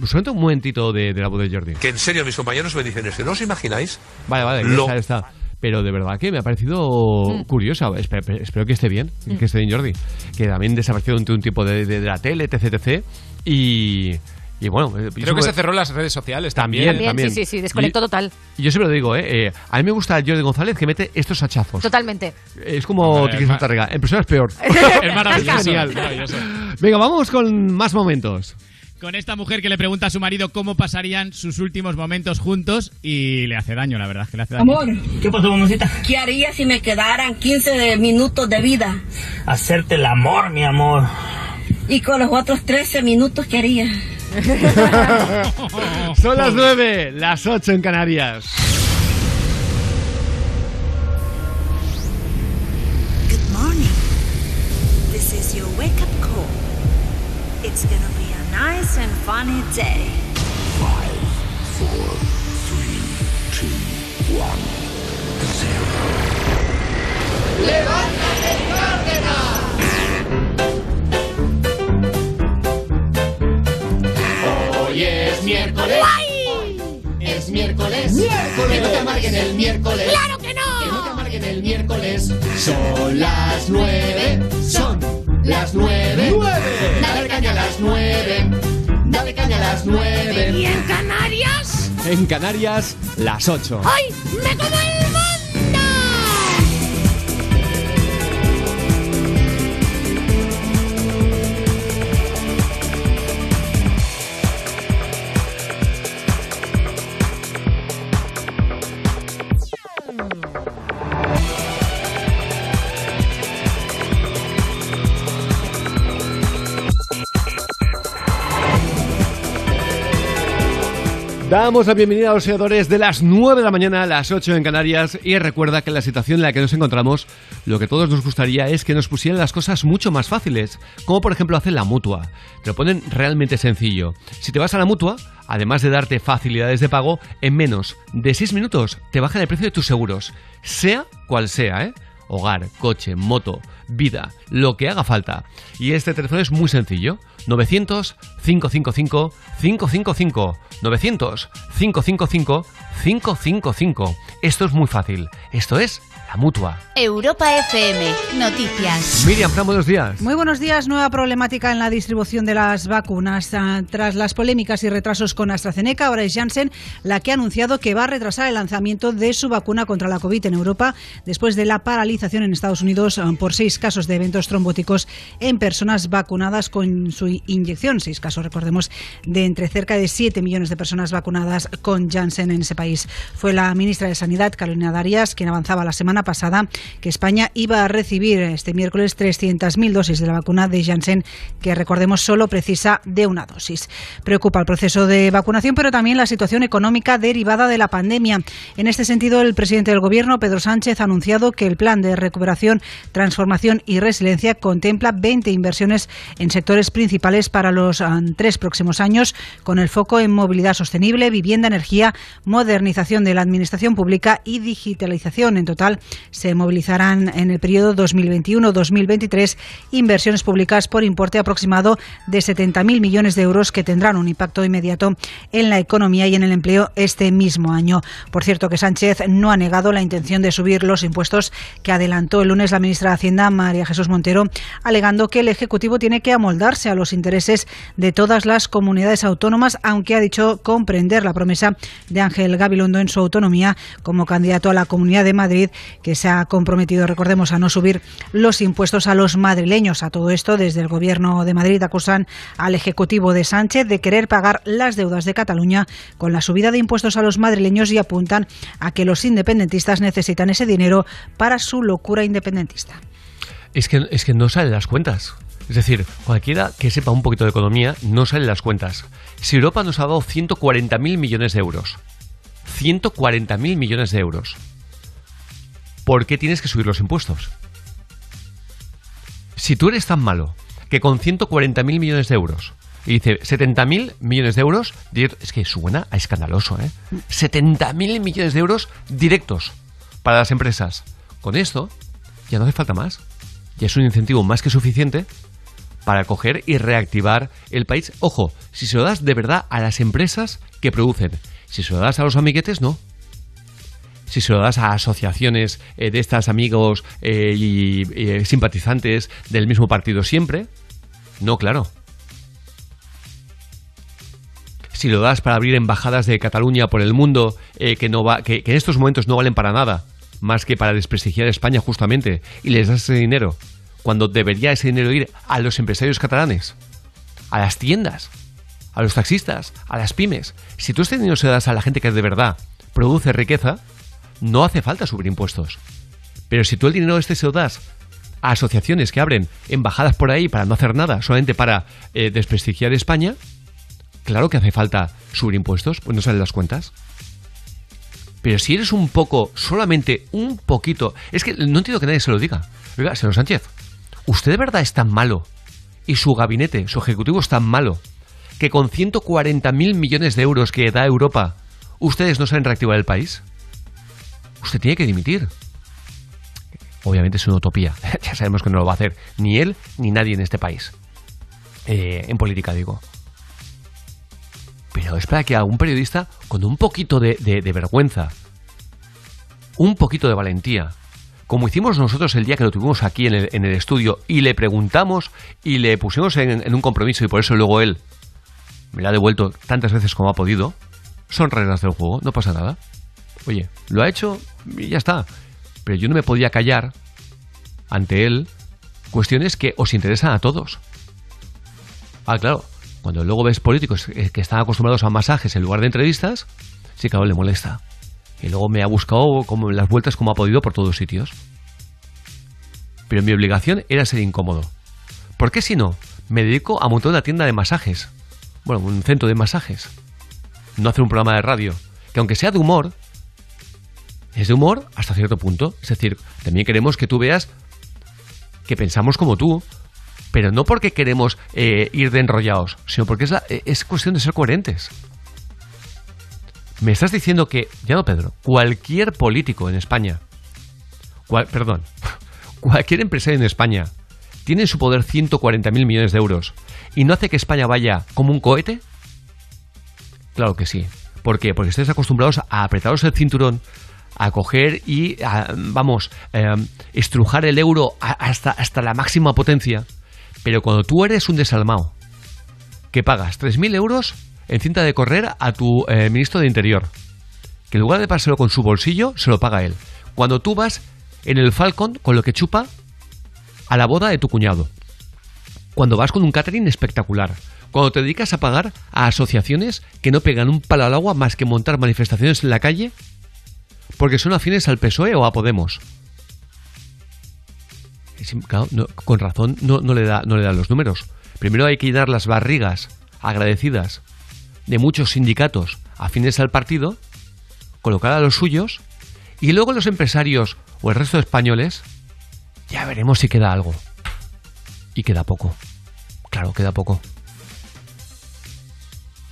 Suelta un momentito de, de la voz de Jordi. Que en serio, mis compañeros me dicen, es que no os imagináis Vale, vale, Lo- ya está. Pero de verdad que me ha parecido Mm. curiosa. Espero, espero que esté bien, que esté bien Jordi. Que también desapareció durante un tiempo de, de- de la tele, etc, etc. Y, y bueno... eh, Creo que siempre- se cerró las redes sociales También, también. También, sí, sí, sí, desconectó total. Y yo siempre lo digo, ¿eh? Eh, A mí me gusta Jordi González que mete estos hachazos. Totalmente. Es como Hombre, Tiki es Tarrega. En persona es peor. Es maravilloso. Genial. maravilloso. Venga, vamos con más momentos. Con esta mujer que le pregunta a su marido cómo pasarían sus últimos momentos juntos y le hace daño, la verdad, que le hace daño. amor, ¿Qué pasó, mamacita? ¿qué haría si me quedaran 15 de- minutos de vida? Hacerte el amor, mi amor. Y con los otros 13 minutos, ¿qué haría? Son las nueve, las ocho en Canarias. Good morning. This is your wake up call. It's gonna be a nice and funny day. Hoy es miércoles. Es miércoles. Que no te amarguen el miércoles. ¡Claro que no! Que no te amarguen el miércoles. Son las nueve. Son las nueve. Dale caña a las nueve. Dale caña a las nueve. ¿Y en Canarias? En Canarias, las ocho. ¡Ay! ¡Me como el Damos la bienvenida a los seguidores de las 9 de la mañana a las 8 en Canarias y recuerda que en la situación en la que nos encontramos, lo que todos nos gustaría es que nos pusieran las cosas mucho más fáciles, como por ejemplo hacer la mutua. Te lo ponen realmente sencillo. Si te vas a la mutua, además de darte facilidades de pago, en menos de 6 minutos te bajan el precio de tus seguros, sea cual sea, ¿eh? Hogar, coche, moto, vida, lo que haga falta. Y este teléfono es muy sencillo. 900 555 555 900 555 555 Esto es muy fácil. Esto es la mutua. Europa FM, noticias. Miriam, Fran, buenos días. Muy buenos días. Nueva problemática en la distribución de las vacunas. Ah, Tras las polémicas y retrasos con AstraZeneca, ahora es Janssen la que ha anunciado que va a retrasar el lanzamiento de su vacuna contra la COVID en Europa después de la paralización en Estados Unidos ah, por seis casos de eventos trombóticos en personas vacunadas con su inyección. Seis casos, recordemos, de entre cerca de 7 millones de personas vacunadas con Janssen en ese país. Fue la ministra de Sanidad, Carolina Darias, quien avanzaba la semana pasada que España iba a recibir este miércoles 300.000 dosis de la vacuna de Janssen, que recordemos solo precisa de una dosis. Preocupa el proceso de vacunación, pero también la situación económica derivada de la pandemia. En este sentido, el presidente del Gobierno, Pedro Sánchez, ha anunciado que el plan de recuperación, transformación y resiliencia contempla 20 inversiones en sectores principales para los ah, tres próximos años, con el foco en movilidad sostenible, vivienda, energía, modernización de la administración pública y digitalización. En total, se movilizarán en el periodo 2021-2023 inversiones públicas por importe aproximado de 70.000 millones de euros que tendrán un impacto inmediato en la economía y en el empleo este mismo año. Por cierto, que Sánchez no ha negado la intención de subir los impuestos que adelantó el lunes la ministra de Hacienda, María Jesús Montero, alegando que el Ejecutivo tiene que amoldarse a los intereses de todas las comunidades autónomas, aunque ha dicho comprender la promesa de Ángel Gabilondo en su autonomía como candidato a la Comunidad de Madrid, que se ha comprometido, recordemos, a no subir los impuestos a los madrileños. A todo esto, desde el Gobierno de Madrid acusan al Ejecutivo de Sánchez de querer pagar las deudas de Cataluña con la subida de impuestos a los madrileños y apuntan a que los independentistas necesitan ese dinero para su locura independentista. Es que, es que no salen las cuentas. Es decir, cualquiera que sepa un poquito de economía no salen las cuentas. Si Europa nos ha dado 140.000 millones de euros, 140.000 millones de euros, ¿por qué tienes que subir los impuestos? Si tú eres tan malo que con 140.000 millones de euros y dice 70.000 millones de euros, es que suena a escandaloso, ¿eh? 70.000 millones de euros directos para las empresas. Con esto ya no hace falta más. Ya es un incentivo más que suficiente para coger y reactivar el país. Ojo, si se lo das de verdad a las empresas que producen. Si se lo das a los amiguetes, no. Si se lo das a asociaciones eh, de estas amigos eh, y eh, simpatizantes del mismo partido siempre, no, claro. Si lo das para abrir embajadas de Cataluña por el mundo que, no va, que, en estos momentos no valen para nada, más que para desprestigiar a España justamente, y les das ese dinero, cuando debería ese dinero ir a los empresarios catalanes, a las tiendas, a los taxistas, a las pymes. Si tú este dinero se das a la gente que de verdad produce riqueza, no hace falta subir impuestos. Pero si tú el dinero este se lo das a asociaciones que abren embajadas por ahí para no hacer nada, solamente para eh, desprestigiar España, claro que hace falta subir impuestos, pues no salen las cuentas. Pero si eres un poco, solamente un poquito, es que no entiendo que nadie se lo diga. Oiga, señor Sánchez, ¿usted de verdad es tan malo y su gabinete, su ejecutivo es tan malo que con 140.000 millones de euros que da Europa, ustedes no saben reactivar el país? Usted tiene que dimitir. Obviamente es una utopía. ya sabemos que no lo va a hacer ni él ni nadie en este país. Eh, en política, digo. Pero es para que algún periodista, con un poquito de, vergüenza, un poquito de valentía, como hicimos nosotros el día que lo tuvimos aquí en el, estudio y le preguntamos y le pusimos en, en un compromiso y por eso luego él me lo ha devuelto tantas veces como ha podido, son reglas del juego, no pasa nada. Oye, lo ha hecho y ya está. Pero yo no me podía callar ante él cuestiones que os interesan a todos. Ah, claro, cuando luego ves políticos que están acostumbrados a masajes en lugar de entrevistas, sí, claro, le molesta. Y luego me ha buscado como las vueltas como ha podido por todos sitios. Pero mi obligación era ser incómodo. ¿Por qué si no? Me dedico a montar una tienda de masajes. Bueno, un centro de masajes. no hacer un programa de radio. Que aunque sea de humor, es de humor hasta cierto punto. Es decir, también queremos que tú veas que pensamos como tú, pero no porque queremos eh, ir de enrollados, sino porque es, la- eh, es cuestión de ser coherentes. Me estás diciendo que, ya no Pedro, cualquier político en España, cual- perdón, cualquier empresario en España tiene en su poder 140.000 millones de euros y no hace que España vaya como un cohete? Claro que sí. ¿Por qué? Porque estáis acostumbrados a apretaros el cinturón, a coger y, a, vamos, eh, estrujar el euro hasta, hasta la máxima potencia. Pero cuando tú eres un desalmado, que pagas 3.000 euros en cinta de correr a tu eh, ministro de Interior, que en lugar de pasárselo con su bolsillo, se lo paga él. Cuando tú vas en el Falcon con lo que chupa a la boda de tu cuñado. Cuando vas con un catering espectacular. Cuando te dedicas a pagar a asociaciones que no pegan un palo al agua más que montar manifestaciones en la calle porque son afines al PSOE o a Podemos. Con razón no, no le da, no le dan los números. Primero hay que llenar las barrigas agradecidas de muchos sindicatos afines al partido, colocar a los suyos, y luego los empresarios o el resto de españoles, ya veremos si queda algo. Y queda poco. Claro, queda poco.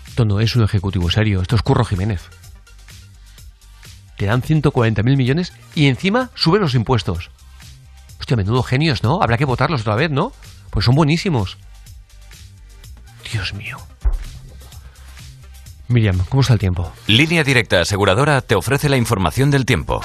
Esto no es un ejecutivo serio, esto es Curro Jiménez. Te dan 140.000 millones y encima suben los impuestos. Hostia, menudo genios, ¿no? Habrá que votarlos otra vez, ¿no? Pues son buenísimos. Dios mío. Miriam, ¿cómo está el tiempo? Línea Directa Aseguradora te ofrece la información del tiempo.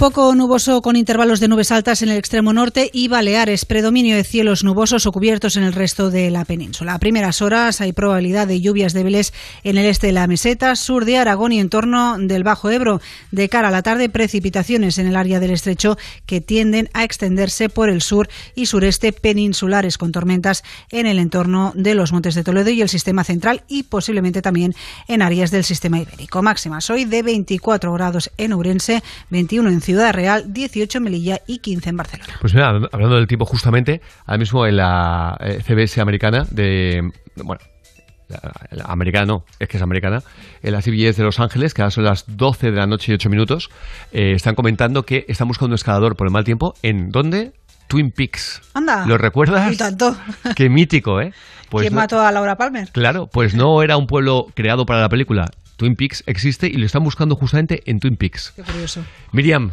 Poco nuboso con intervalos de nubes altas en el extremo norte y Baleares. Predominio de cielos nubosos o cubiertos en el resto de la península. A primeras horas hay probabilidad de lluvias débiles en el este de la meseta, sur de Aragón y en torno del Bajo Ebro. De cara a la tarde, precipitaciones en el área del estrecho que tienden a extenderse por el sur y sureste peninsulares con tormentas en el entorno de los Montes de Toledo y el sistema central y posiblemente también en áreas del sistema ibérico. Máximas hoy de 24 grados en Ourense, 21 en Ciudad Real, 18 en Melilla y 15 en Barcelona. Pues mira, hablando del tiempo justamente, ahora mismo en la eh, CBS americana de... Bueno, la, la americana no, es que es americana, en la CBS de Los Ángeles, que ahora son las 12 de la noche y 8 minutos, eh, están comentando que están buscando un escalador por el mal tiempo. ¿En dónde? Twin Peaks. Anda. ¿Lo recuerdas? Tanto. Qué mítico, ¿eh? Pues ¿Quién no- mató a Laura Palmer? Claro, pues no era un pueblo creado para la película. Twin Peaks existe y lo están buscando justamente en Twin Peaks. Qué curioso. Miriam,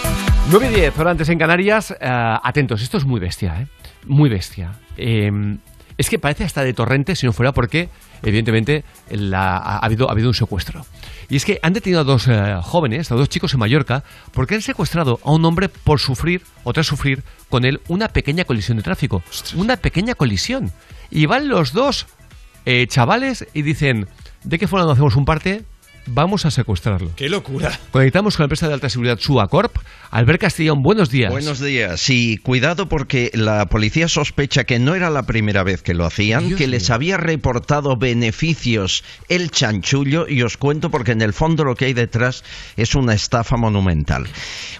9 y 10, hora antes en Canarias. Eh, atentos, esto es muy bestia, ¿eh? Muy bestia. Eh, es que parece hasta de torrente si no fuera porque, evidentemente, la- ha, habido, ha habido un secuestro. Y es que han detenido a dos eh, jóvenes, a dos chicos en Mallorca, porque han secuestrado a un hombre por sufrir, o tras sufrir, con él una pequeña colisión de tráfico. Una pequeña colisión. Y van los dos eh, chavales y dicen, ¿de qué forma no hacemos un parte? Vamos a secuestrarlo. ¡Qué locura! Conectamos con la empresa de alta seguridad Suacorp. Albert Castellón, buenos días. Buenos días. Sí, cuidado porque la policía sospecha que no era la primera vez que lo hacían, Dios que les había reportado beneficios el chanchullo y os cuento porque en el fondo lo que hay detrás es una estafa monumental.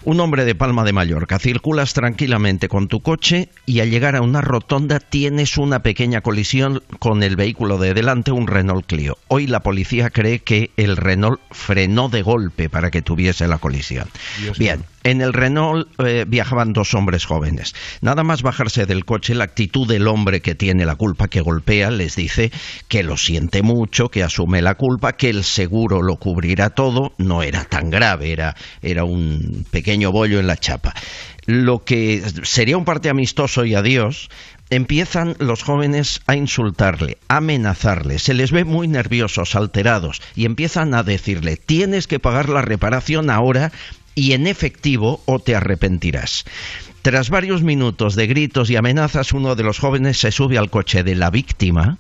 Un hombre de Palma de Mallorca, circulas tranquilamente con tu coche y al llegar a una rotonda tienes una pequeña colisión con el vehículo de delante, un Renault Clio. Hoy la policía cree que el Renault frenó de golpe para que tuviese la colisión. Dios Bien, en el Renault eh, viajaban dos hombres jóvenes. Nada más bajarse del coche, la actitud del hombre que tiene la culpa, que golpea, les dice que lo siente mucho, que asume la culpa, que el seguro lo cubrirá todo. No era tan grave, era, era un pequeño bollo en la chapa. Lo que sería un parte amistoso y adiós, empiezan los jóvenes a insultarle, a amenazarle, se les ve muy nerviosos, alterados, y empiezan a decirle, tienes que pagar la reparación ahora y en efectivo o te arrepentirás. Tras varios minutos de gritos y amenazas, uno de los jóvenes se sube al coche de la víctima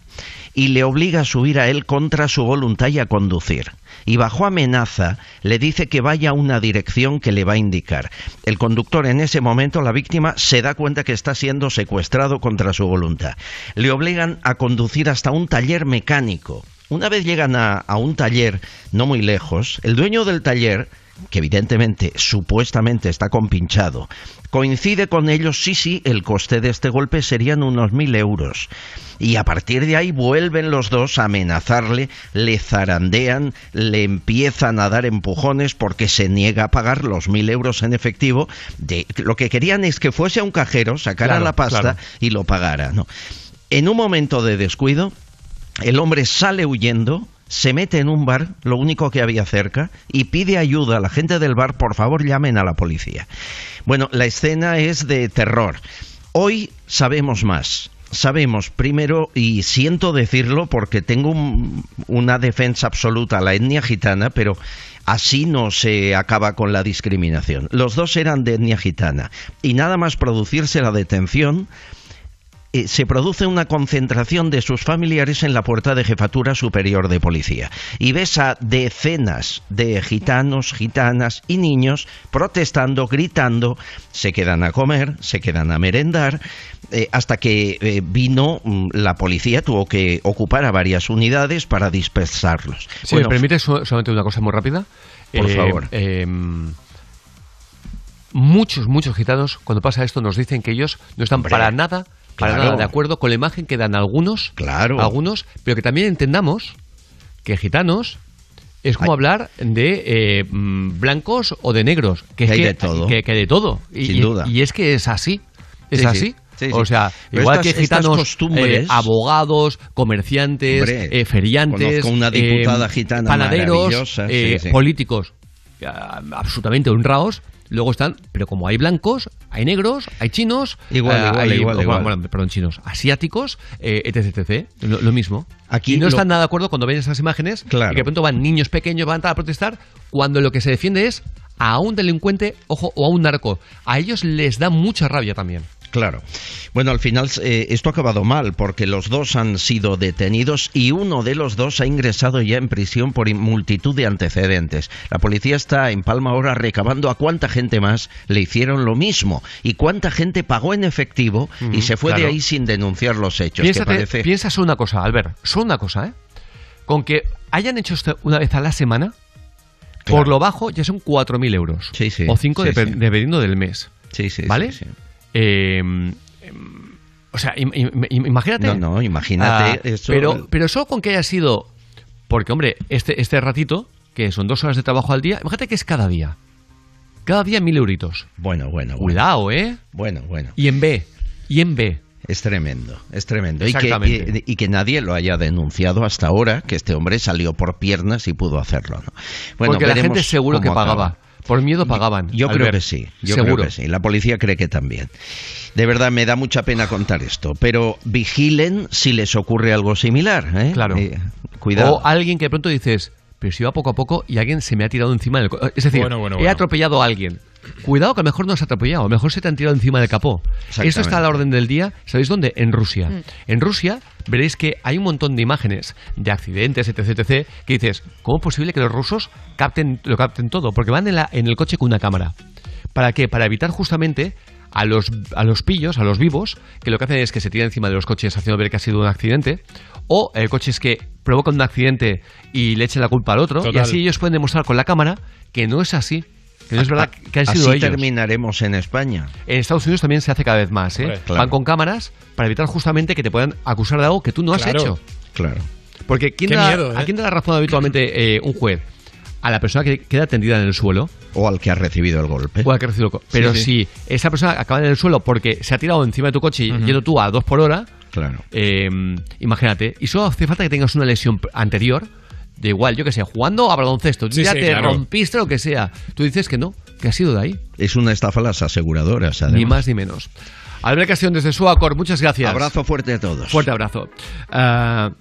y le obliga a subir a él contra su voluntad y a conducir. Y bajo amenaza le dice que vaya a una dirección que le va a indicar. El conductor en ese momento, la víctima, se da cuenta que está siendo secuestrado contra su voluntad. Le obligan a conducir hasta un taller mecánico. Una vez llegan a, a un taller no muy lejos, el dueño del taller que evidentemente supuestamente está compinchado, coincide con ellos, sí, sí, el coste de este golpe serían unos mil euros. Y a partir de ahí vuelven los dos a amenazarle, le zarandean, le empiezan a dar empujones porque se niega a pagar los mil euros en efectivo. De, lo que querían es que fuese a un cajero, sacara Claro, la pasta claro. y lo pagara. ¿no? En un momento de descuido, el hombre sale huyendo, se mete en un bar, lo único que había cerca, y pide ayuda a la gente del bar, por favor llamen a la policía. Bueno, la escena es de terror. Hoy sabemos más. Sabemos primero, y siento decirlo porque tengo un- una defensa absoluta a la etnia gitana, pero así no se acaba con la discriminación. Los dos eran de etnia gitana y nada más producirse la detención, eh, se produce una concentración de sus familiares en la puerta de jefatura superior de policía. Y ves a decenas de gitanos, gitanas y niños protestando, gritando, se quedan a comer, se quedan a merendar, eh, hasta que eh, vino mm, la policía, tuvo que ocupar a varias unidades para dispersarlos. Si Bueno, me permites so- solamente una cosa muy rápida. Por favor. eh, muchos, muchos gitanos, cuando pasa esto, nos dicen que ellos no están Hombre, para nada, para claro. nada de acuerdo con la imagen que dan algunos, Claro. algunos, pero que también entendamos que gitanos es como hablar de eh, mm, blancos o de negros, que, es hay que, de todo. que, que de todo. Y, Sin duda. y es que es así. Es Sí, sí. así. Sí, sí. O sea, Pero igual estas- que gitanos, eh, abogados, comerciantes, Hombre, eh, feriantes, una diputada gitana panaderos, sí, eh, políticos, absolutamente honrados. Luego están, pero como hay blancos, hay negros, hay chinos, Igual, igual, hay- igual, bueno, igual. bueno, perdón, chinos, asiáticos, eh, etc, etc. Lo, lo mismo. Aquí y no lo- están nada de acuerdo cuando ven esas imágenes Claro. y que de pronto van niños pequeños, van a protestar, cuando lo que se defiende es a un delincuente, ojo, o a un narco. A ellos les da mucha rabia también. Claro. Bueno, al final eh, esto ha acabado mal porque los dos han sido detenidos y uno de los dos ha ingresado ya en prisión por multitud de antecedentes. La policía está en Palma ahora recabando a cuánta gente más le hicieron lo mismo y cuánta gente pagó en efectivo y se fue de ahí sin denunciar los hechos. que Piénsate- parece... Piensa solo una cosa, Albert, solo una cosa, ¿eh? Con que hayan hecho esto una vez a la semana, por lo bajo ya son 4.000 euros. Sí, sí, o 5 sí, depe- sí. dependiendo del mes. Sí, sí, ¿Vale? Eh, o sea, im- im- im- imagínate. No, no, imagínate Ah, eso- Pero, pero solo con que haya sido. Porque, hombre, este, este ratito, que son dos horas de trabajo al día, imagínate que es cada día. Cada día mil euritos. Bueno, bueno, bueno. Cuidado, ¿eh? Bueno, bueno. Y en B. Y en B. Es tremendo, es tremendo. Y que, y- y que nadie lo haya denunciado hasta ahora, que este hombre salió por piernas y pudo hacerlo. ¿no? Bueno, Porque la gente seguro que acaba. Por miedo pagaban. Yo creo que sí, yo seguro. creo que sí. La policía cree que también. De verdad, me da mucha pena contar esto, pero vigilen si les ocurre algo similar. ¿eh? Claro. Eh, cuidado. O alguien que de pronto dices, pero si va poco a poco y alguien se me ha tirado encima del... co-". Es decir, Bueno, bueno, he bueno. atropellado a alguien. Cuidado que a lo mejor no has atropellado, a lo mejor se te han tirado encima del capó. Esto está a la orden del día, ¿sabéis dónde? En Rusia. Mm. En Rusia veréis que hay un montón de imágenes de accidentes, etc, etc, que dices, ¿cómo es posible que los rusos capten, lo capten todo? Porque van en, la- en el coche con una cámara. ¿Para qué? Para evitar justamente a los, a los pillos, a los vivos, que lo que hacen es que se tiran encima de los coches haciendo ver que ha sido un accidente, o el coche es que provocan un accidente y le echen la culpa al otro, y así ellos pueden demostrar con la cámara que no es así, que no es verdad que han sido Así ellos. terminaremos en España. En Estados Unidos también se hace cada vez más, ¿eh? Hombre, claro. Van con cámaras para evitar justamente que te puedan acusar de algo que tú no has Claro. hecho. Claro. Porque ¿quién Qué da, miedo, ¿eh? ¿a quién da la razón habitualmente eh, un juez? A la persona que queda tendida en el suelo. O al que ha recibido el golpe. O al que ha recibido el co- Pero Sí, sí. si esa persona acaba en el suelo porque se ha tirado encima de tu coche y yendo tú a dos por hora, Claro. eh, imagínate. Y solo hace falta que tengas una lesión anterior, de igual, yo que sé, jugando a baloncesto. Sí, ya sí, te claro. rompiste lo que sea. Tú dices que no, que ha sido de ahí. Es una estafa a las aseguradoras, además. Ni más ni menos. Albert Castellón desde Suacor, muchas gracias. Abrazo fuerte a todos. Fuerte abrazo. Ah,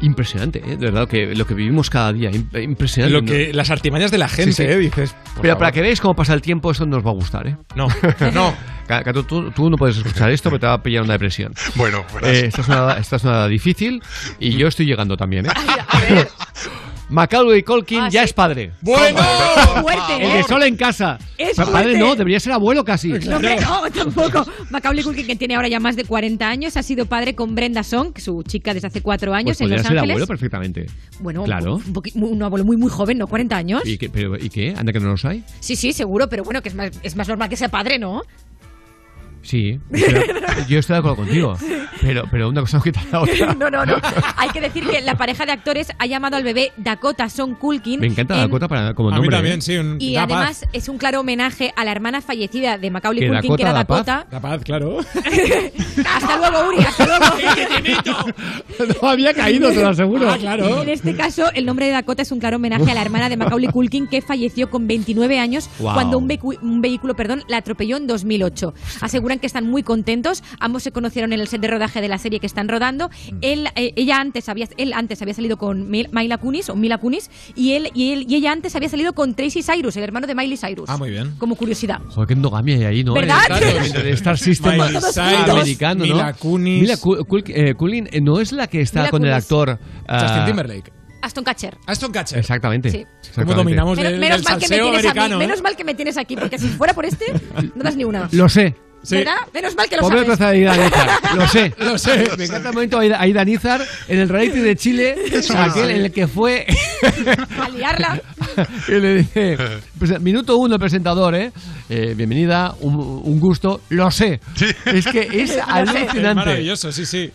impresionante, ¿eh? de verdad, que lo que vivimos cada día, im- impresionante. Lo que, las artimañas de la gente, Sí, sí. ¿eh? Dices. Pero favor. para que veáis cómo pasa el tiempo, esto nos va a gustar, ¿eh? No, no. Ca- Cato, tú, tú no puedes escuchar esto, pero te va a pillar una depresión. Bueno, verás. Eh, esta, es una, esta es una edad difícil y yo estoy llegando también, ¿eh? Macaulay Colkin Ah, ya sí. es padre. ¡Bueno! Fuerte, El de ¿eh? Sol en casa. Es Pa- padre fuerte. no, debería ser abuelo casi. No, hombre, no, tampoco. Macaulay Culkin, que tiene ahora ya más de 40 años, ha sido padre con Brenda Song, su chica desde hace cuatro años Pues en podría Los ser Ángeles. abuelo perfectamente. Bueno, claro. un, un abuelo muy, muy joven, ¿no? 40 años. ¿Y qué, pero, ¿Y qué? ¿Anda que no los hay? Sí, sí, seguro, pero bueno, que es más, es más normal que sea padre, ¿no? Sí. pero- yo estoy de acuerdo contigo. Pero, pero una cosa no quita la otra. no, no, no. Hay que decir que la pareja de actores ha llamado al bebé Dakota Son Culkin. Me encanta en- Dakota para, como A mí nombre. también, ¿eh? sí. Un, Y da además paz. es un claro homenaje a la hermana fallecida de Macaulay ¿Que Culkin, que Dakota era da paz? Dakota. Da paz, claro. Hasta luego, Uri, hasta luego. no había caído, te lo aseguro. Ah, claro. En este caso, el nombre de Dakota es un claro homenaje a la hermana de Macaulay Culkin que falleció con 29 años Wow. cuando un, un vehículo perdón, la atropelló en 2008. Aseguran que están muy contentos. Ambos se conocieron en el set de rodaje de la serie que están rodando. Mm. Él, eh, ella antes había, él antes había salido con Mil- Mila Kunis o Mila Kunis y él, y él y ella antes había salido con Tracy Cyrus, el hermano de Miley Cyrus. Ah, muy bien. Como curiosidad. Joder, qué endogamia hay ahí, ¿no? ¿Verdad? El, el Star System Cyrus, americano, ¿no? Mila Kunis. Mila Kul- eh, Kulin, eh, no es la que está Mila con el actor. ah, Justin Timberlake. Aston Catcher. Aston Catcher. Exactamente. Sí. ¿Cómo exactamente. dominamos Menos, del, menos del mal que me tienes a mí, americano? ¿eh? menos mal que me tienes aquí, porque si fuera por este, no das ni una. Lo sé. Sí. ¿Verdad? Menos mal que lo Pobre sabes. troza de Aida Nízar. Lo sé. Lo sé. Me encanta el momento de Aida Nízar en el reality de Chile, aquel en el que fue A liarla. y le dice, pues, minuto uno el presentador, ¿eh? Eh, bienvenida, un, un gusto, lo sé. Es que es Es alucinante. maravilloso, sí, sí.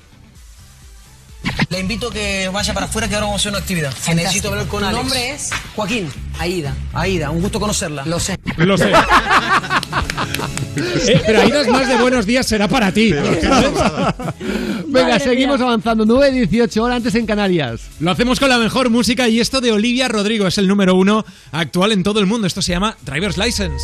Le invito a que vaya para afuera que ahora vamos a hacer una actividad. Que necesito hablar con ¿Tu Alex. nombre es? Joaquín. Aida. Aida, un gusto conocerla. Lo sé. Lo sé. Eh, pero Aida es más de buenos días, será para ti. Venga, Madre seguimos mía. avanzando. 9.18 horas antes en Canarias. Lo hacemos con la mejor música y esto de Olivia Rodrigo es el número uno actual en todo el mundo. Esto se llama Driver's License.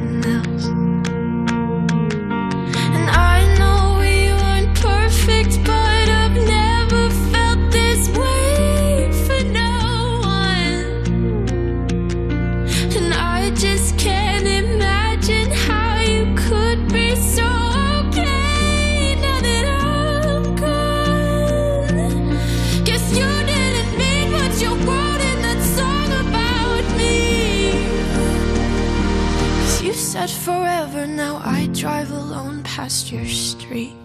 said forever, now I drive alone past your street.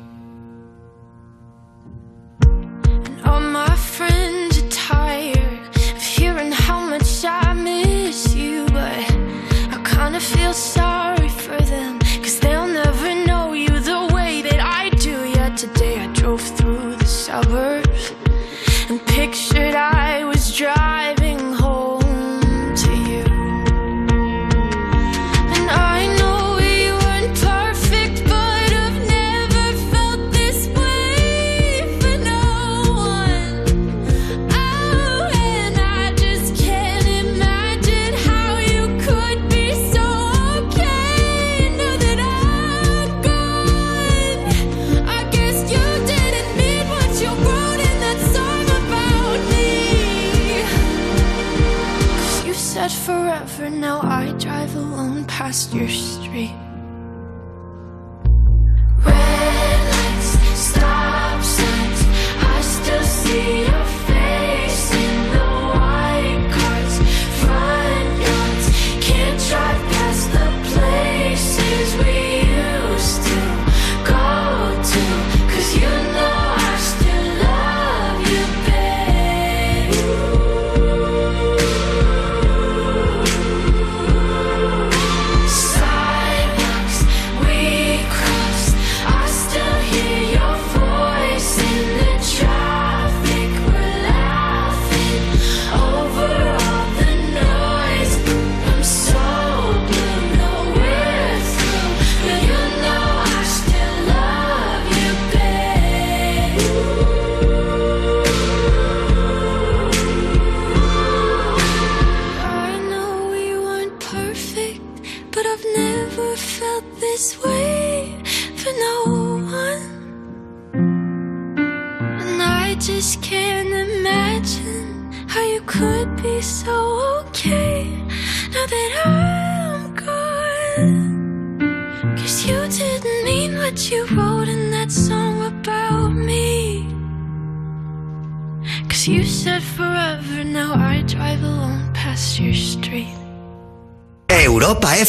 And all my friends are tired of hearing how much I miss you, but I kinda feel sorry past your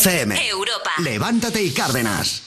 FM. Europa. Levántate y Cárdenas.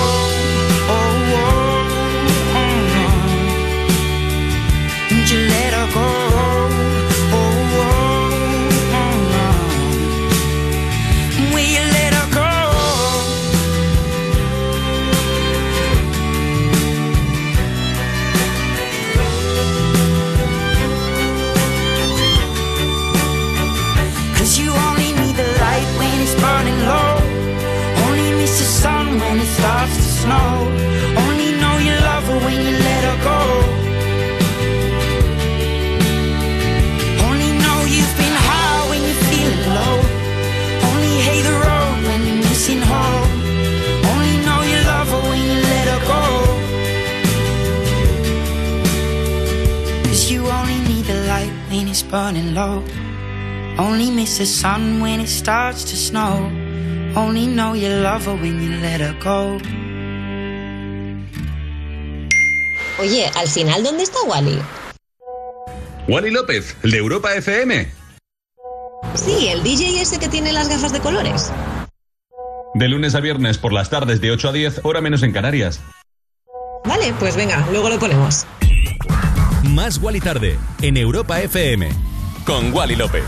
Burning low. Only miss the sun when it starts to snow. Only know you love her when you let her go. Oye, al final, ¿dónde está Wally? Wally López, el de Europa FM. Sí, el DJ ese que tiene las gafas de colores. De lunes a viernes por las tardes de 8 a 10, hora menos en Canarias. Vale, pues venga, luego lo ponemos. Más Wally tarde en Europa FM con Wally López.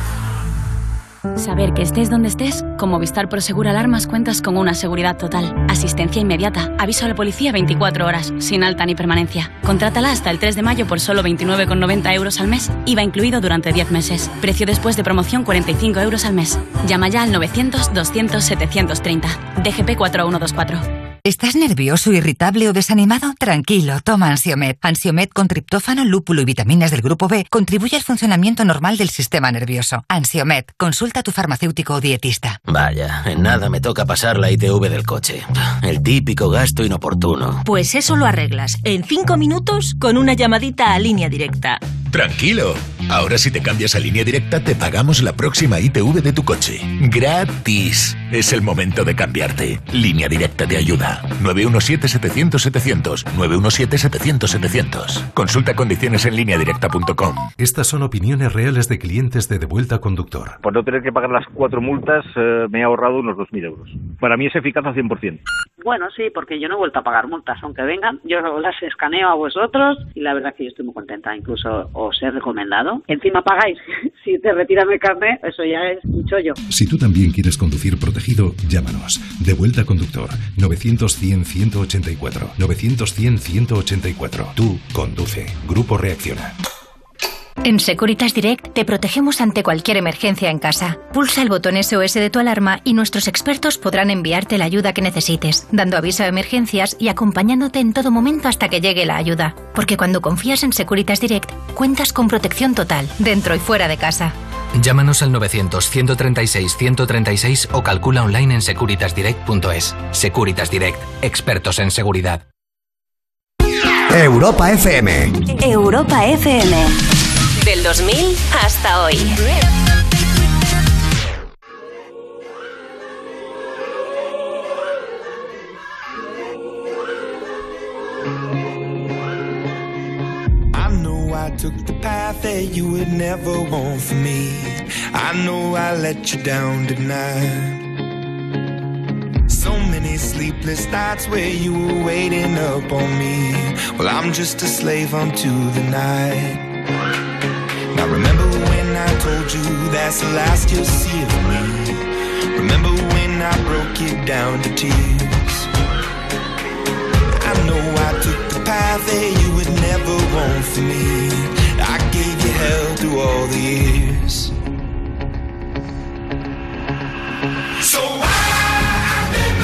Saber que estés donde estés, con Movistar Prosegur Alarmas cuentas con una seguridad total, asistencia inmediata, aviso a la policía 24 horas, sin alta ni permanencia. Contrátala hasta el 3 de mayo por solo 29,90 euros al mes, IVA incluido durante 10 meses. Precio después de promoción 45 euros al mes. Llama ya al 900 200 730. DGP 4124. ¿Estás nervioso, irritable o desanimado? Tranquilo, toma Ansiomed. Ansiomed con triptófano, lúpulo y vitaminas del grupo B contribuye al funcionamiento normal del sistema nervioso. Ansiomed, consulta a tu farmacéutico o dietista. Vaya, en nada me toca pasar la ITV del coche. El típico gasto inoportuno. Pues eso lo arreglas en cinco minutos con una llamadita a línea directa. Tranquilo. Ahora si te cambias a línea directa te pagamos la próxima ITV de tu coche. Gratis. Es el momento de cambiarte. Línea directa te ayuda. 917-700-700. 917-700-700. Consulta condiciones en lineadirecta.com. Estas son opiniones reales de clientes de Devuelta Conductor. Por no tener que pagar las cuatro multas, eh, me he ahorrado unos 2.000 euros. Para mí es eficaz al 100%. Bueno, sí, porque yo no he vuelto a pagar multas, aunque vengan, yo las escaneo a vosotros y la verdad que yo estoy muy contenta, incluso os he recomendado. Encima pagáis, si te retiran el carnet, eso ya es un chollo. Si tú también quieres conducir protegido, llámanos. Devuelta Conductor. 900-100-184. 900-100-184. Tú conduce. Grupo Reacciona. En Securitas Direct te protegemos ante cualquier emergencia en casa. Pulsa el botón SOS de tu alarma y nuestros expertos podrán enviarte la ayuda que necesites, dando aviso a emergencias y acompañándote en todo momento hasta que llegue la ayuda. Porque cuando confías en Securitas Direct, cuentas con protección total, dentro y fuera de casa. Llámanos al 900-136-136 o calcula online en securitasdirect.es. Securitas Direct, expertos en seguridad. Europa FM. Europa FM. Del 2000 hasta hoy. I know I took the path that you would never want for me. I know I let you down tonight. So many sleepless nights where you were waiting up on me. Well, I'm just a slave unto the night. Now remember when I told you that's the last you'll see of me. Remember when I broke you down to tears. I know I took the path that you would never want for me. I gave you hell through all the years. So I live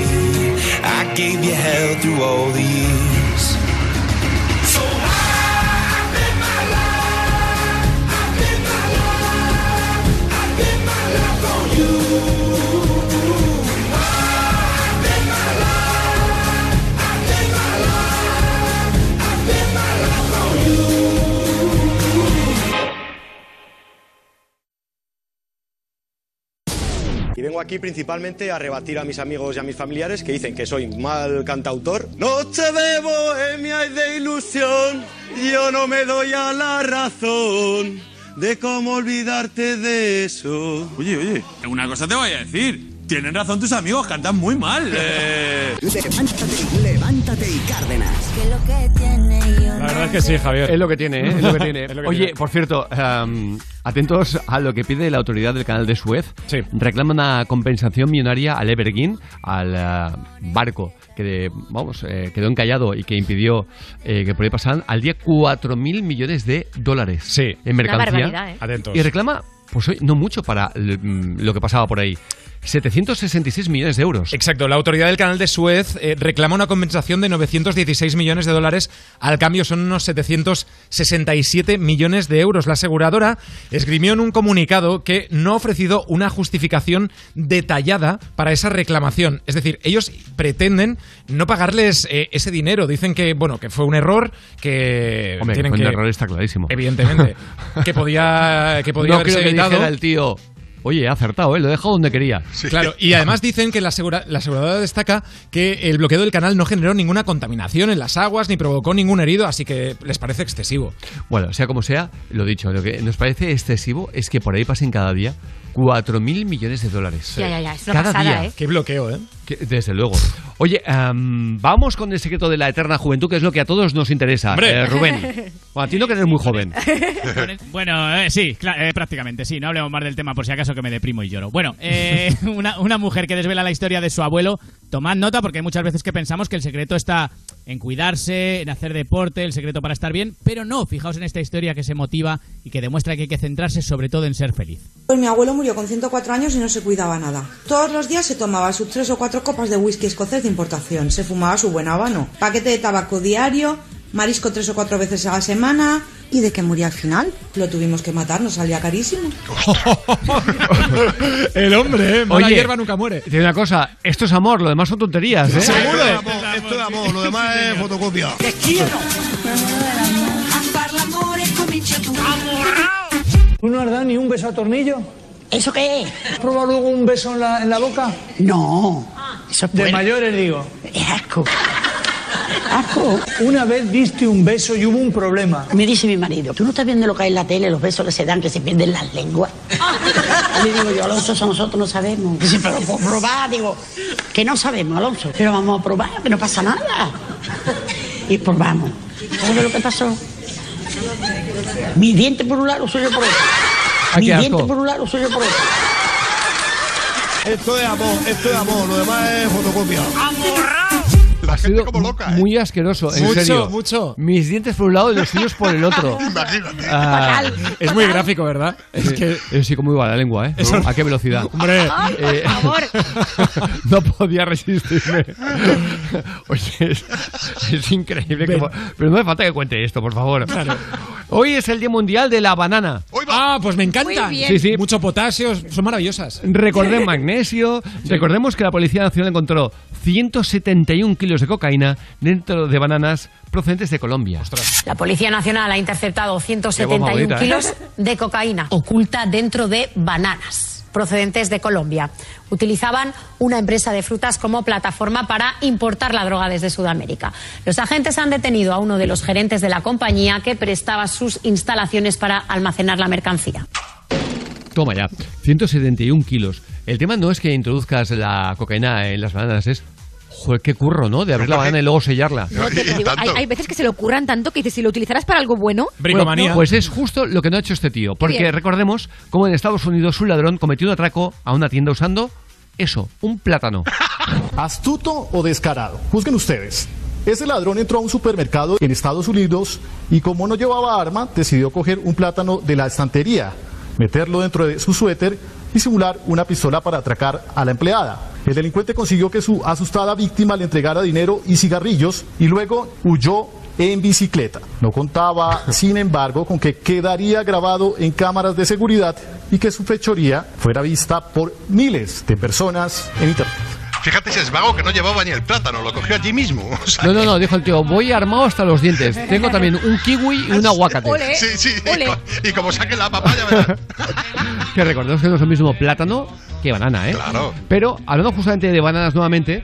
Gave you hell through all the years. Y vengo aquí principalmente a rebatir a mis amigos y a mis familiares que dicen que soy mal cantautor. Noche de bohemia y de ilusión, yo no me doy a la razón de cómo olvidarte de eso. Oye, oye, una cosa te voy a decir. Tienen razón tus amigos, cantan muy mal. eh. Levántate, levántate y Cárdenas. La verdad es que sí, Javier. Es lo que tiene, ¿eh? Es lo que tiene. Es lo que Oye, tiene. por cierto, am, atentos a lo que pide la autoridad del canal de Suez. Reclama una compensación millonaria al Evergreen, al ah, barco que, de- vamos, eh, quedó encallado y que impidió eh, que por ahí pasaran al día 4.000 millones de dólares Sí. en mercancía. barbaridad, ¿eh? Atentos. Y reclama, pues hoy, no mucho para mm, lo que pasaba por ahí. 766 millones de euros. Exacto, la autoridad del canal de Suez eh, reclama una compensación de 916 millones de dólares. Al cambio son unos 767 millones de euros. La aseguradora esgrimió en un comunicado que no ha ofrecido una justificación detallada para esa reclamación. Es decir, ellos pretenden no pagarles eh, ese dinero. Dicen que, bueno, que fue un error, que Hombre, tienen que fue que... un error está clarísimo. Evidentemente. que podía, que podía no haberse creo que evitado. el tío, Oye, he acertado, ¿eh? Lo he dejado donde quería. Claro, y además dicen que la, asegura- la aseguradora destaca que el bloqueo del canal no generó ninguna contaminación en las aguas ni provocó ningún herido, así que les parece excesivo. Bueno, sea como sea, lo dicho, lo que nos parece excesivo es que por ahí pasen cada día 4.000 millones de dólares. Ya, ya, ya, es una cada pasada, día. ¿eh? Qué bloqueo, ¿eh? Que- desde luego. Oye, am, vamos con el secreto de la eterna juventud, que es lo que a todos nos interesa. Eh, Rubén. Bueno, a ti no que eres muy joven. Bueno, eh, sí, eh, prácticamente, sí. No hablemos más del tema por si acaso que me deprimo y lloro. Bueno, eh, una, una mujer que desvela la historia de su abuelo, tomad nota porque hay muchas veces que pensamos que el secreto está en cuidarse, en hacer deporte, el secreto para estar bien, pero no, fijaos en esta historia que se motiva y que demuestra que hay que centrarse sobre todo en ser feliz. Pues mi abuelo murió con 104 años y no se cuidaba nada. Todos los días se tomaba sus tres o cuatro copas de whisky escocés de importación, se fumaba su buen habano, paquete de tabaco diario, marisco tres o cuatro veces a la semana. ¿Y de qué murió al final? Lo tuvimos que matar, nos salía carísimo. El hombre, ¿eh? Mala Oye, hierba nunca muere. Digo una cosa, esto es amor, lo demás son tonterías, ¿eh? Esto es amor, esto es amor, lo demás es fotocopia. Te quiero. ¿Tú no has dado ni un beso a tornillo? ¿Eso qué es? ¿Has probado luego un beso en la, en la boca? No. Eso es De mayores, digo. Es asco. Asco. Una vez diste un beso y hubo un problema. Me dice mi marido, ¿tú no estás viendo lo que hay en la tele, los besos que se dan, que se pierden las lenguas? Y le digo yo, Alonso, eso nosotros no sabemos. Dice, pero por probar, digo, que no sabemos, Alonso. Pero vamos a probar, que no pasa nada. Y probamos. ¿Sabes lo que pasó? Mi diente por un lado, suyo por otro. Ay, Mi diente asco. por un lado, suyo por otro. Esto es amor, esto es amor, lo demás es fotocopia. Ha sido muy asqueroso, en Mucho, serio. mucho. Mis dientes por un lado y los suyos por el otro. Imagínate. Ah, Es muy gráfico, ¿verdad? Es que es sí, como iba la lengua, ¿eh? Eso- ¿A qué velocidad? Hombre. Eh, no podía resistirme. Oye, es, es increíble. Pero no me falta que cuente esto, por favor. Hoy es el Día Mundial de la Banana. Ah, pues me encanta. Sí, sí. Mucho potasio, son maravillosas. Recordemos magnesio. Recordemos que la Policía Nacional encontró 171 kilos de cocaína dentro de bananas procedentes de Colombia. La Policía Nacional ha interceptado Qué 171 bomba bonita, ¿eh? kilos de cocaína oculta dentro de bananas procedentes de Colombia. Utilizaban una empresa de frutas como plataforma para importar la droga desde Sudamérica. Los agentes han detenido a uno de los gerentes de la compañía que prestaba sus instalaciones para almacenar la mercancía. Toma ya, 171 kilos. El tema no es que introduzcas la cocaína en las bananas, es... Joder, qué curro, ¿no? De abrir la banana y luego sellarla. No, te- te digo, hay, hay veces que se le ocurran tanto que dices, si lo utilizaras para algo bueno... Bueno, pues es justo lo que no ha hecho este tío. Porque bien. recordemos cómo en Estados Unidos un ladrón cometió un atraco a una tienda usando eso, un plátano. ¿Astuto o descarado? Juzguen ustedes. Ese ladrón entró a un supermercado en Estados Unidos y como no llevaba arma, decidió coger un plátano de la estantería, meterlo dentro de su suéter y simular una pistola para atracar a la empleada. El delincuente consiguió que su asustada víctima le entregara dinero y cigarrillos y luego huyó en bicicleta. No contaba, sin embargo, con que quedaría grabado en cámaras de seguridad y que su fechoría fuera vista por miles de personas en Internet. Fíjate ese es vago que no llevaba ni el plátano, lo cogió allí mismo. O sea, No, no, no, dijo el tío, voy armado hasta los dientes. Tengo también un kiwi y un aguacate. Sí, sí, y co- y, como saque la papaya, verás. Que recordemos que no es lo mismo plátano que banana, ¿eh? Claro. Pero hablando justamente de bananas nuevamente,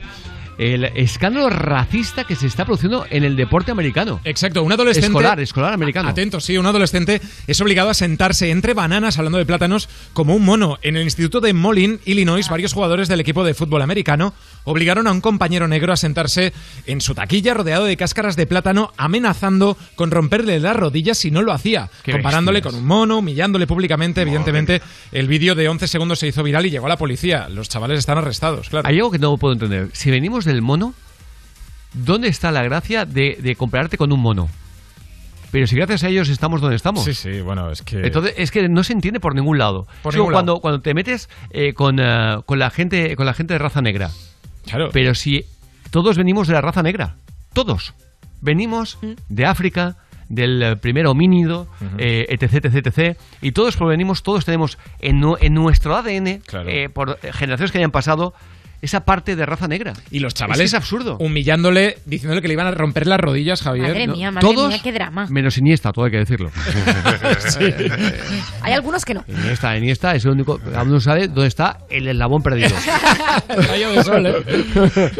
el escándalo racista que se está produciendo en el deporte americano. Exacto, un adolescente. Escolar, escolar americano. Atento, sí, un adolescente es obligado a sentarse entre bananas, hablando de plátanos, como un mono. En el instituto de Moline, Illinois, varios jugadores del equipo de fútbol americano obligaron a un compañero negro a sentarse en su taquilla rodeado de cáscaras de plátano, amenazando con romperle las rodillas si no lo hacía, comparándole bestias. con un mono, humillándole públicamente. Evidentemente, el vídeo de 11 segundos se hizo viral y llegó a la policía. Los chavales están arrestados, claro. Hay algo que no puedo entender. Si venimos del mono, ¿dónde está la gracia de, de compararte con un mono? Pero si gracias a ellos estamos donde estamos. Sí, sí, bueno, es que... Entonces, es que no se entiende por ningún lado. Por Es como ningún cuando, lado. cuando te metes eh, con, eh, con, la gente, con la gente de raza negra. Claro. Pero si todos venimos de la raza negra. Todos. Venimos Mm. de África, del eh, primer homínido, eh, etc, etc, etc. Y todos provenimos, todos tenemos en, en nuestro ADN, Claro. eh, por generaciones que hayan pasado, esa parte de raza negra. Y los Es chavales que es absurdo. humillándole, diciéndole que le iban a romper las rodillas, Javier. Madre ¿no? mía, madre Todos mía, qué drama. menos Iniesta, todo hay que decirlo. Hay algunos que no. Iniesta, Iniesta es el único, aún no sabe dónde está el eslabón perdido. Rayo de sol, ¿eh?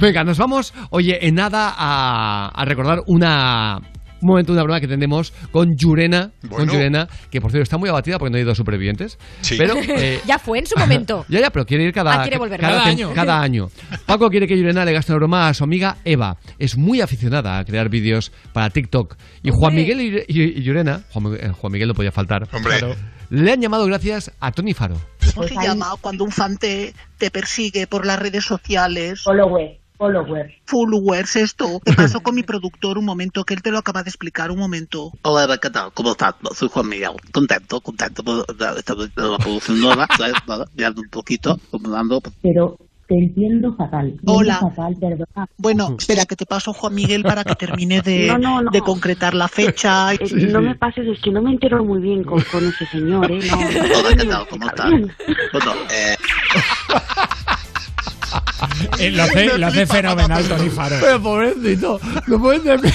Venga, nos vamos, oye, en nada a, a recordar una un momento, una broma que tenemos con Yurena, con. Yurena, que por cierto está muy abatida porque no hay dos supervivientes. Sí. Pero eh, ya fue en su momento. ya, ya, pero quiere ir cada, Ah, quiere volver. cada, Cada año. cada año. Paco quiere que Yurena le gaste una broma a su amiga Eva. Es muy aficionada a crear vídeos para TikTok. Y Juan Miguel y, y- y Yurena, Juan, Miguel- eh, Juan Miguel no podía faltar, Hombre. claro, le han llamado gracias a Tony Faro. ¿Cómo se llama cuando un fan te, te persigue por las redes sociales? Follower, follower. Followers, esto. ¿Qué pasó con mi productor? Un momento, que él te lo acaba de explicar, un momento. Hola, Eva, ¿qué tal? ¿Cómo estás? Soy Juan Miguel. Contento, contento por la, esta- la producción nueva, mirando un poquito, acomodando. Pero te entiendo fatal. te Hola. entiendo fatal, perdona. Bueno, espera, que te paso Juan Miguel para que termine de, No, no, no. de concretar la fecha. Eh, no me pases, es que no me entero muy bien con, con ese señor, ¿eh? No, Hola, ¿qué tal? ¿Cómo estás? Bueno, Eh, lo hace, lo hace fenomenal Tony Faro. Pero pobrecito, no puedes de-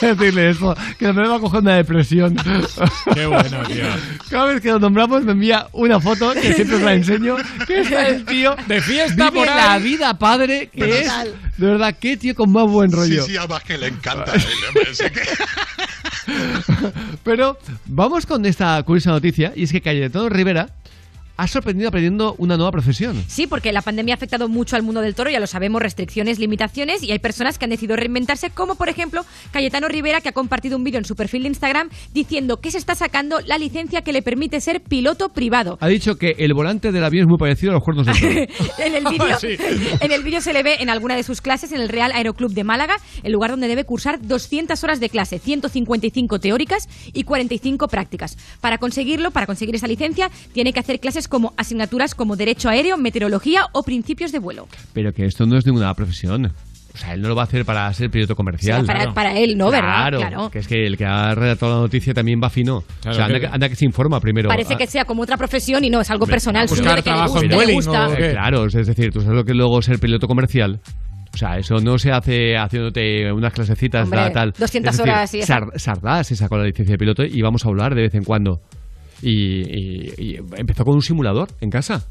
decirle eso, que me va a coger una depresión. Qué bueno, tío. Cada vez que lo nombramos me envía una foto que siempre os la enseño, que está el tío De fiesta vive por ahí. la vida padre que Pero es. tal. De verdad, qué tío con más buen Sí, rollo. sí, además que le encanta. a él, hombre, sé que- Pero vamos con esta curiosa noticia, y es que Cayetano Rivera ha sorprendido aprendiendo una nueva profesión. Sí, porque la pandemia ha afectado mucho al mundo del toro, ya lo sabemos, restricciones, limitaciones, y hay personas que han decidido reinventarse, como por ejemplo Cayetano Rivera, que ha compartido un vídeo en su perfil de Instagram diciendo que se está sacando la licencia que le permite ser piloto privado. Ha dicho que el volante del avión es muy parecido a los cuernos del toro. en el vídeo Sí. en el vídeo se le ve en alguna de sus clases en el Real Aeroclub de Málaga, el lugar donde debe cursar 200 horas de clase, 155 teóricas y 45 prácticas. Para conseguirlo, para conseguir esa licencia, tiene que hacer clases como asignaturas como derecho aéreo, meteorología o principios de vuelo. Pero que esto no es ninguna profesión. O sea, él no lo va a hacer para ser piloto comercial. O sea, para- para él, ¿no? ¿Verdad? Claro, Claro. que es que el que ha redactado la noticia también va fino. Claro, o sea, anda que- que, anda que se informa primero. Parece Ah, que sea como otra profesión y no, es algo Hombre, personal. buscar suyo de que le trabajo gusta, en le Vueling, gusta. ¿o qué? Claro, es decir, tú sabes lo que luego ser piloto comercial. O sea, eso no se hace haciéndote unas clasecitas, Hombre, da, tal. 200 Es decir, horas y Sardá se sacó la licencia de piloto y vamos a hablar de vez en cuando. Y, y- y empezó con un simulador en casa.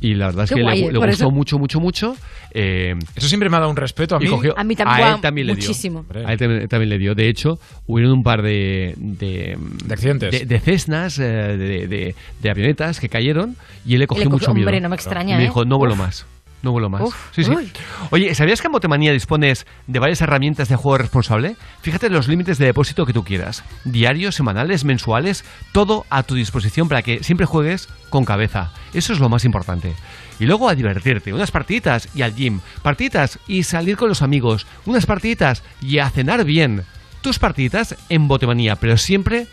Y la verdad es Qué que guay, le, gustó eso- mucho, mucho, mucho. Eh, Eso siempre me ha dado un respeto a mí. cogió- A mí también, a él también le dio. muchísimo. A él también, también le dio. De hecho, hubieron un par de. de, De accidentes. De, de Cessnas, eh, de, de- de avionetas que cayeron y él le cogió le cogió- mucho miedo. hombre, no me extraña, Y me ¿eh? dijo, no vuelo Uf. más. No vuelo más. Uf, sí, sí. uy. Oye, ¿sabías que en Botemanía dispones de varias herramientas de juego responsable? Fíjate los límites de depósito que tú quieras. Diarios, semanales, mensuales, todo a tu disposición para que siempre juegues con cabeza. Eso es lo más importante. Y luego a divertirte, unas partiditas y al gym, partiditas y salir con los amigos, unas partiditas y a cenar bien. Tus partiditas en Botemanía, pero siempre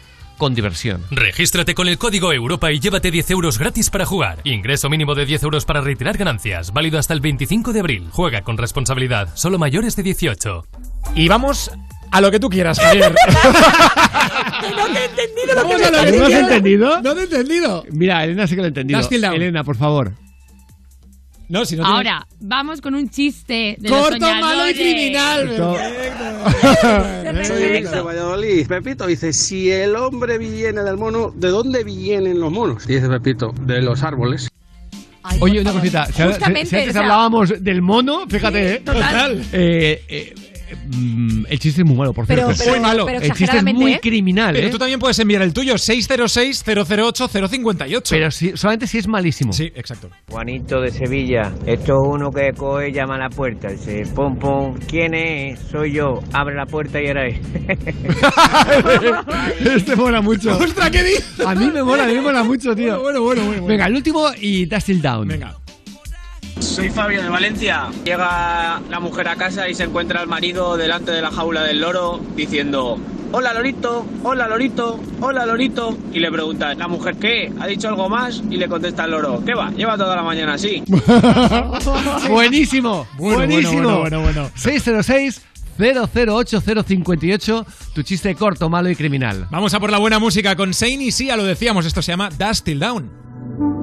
con diversión. Regístrate con el código Europa y llévate 10 euros gratis para jugar. Ingreso mínimo de 10 euros para retirar ganancias. Válido hasta el 25 de abril. Juega con responsabilidad. Solo mayores de 18. Y vamos a lo que tú quieras, Javier. No te he entendido lo que a me lo que ¿No tú has quieras. entendido? No te he entendido. Mira, Elena sí que lo ha entendido. Elena, por favor. No, si no tienes- Ahora, vamos con un chiste de Corto, los malo y soñadores. criminal. Soy Víctor de Valladolid. Pepito dice, si el hombre viene del mono, ¿de dónde vienen los monos? Dice Pepito, de los árboles. Oye, una cosita. Si, ahora- si- Justamente, si antes o sea- hablábamos del mono, fíjate, Sí, ¿eh? total. Eh, eh, el chiste es muy malo, por cierto. pero- Muy malo. pero el chiste es muy ¿eh? criminal, Pero ¿eh? tú también puedes enviar el tuyo, 606-008-058. Pero si- solamente si es malísimo. Sí, exacto. Juanito de Sevilla, esto es uno que coge y llama a la puerta. Dice, pum, pum, ¿quién es? Soy yo. Abre la puerta y era él. este mola mucho. ¡Ostras, qué dices! A mí me mola, a mí me mola mucho, tío. Bueno, bueno, bueno, bueno. Venga, el último y Dust Till Down. Venga. Soy Fabio de Valencia. Llega la mujer a casa y se encuentra al marido delante de la jaula del loro diciendo, hola lorito, hola lorito, hola lorito. Y le pregunta, ¿la mujer qué? ¿Ha dicho algo más? Y le contesta el loro, ¿qué va? Lleva toda la mañana así. Buenísimo, Bueno, buenísimo. bueno, bueno, bueno, bueno. 606 008 058 tu chiste corto, malo y criminal. Vamos a por la buena música con Shane y sí, ya lo decíamos, esto se llama Dust Till Down.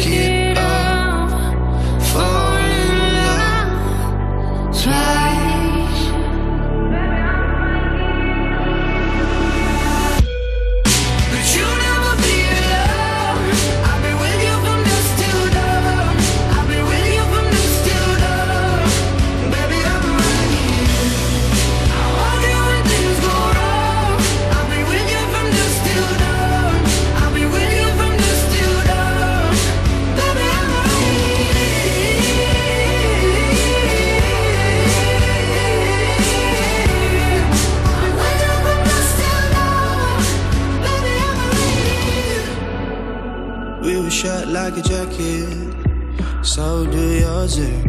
like a jacket, so do yours. Here.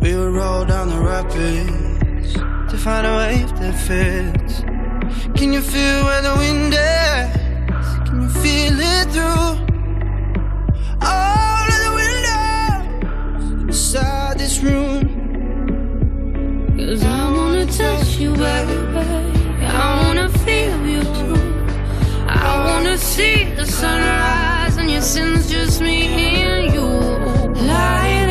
We will roll down the rapids to find a wave that fits. Can you feel where the wind is? Can you feel it through all of the windows inside this room? Cause I wanna touch you everywhere, I wanna feel you too. I wanna see the sunrise and your sins just me and you. Light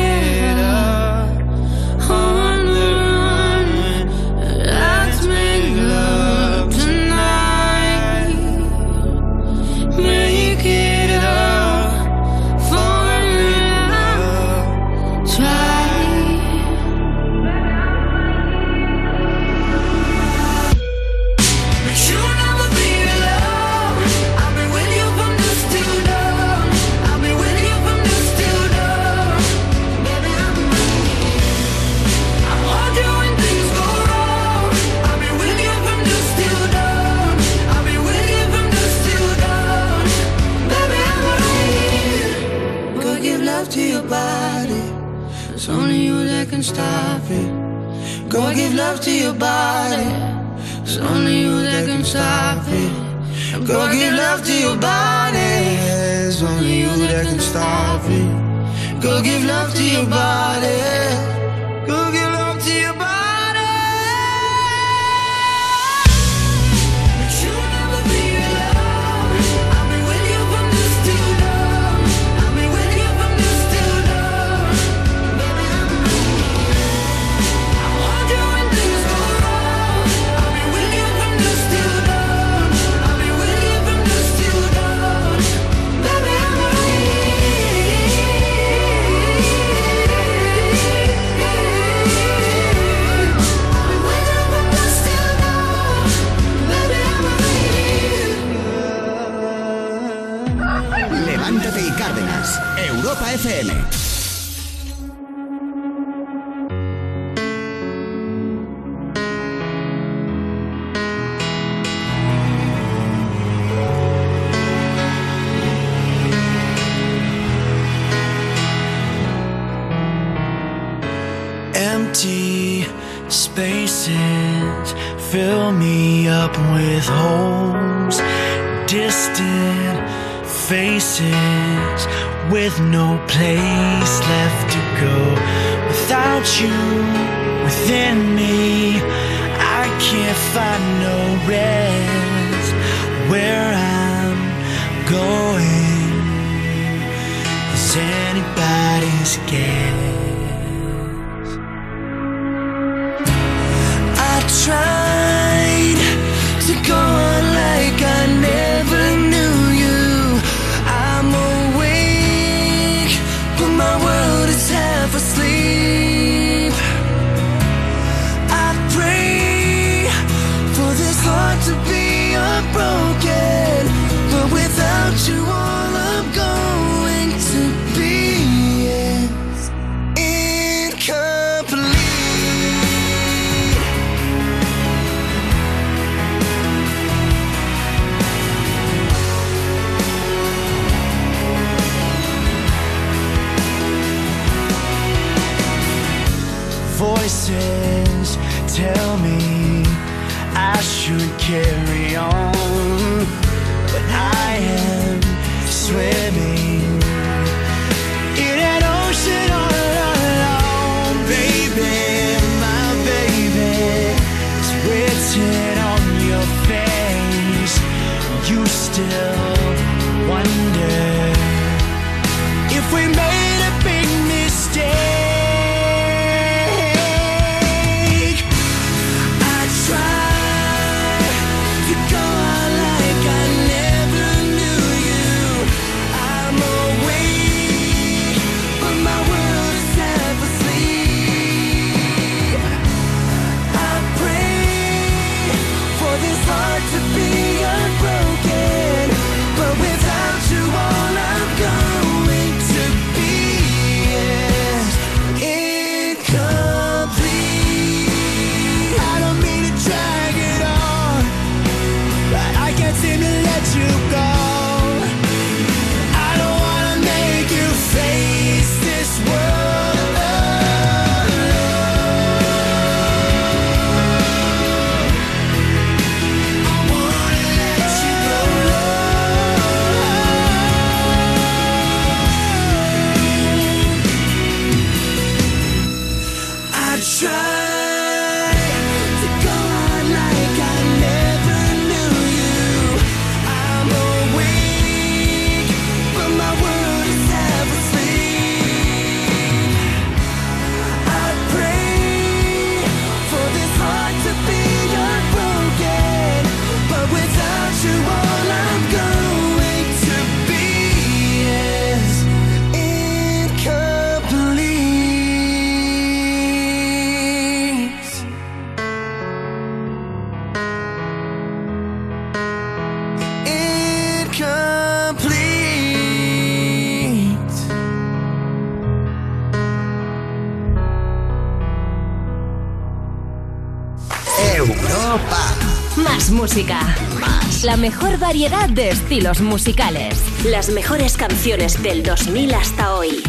variedad de estilos musicales. Las mejores canciones del 2000 hasta hoy.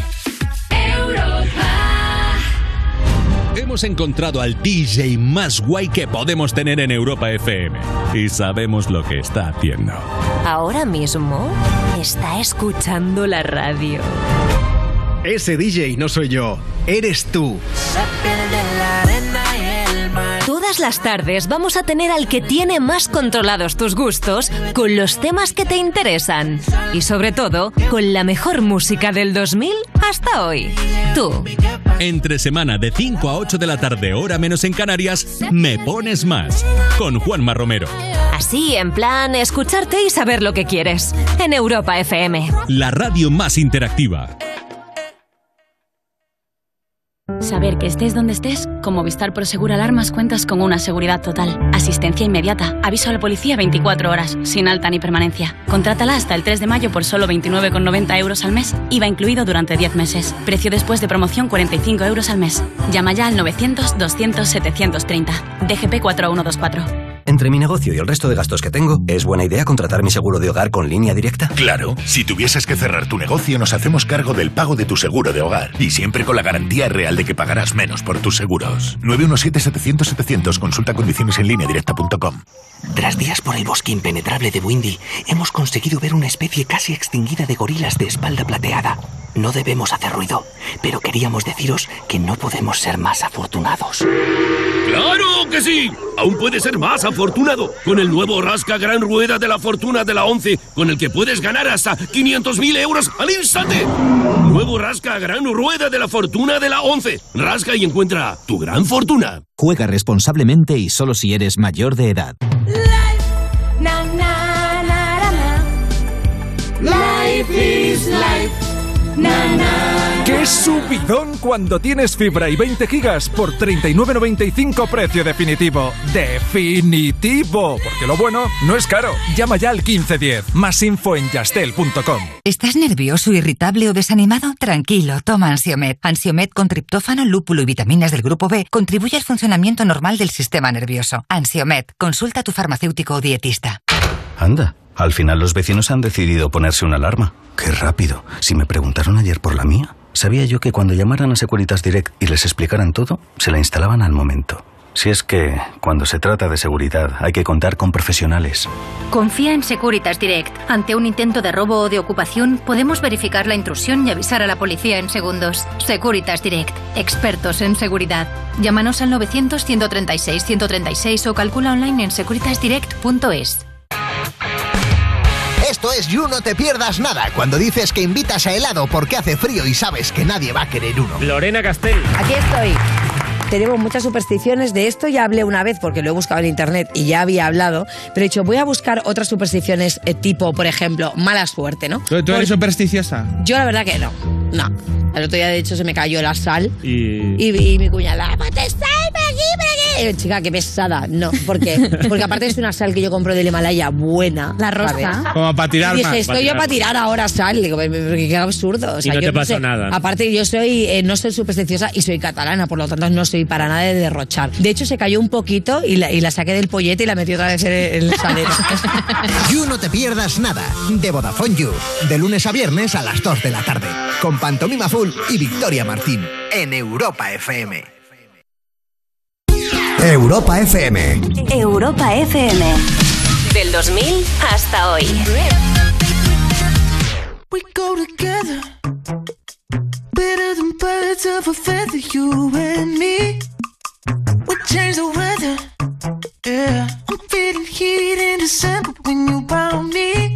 Hemos encontrado al DJ más guay que podemos tener en Europa FM. Y sabemos lo que está haciendo. Ahora mismo está escuchando la radio. Ese DJ no soy yo, eres tú. Todas las tardes vamos a tener al que tiene más controlados tus gustos con los temas que te interesan. Y sobre todo, con la mejor música del 2000 hasta hoy. Tú. Entre semana de 5 a 8 de la tarde, hora menos en Canarias, Me Pones Más. Con Juanma Romero. Así, en plan, escucharte y saber lo que quieres. En Europa FM. La radio más interactiva. Saber que estés donde estés, con Movistar Prosegur Alarmas cuentas con una seguridad total, asistencia inmediata, aviso a la policía 24 horas, sin alta ni permanencia. Contrátala hasta el 3 de mayo por solo 29,90 euros al mes, IVA incluido durante 10 meses. Precio después de promoción 45 euros al mes. Llama ya al 900-200-730. DGP 4124. Entre mi negocio y el resto de gastos que tengo, ¿es buena idea contratar mi seguro de hogar con línea directa? Claro, si tuvieses que cerrar tu negocio, nos hacemos cargo del pago de tu seguro de hogar. Y siempre con la garantía real de que pagarás menos por tus seguros. 917-700-700. Consulta condiciones en línea directa.com. Tras días por el bosque impenetrable de Windy, hemos conseguido ver una especie casi extinguida de gorilas de espalda plateada. No debemos hacer ruido, pero queríamos deciros que no podemos ser más afortunados. ¡Claro que sí! Aún puedes ser más afortunado con el nuevo Rasca Gran Rueda de la Fortuna de la 11, con el que puedes ganar hasta 500.000 euros al instante. Nuevo Rasca Gran Rueda de la Fortuna de la 11. Rasca y encuentra tu gran fortuna. Juega responsablemente y solo si eres mayor de edad. Na, na, na, na, na. Life is life. ¡Qué subidón cuando tienes fibra y 20 gigas por 39.95 precio definitivo! ¡Definitivo! Porque lo bueno no es caro. Llama ya al 1510. Más info en yastel.com. ¿Estás nervioso, irritable o desanimado? Tranquilo, toma Ansiomet. Ansiomet con triptófano, lúpulo y vitaminas del grupo B contribuye al funcionamiento normal del sistema nervioso. Ansiomet, consulta a tu farmacéutico o dietista. Anda, al final los vecinos han decidido ponerse una alarma. Qué rápido. Si me preguntaron ayer por la mía. Sabía yo que cuando llamaran a Securitas Direct y les explicaran todo, se la instalaban al momento. Si es que, cuando se trata de seguridad, hay que contar con profesionales. Confía en Securitas Direct. Ante un intento de robo o de ocupación, podemos verificar la intrusión y avisar a la policía en segundos. Securitas Direct. Expertos en seguridad. Llámanos al 900-136-136 o calcula online en securitasdirect.es. Esto es You No Te Pierdas Nada, cuando dices que invitas a helado porque hace frío y sabes que nadie va a querer uno. Lorena Castell. Aquí estoy. Tenemos muchas supersticiones, de esto ya hablé una vez porque lo he buscado en internet y ya había hablado, pero he dicho, voy a buscar otras supersticiones eh, tipo, por ejemplo, mala suerte, ¿no? ¿Tú, tú eres supersticiosa? Yo la verdad que no, no. El otro día de hecho se me cayó la sal Y... y, vi mi cuñada, "Ponte sal por aquí, por aquí". Y yo, chica, qué pesada. No, porque porque aparte es una sal que yo compro del Himalaya buena. La rosa. Como para tirar y dije, más. estoy yo para tirar ahora sal. Digo, "Pero qué absurdo. O sea, Y no yo te pasó sé. nada. Aparte, yo soy, eh, no soy supersticiosa y soy catalana, por lo tanto no soy para nada de derrochar. De hecho, se cayó un poquito y la, y la saqué del pollete y la metí otra vez en el, en el salero. You No Te Pierdas Nada, de Vodafone You, de lunes a viernes a las 2 de la tarde, con Pantomima Full y Victoria Martín, en Europa FM. Europa FM. Europa FM. Del 2000 hasta hoy. We go together, better than birds of a feather, you and me. We change the weather, yeah. I'm feeling heat in December when you found me.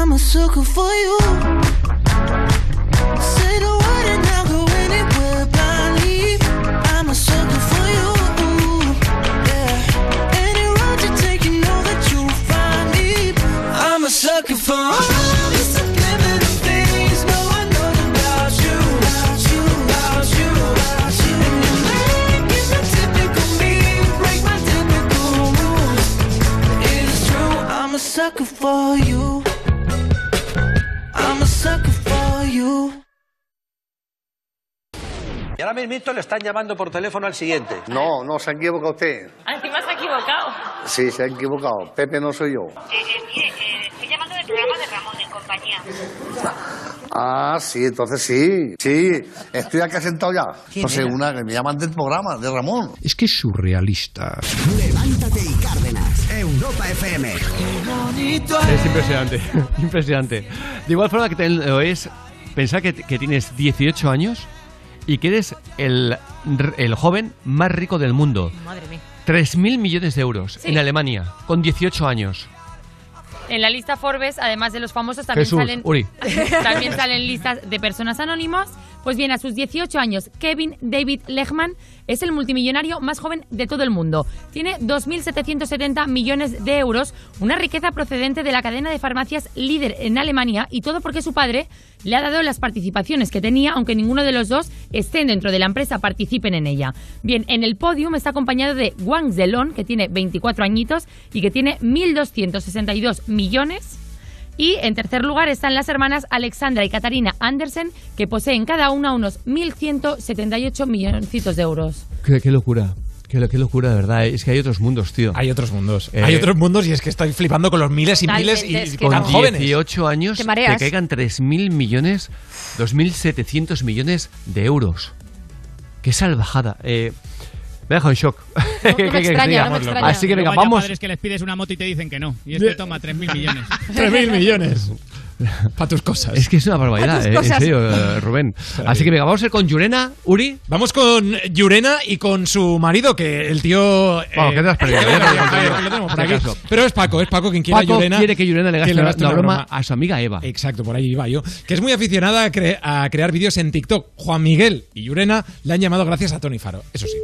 I'm a sucker for you. Y ahora mismo le están llamando por teléfono al siguiente. No, no, se ha equivocado usted. Encima se ha equivocado. Sí, se ha equivocado. Pepe no soy yo. Eh, eh, mire, eh, estoy llamando del programa de Ramón en compañía. Ah, sí, entonces sí. Sí, estoy aquí sentado ya. ¿Quién No sé, una que me llaman del programa, de Ramón. Es que es surrealista. Levántate y Cárdenas, Europa FM. Es impresionante, impresionante. De igual forma que te lo es pensar que, que tienes 18 años y que eres el, el joven más rico del mundo. Madre mía. 3.000 millones de euros Sí. en Alemania, con 18 años. En la lista Forbes, además de los famosos, también Jesús, salen Uri. también salen listas de personas anónimas. Pues bien, a sus 18 años, Kevin David Lechman es el multimillonario más joven de todo el mundo. Tiene 2.770 millones de euros, una riqueza procedente de la cadena de farmacias líder en Alemania y todo porque su padre le ha dado las participaciones que tenía, aunque ninguno de los dos estén dentro de la empresa, participen en ella. Bien, en el podium está acompañado de Wang Zelon, que tiene 24 añitos y que tiene 1.262 millones. Y en tercer lugar están las hermanas Alexandra y Katarina Andersen, que poseen cada una unos 1.178 milloncitos de euros. Qué, qué locura. Qué, qué locura, de verdad. Es que hay otros mundos, tío. Hay otros mundos. Eh, Hay otros mundos y es que estoy flipando con los miles y miles y, y que tan Con jóvenes. 18 años Te te, caigan 3.000 millones, 2.700 millones de euros. Qué salvajada. Eh, me deja en shock. No, no me extraña. Así que venga, vamos. padres que les pides una moto y te dicen que no. Y este toma 3.000 millones. 3.000 millones. Para tus cosas. Es que es una barbaridad, eh, en cosas. serio, eh, Rubén. Así que venga, vamos a ir con Yurena, Uri. Vamos con Yurena y con su marido, que el tío. Vamos, ¿qué te has perdido? eh, te eh. Pero es Paco, es Paco quien quiere a Paco Yurena. quiere que Yurena le gaste le la, gaste una broma a su amiga Eva. Exacto, por ahí iba yo. Que es muy aficionada a, cre- a crear vídeos en TikTok. Juan Miguel y Yurena le han llamado gracias a Tony Faro, eso sí.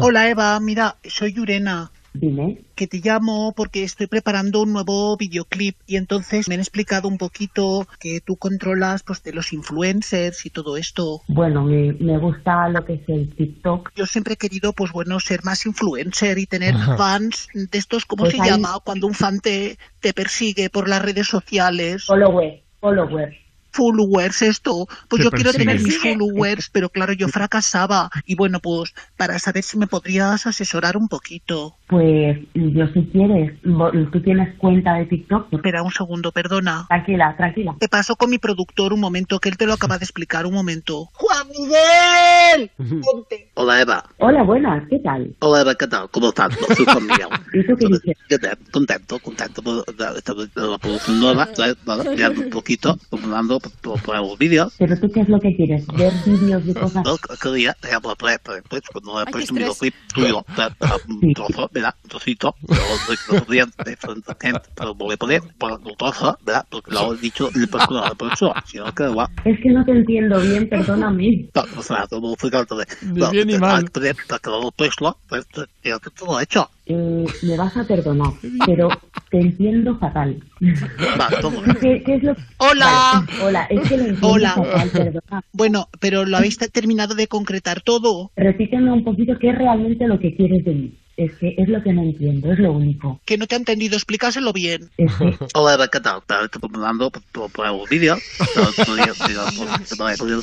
Hola Eva, mira, soy Yurena. Dime. Que te llamo porque estoy preparando un nuevo videoclip y entonces me han explicado un poquito que tú controlas pues de los influencers y todo esto. Bueno, me, me gusta lo que es el TikTok. Yo siempre he querido, pues bueno, ser más influencer y tener Ajá. fans de estos, ¿cómo Pues se llama? Cuando un fan te, te persigue por las redes sociales. Followers, followers. Followers, esto. Pues Te yo quiero tener mis followers, pero claro, yo fracasaba. Y bueno, pues para saber si me podrías asesorar un poquito. Pues yo si quieres, tú tienes cuenta de TikTok. Espera un segundo, perdona. Tranquila, tranquila. Te paso con mi productor un momento, que él te lo acaba de explicar un momento. ¡Juan Miguel! Ponte. Hola Eva. Hola, buenas, ¿qué tal? Hola Eva, ¿qué tal? ¿Cómo estás? Soy Juan Miguel. ¿Y tú qué dices? Contento, contento por la, esta- la producción nueva, ya un poquito, acumulando por, vídeos. ¿Pero tú qué es lo que quieres? ¿Ver vídeos de cosas? No, que día, digamos, pues, pues, pues, cuando he puesto un videoclip tuyo, pues, pues, un trozo, ¿verdad? Un trocito, pero no no podía, de frente a gente, pero no le poner, por un trozo, ¿verdad? Porque lo he dicho, he puesto la persona, si no, que va. Es que no te entiendo bien, perdóname. No, o sea, no me explicarte de, Ni bien ni mal. Para que lo he puesto, pues, ya que todo lo he hecho. Eh, me vas a perdonar, pero te entiendo fatal. Va. ¿Qué, qué es lo Hola. Vale, hola, es que lo entiendo Hola. fatal, perdona. Bueno, pero lo habéis te- terminado de concretar todo. Repíteme un poquito qué es realmente lo que quieres de mí. Es que es lo que no entiendo, es lo único. Que no te ha entendido, explícaselo bien. Hola, Eva, ¿qué tal? Te estoy mandando por, el vídeo. Podrías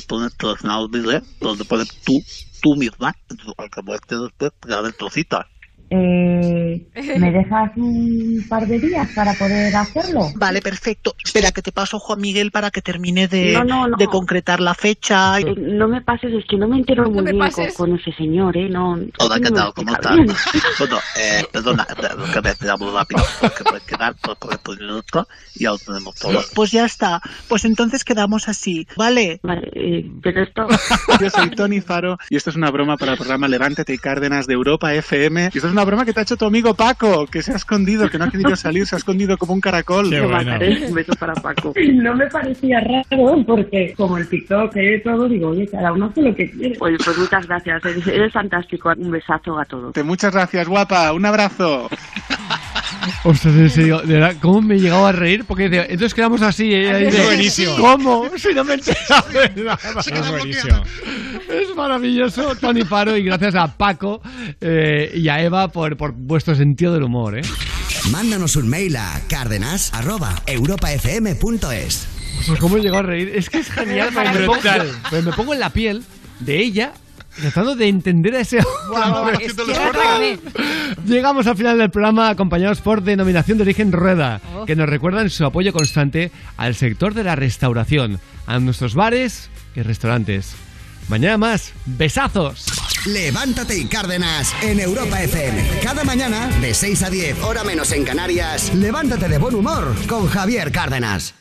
poner todo el vídeo, donde pones tú, tú misma, al que después, pegar el trocito. Eh, ¿Me dejas un par de días para poder hacerlo? Vale, perfecto. Espera, que te paso Juan Miguel para que termine de, No, no, no. de concretar la fecha. Eh, no me pases, es que no me entero muy me bien con, ese señor, ¿eh? No, Hola, ¿qué tal? ¿Cómo estás? Bueno, eh, perdona, eh, que me quedamos rápido, porque puede quedar por, por el minuto y ya lo tenemos todo. Pues ya está. Pues entonces quedamos así, ¿vale? Vale, eh, pero esto... Yo soy Tony Faro y esto es una broma para el programa Levántate y Cárdenas de Europa FM. Y esto es una broma que te ha hecho tu amigo Paco, que se ha escondido, que no ha querido salir, se ha escondido como un caracol. Te mataré. Un beso para Paco. No me parecía raro porque como el TikTok y todo, digo, oye, cada uno hace lo que quiere. Oye, pues muchas gracias, eres, eres fantástico. Un besazo a todos. Te- Muchas gracias, guapa. Un abrazo. Ostras, en serio, de verdad, ¿cómo me he llegado a reír? Porque entonces quedamos así. eh, Es buenísimo. ¿Cómo? Si no me he enterado de nada. Es buenísimo. Es maravilloso, Tony Faro, y gracias a Paco eh, y a Eva por, por vuestro sentido del humor, ¿eh? Mándanos un mail a cárdenas.europafm.es. Pues cómo he llegado a reír. Es que es genial. Me pongo- me pongo en la piel de ella tratando de entender a ese es. Llegamos al final del programa acompañados por Denominación de Origen Rueda, Oh. que nos recuerdan su apoyo constante al sector de la restauración, a nuestros bares y restaurantes. Mañana más, besazos. Levántate y Cárdenas en Europa FM. Cada mañana, de 6 a 10, hora menos en Canarias, levántate de buen humor con Javier Cárdenas.